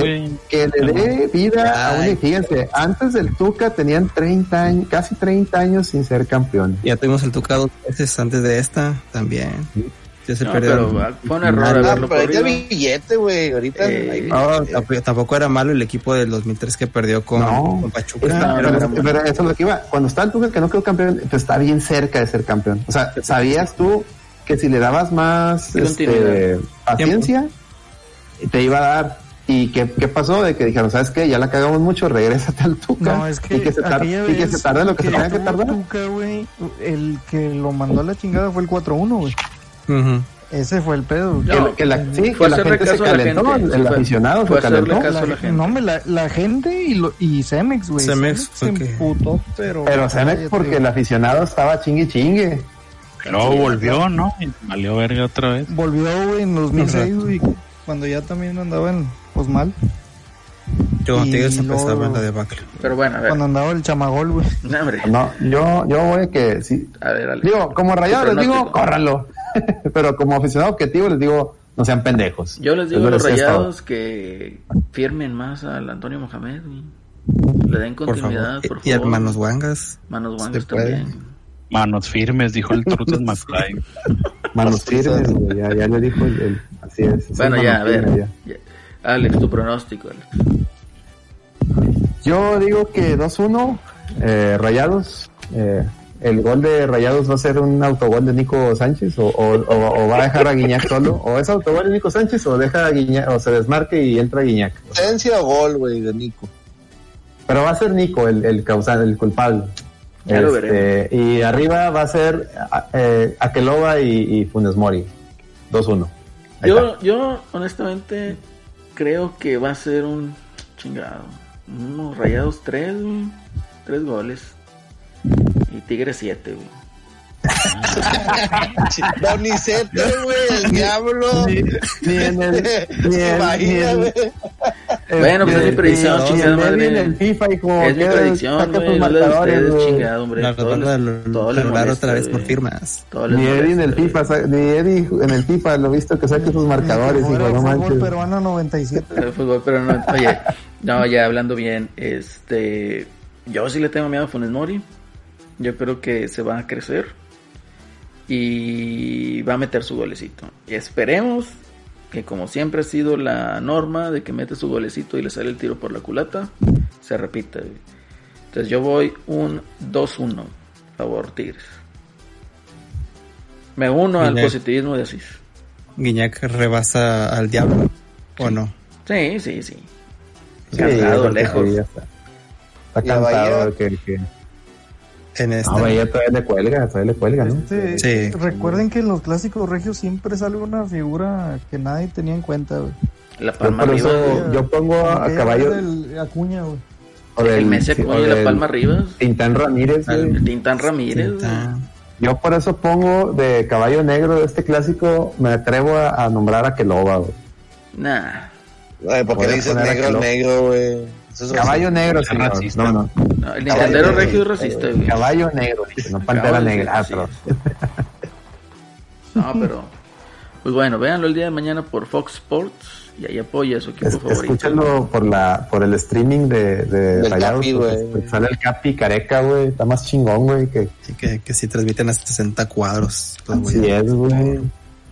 que, que le dé vida a un fíjense, antes del Tuca tenían 30 años, casi 30 años sin ser campeón. Ya tuvimos el Tuca dos veces antes de esta también. Ya se No, perdió. pero ah, fue un error Ah, haberlo pero ahorita corrido. billete, güey. Ahorita Eh, hay billete. tampoco era malo el equipo del 2003 que perdió con, No. con Pachuca. Está- pero, pero eso es lo que iba. Cuando está el Tuca que no quedó campeón, pues está bien cerca de ser campeón. O sea, sabías tú que si le dabas más este, paciencia, te iba a dar. ¿Y qué, qué pasó? De que dijeron, ¿sabes qué? Ya la cagamos mucho, regrésate al Tuca. No, es que, y que se, tar- aquella y que se tarde lo que, se tenga que tardar. Tuca, güey, el que lo mandó a la chingada fue el 4-1, güey. Ujú. Ese fue el pedo. güey. Que, la- que la, sí, Fue que la gente se la calentó, gente. el, fue- aficionado fue se calentó. caso a la La, gente. no, me la, la gente y, lo, y Cemex, güey. Cemex se fue que- emputó, pero... Pero Cemex porque el aficionado estaba chingue chingue. Luego volvió, ¿no? Y valió verga otra vez. Volvió, güey, en 2006, güey, cuando ya también andaban, pues mal. Yo Y Tigres luego- empezaba en la debacle. Pero bueno, a ver. Cuando andaba el chamagol, güey. No, hombre. No, yo, yo voy a que sí. A ver, Alex. Digo, como rayado les digo, córranlo. Pero como aficionado objetivo les digo, no sean pendejos. Yo les digo a los rayados que firmen más al Antonio Mohamed. güey. Le den Por continuidad, favor. por favor. Y hermanos Wangas. Manos Wangas Se puede. también. Manos firmes, dijo el Trutos McFly. Manos firmes, güey, ya, ya le dijo el, el- así es. Bueno, manos ya, a ver. ya. Alex, tu pronóstico, Alex. Yo digo que 2-1, eh, Rayados. eh, el gol de Rayados va a ser un autogol de Nico Sánchez o, o, o- o va a dejar a Guiñac solo. O es autogol de Nico Sánchez o deja a Guiñac, o se desmarque y entra Guiñac. Potencia o gol, güey, de Nico. Pero va a ser Nico el, el causante, el culpable. Ya lo Este, y arriba va a ser eh, Akeloba y, y Funes Mori. 2-1. Ahí está. Yo, yo, honestamente, creo que va a ser un chingado. Unos rayados 3, tres goles. Y Tigre 7, güey. Donizete, güey, el diablo. Ni, ni en el. Ni en, ni en- güey. Bueno, pues es mi predicción, chingada el- madre. en el FIFA, hijo. Es mi predicción, saca tus güey. No le de marcadores, chingado, hombre. La Todo verdad, les- todo hablar molesta, otra vez por firmas. Todo Ni Eddie en el FIFA, ni Eddie en el FIFA, lo he visto que saque sus marcadores, hijo, no fútbol manches. peruano 97. El fútbol, pero no, oye, no, ya hablando bien, este, yo sí le tengo miedo a Funes Mori. Yo creo que se va a crecer y va a meter su golecito. Y esperemos que como siempre ha sido la norma de que mete su golecito y le sale el tiro por la culata, se repita. Entonces yo voy un 2-1 favor Tigres. Me uno al positivismo de Asís. Guiñac rebasa al diablo. ¿O no? Sí, sí, sí. Sí, Cansado, lejos. está. Está cansado que, que... En este. No, Bahía todavía le cuelga, todavía le cuelga, ¿no? Este, Sí. Recuerden que en los clásicos regios siempre sale una figura que nadie tenía en cuenta, güey. La palma por arriba. eso yo pongo a, caballo del Acuña, güey. o del, el Messi sí, Acuña o y la palma arriba. Tintán Ramírez. El Tintán Ramírez. güey. Tinta. Yo por eso pongo de caballo negro de este clásico, me atrevo a, a nombrar a Keloba, güey. Nah. Ay, ¿Por qué Voy le dices negro al negro, güey? Caballo negro, Es señor. racista. No, no. No, el Nintendero Regio es racista, güey. Caballo negro, dice, no pantera negra. No, pero. Pues bueno, véanlo el día de mañana por Fox Sports y ahí apoya a su equipo Es- favorito. escúchenlo por la por el streaming de, de Rayados, Capi, güey. Sale el Capi Careca, güey. Está más chingón, güey. Que Sí, que, que sí transmiten hasta 60 cuadros. los así es, güey.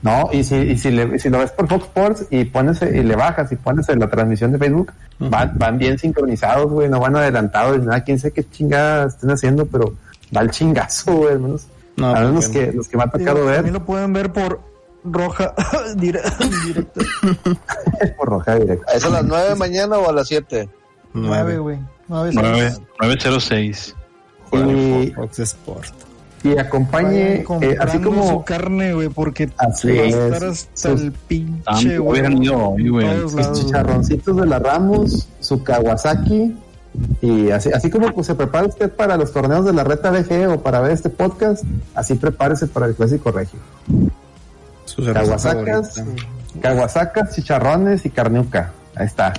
No, y si, y si, le- si lo ves por Fox Sports y pones y le bajas y pones en la transmisión de Facebook, van, van bien sincronizados, güey, no van adelantados, nada, quién sé qué chingadas estén haciendo, pero va el chingazo, güey, al menos, No, menos los que, los que me ha tocado ver También lo pueden ver por roja dire- directo. por roja directa. ¿Es a las 9 de mañana o a las 7? Nueve, güey. Nueve, Nueve- seis. 906. Y, Fox Sport. Y acompañe, eh, así como su carne, güey, porque Así va a es. estar hasta Sus- el pinche, güey. sus chicharroncitos de la Ramos, su Kawasaki, y así, así como pues, se prepara usted para los torneos de la Reta BG o para ver este podcast, así prepárese para el Clásico Regio. Su cerveza Kawasakas, favorita. Kawasakas, chicharrones y carniuca. Ahí está.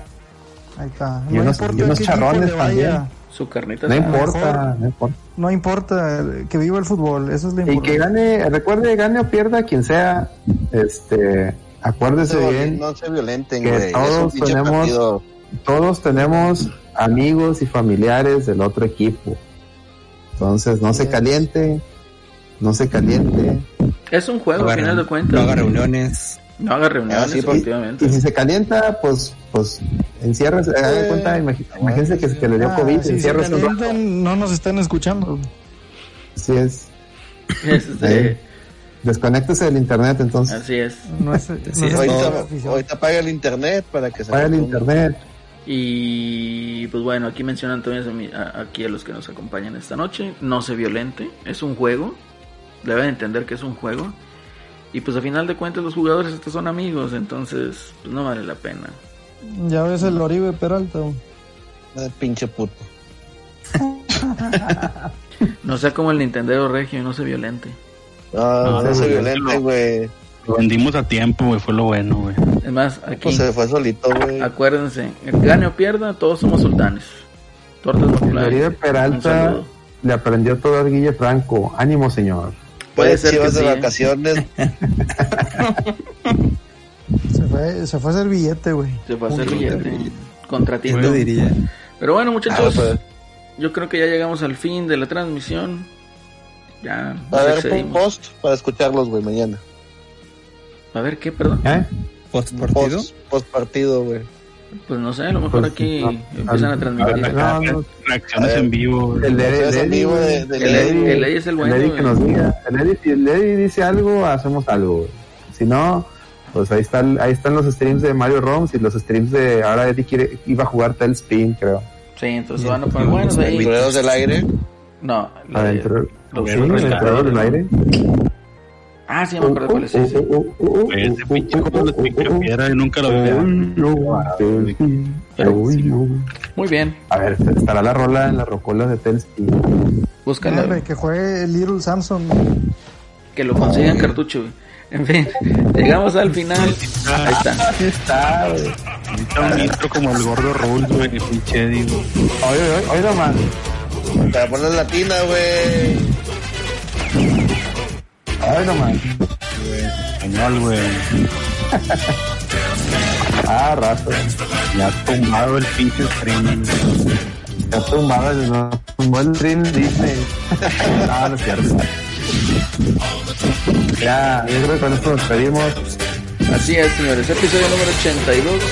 Ahí está. Y unos- y unos charrones también. Su carnita No importa, no importa. No importa eh, que viva el fútbol, eso es lo Y que importante. gane, recuerde, gane o pierda quien sea, este, acuérdese bien, No se violenten, que güey. Todos tenemos- partido. todos tenemos amigos y familiares del otro equipo. Entonces, no se caliente, no se caliente. Es un juego, No a haga, final de cuentas. no haga reuniones. No haga reuniones, Ah, sí, Y, efectivamente. y si se calienta, pues, pues, enciérrese, haga de cuenta, imagínense que, que le dio Ah, COVID, si se calientan, no nos están escuchando. Así es. Este, Eh, Desconéctese del internet, entonces. así es. No es, no Sí, es es Ahorita, apaga el internet para que se Apaga el internet. Y pues bueno, aquí mencionan también a mi- a- aquí a los que nos acompañan esta noche. No se violente, es un juego. Deben entender que es un juego. Y pues a final de cuentas los jugadores estos son amigos, entonces pues, no vale la pena. Ya ves el Oribe Peralta. Ah, pinche puto. No sea como el Nintendo Regio y no se violente. No, No, no, no, se violente, güey. Lo vendimos a tiempo, güey. Fue lo bueno, güey. Es más, aquí Pues se fue solito, güey. acuérdense, el gane o pierda, todos somos sultanes. Tortas El populares. Oribe Un Peralta le aprendió todo al Guille Franco. Ánimo, señor. Puede ser que Chivas de sí, vacaciones. Se fue, se fue a hacer billete, güey. Se fue a hacer billete. Yo Contratito. diría. Pero bueno, muchachos, Ah, pues. yo creo que ya llegamos al fin de la transmisión. Ya A nos ver, un post para escucharlos, güey, mañana. A ver, ¿qué? Perdón. ¿Eh? Post partido. Post, post partido, güey. Pues no sé, a lo mejor Pues, aquí no, empiezan a transmitir. no, no. Reacciones ver. en vivo. El el Eddie, El Eddie- el es el bueno, Eddie que nos diga. El Eddie, si el Eddie dice algo, hacemos algo. Si no, pues ahí, está, el- ahí están los streams de Mario Roms y los streams de. Ahora Eddie quiere, iba a jugar Tailspin, creo. Sí, entonces van a poner buenos ahí. Ruedos del aire. No, Sí, ruedos del aire. Ah, sí, me acuerdo cuál es Uh, ese. Ese pinche juego de picapiedra, yo nunca lo vi. Muy bien, A ver, estará la rola en las rocolas de Tailspin. búscala. Que juegue el Little Samson. Que lo consigan cartucho. güey. En fin, llegamos al final. Ahí está. Aquí está, güey. Ahorita un intro como el gordo Rules, güey. el Pinche güey. Oye, oye, oye, nomás. Para poner latina, güey. Oye, nomás. Español, güey. Ah, rato. Ya ha tumbado el pinche streaming. Ya tumbaba, no. Tumbó el stream, dice. No, no es cierto. Ya, yo creo que con esto nos pedimos. Así es, señores. Episodio número 82.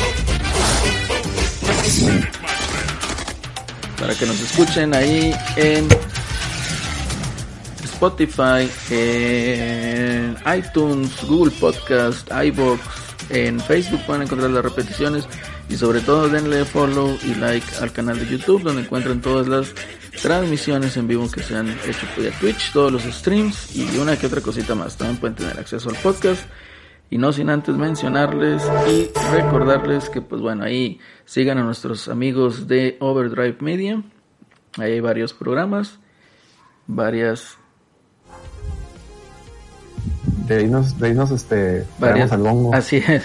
Para que nos escuchen ahí en Spotify, en iTunes, Google Podcast, iBox, en Facebook pueden encontrar las repeticiones y sobre todo denle follow y like al canal de YouTube donde encuentran todas las transmisiones en vivo que se han hecho vía Twitch, todos los streams y una que otra cosita más. También pueden tener acceso al podcast y no sin antes mencionarles y recordarles que pues bueno ahí sigan a nuestros amigos de Overdrive Media ahí hay varios programas varias de irnos, de irnos este, Varias, al bongo. así es.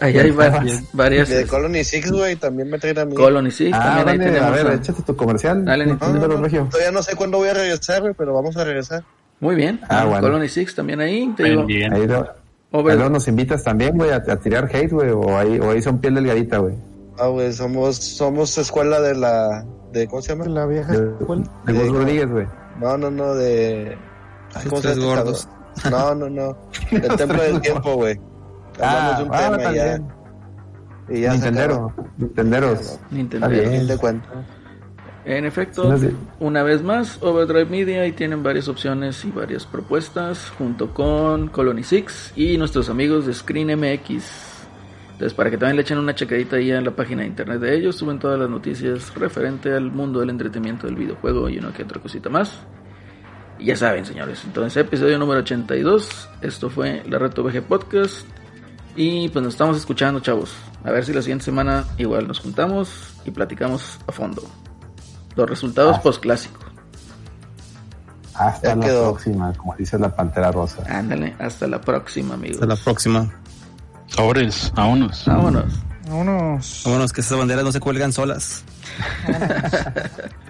Ahí hay varias, varias De Colony Six, güey, también me traen a mí. Colony Six, Ah, también ahí dale, a ver, échate tu comercial. Dale, No, Nintendo. no, Dímelo, no, Regio. todavía no sé cuándo voy a regresar, güey, pero vamos a regresar. Muy bien. Ah, bueno. Colony Six también ahí. Te digo, Bien. Ahí, lo- Over- ahí nos invitas también, güey, a, a tirar hate, güey, o ahí, o ahí son piel delgadita, güey. Ah, güey, somos, somos escuela de la, de, ¿cómo se llama? La vieja De, escuela. de Gus Rodríguez, güey. No, no, no, de, ay, ¿cómo se llama este gordos. No, no, no, del Templo del Tiempo, güey. Hablamos de un ah, tema ya, también. y ya Nintendero. Nintenderos. Nintendo. Está A fin bien. de cuentas. En efecto, Sí, no sé. una vez más, Overdrive Media y tienen varias opciones y varias propuestas junto con Colony Six y nuestros amigos de Screen MX. Entonces, para que también le echen una checadita ahí en la página de internet de ellos, suben todas las noticias referente al mundo del entretenimiento del videojuego y una que otra cosita más. Y ya saben, señores. Entonces, episodio número 82. Esto fue la Reto VG Podcast. Y pues nos estamos escuchando, chavos. A ver si la siguiente semana igual nos juntamos y platicamos a fondo. Los resultados Ah. post clásico. Hasta Ya la quedó. próxima, como dice la Pantera Rosa. Ándale, hasta la próxima, amigos. Hasta la próxima. Sobres, vámonos. Vámonos. Vámonos. Vámonos, que esas banderas no se cuelgan solas.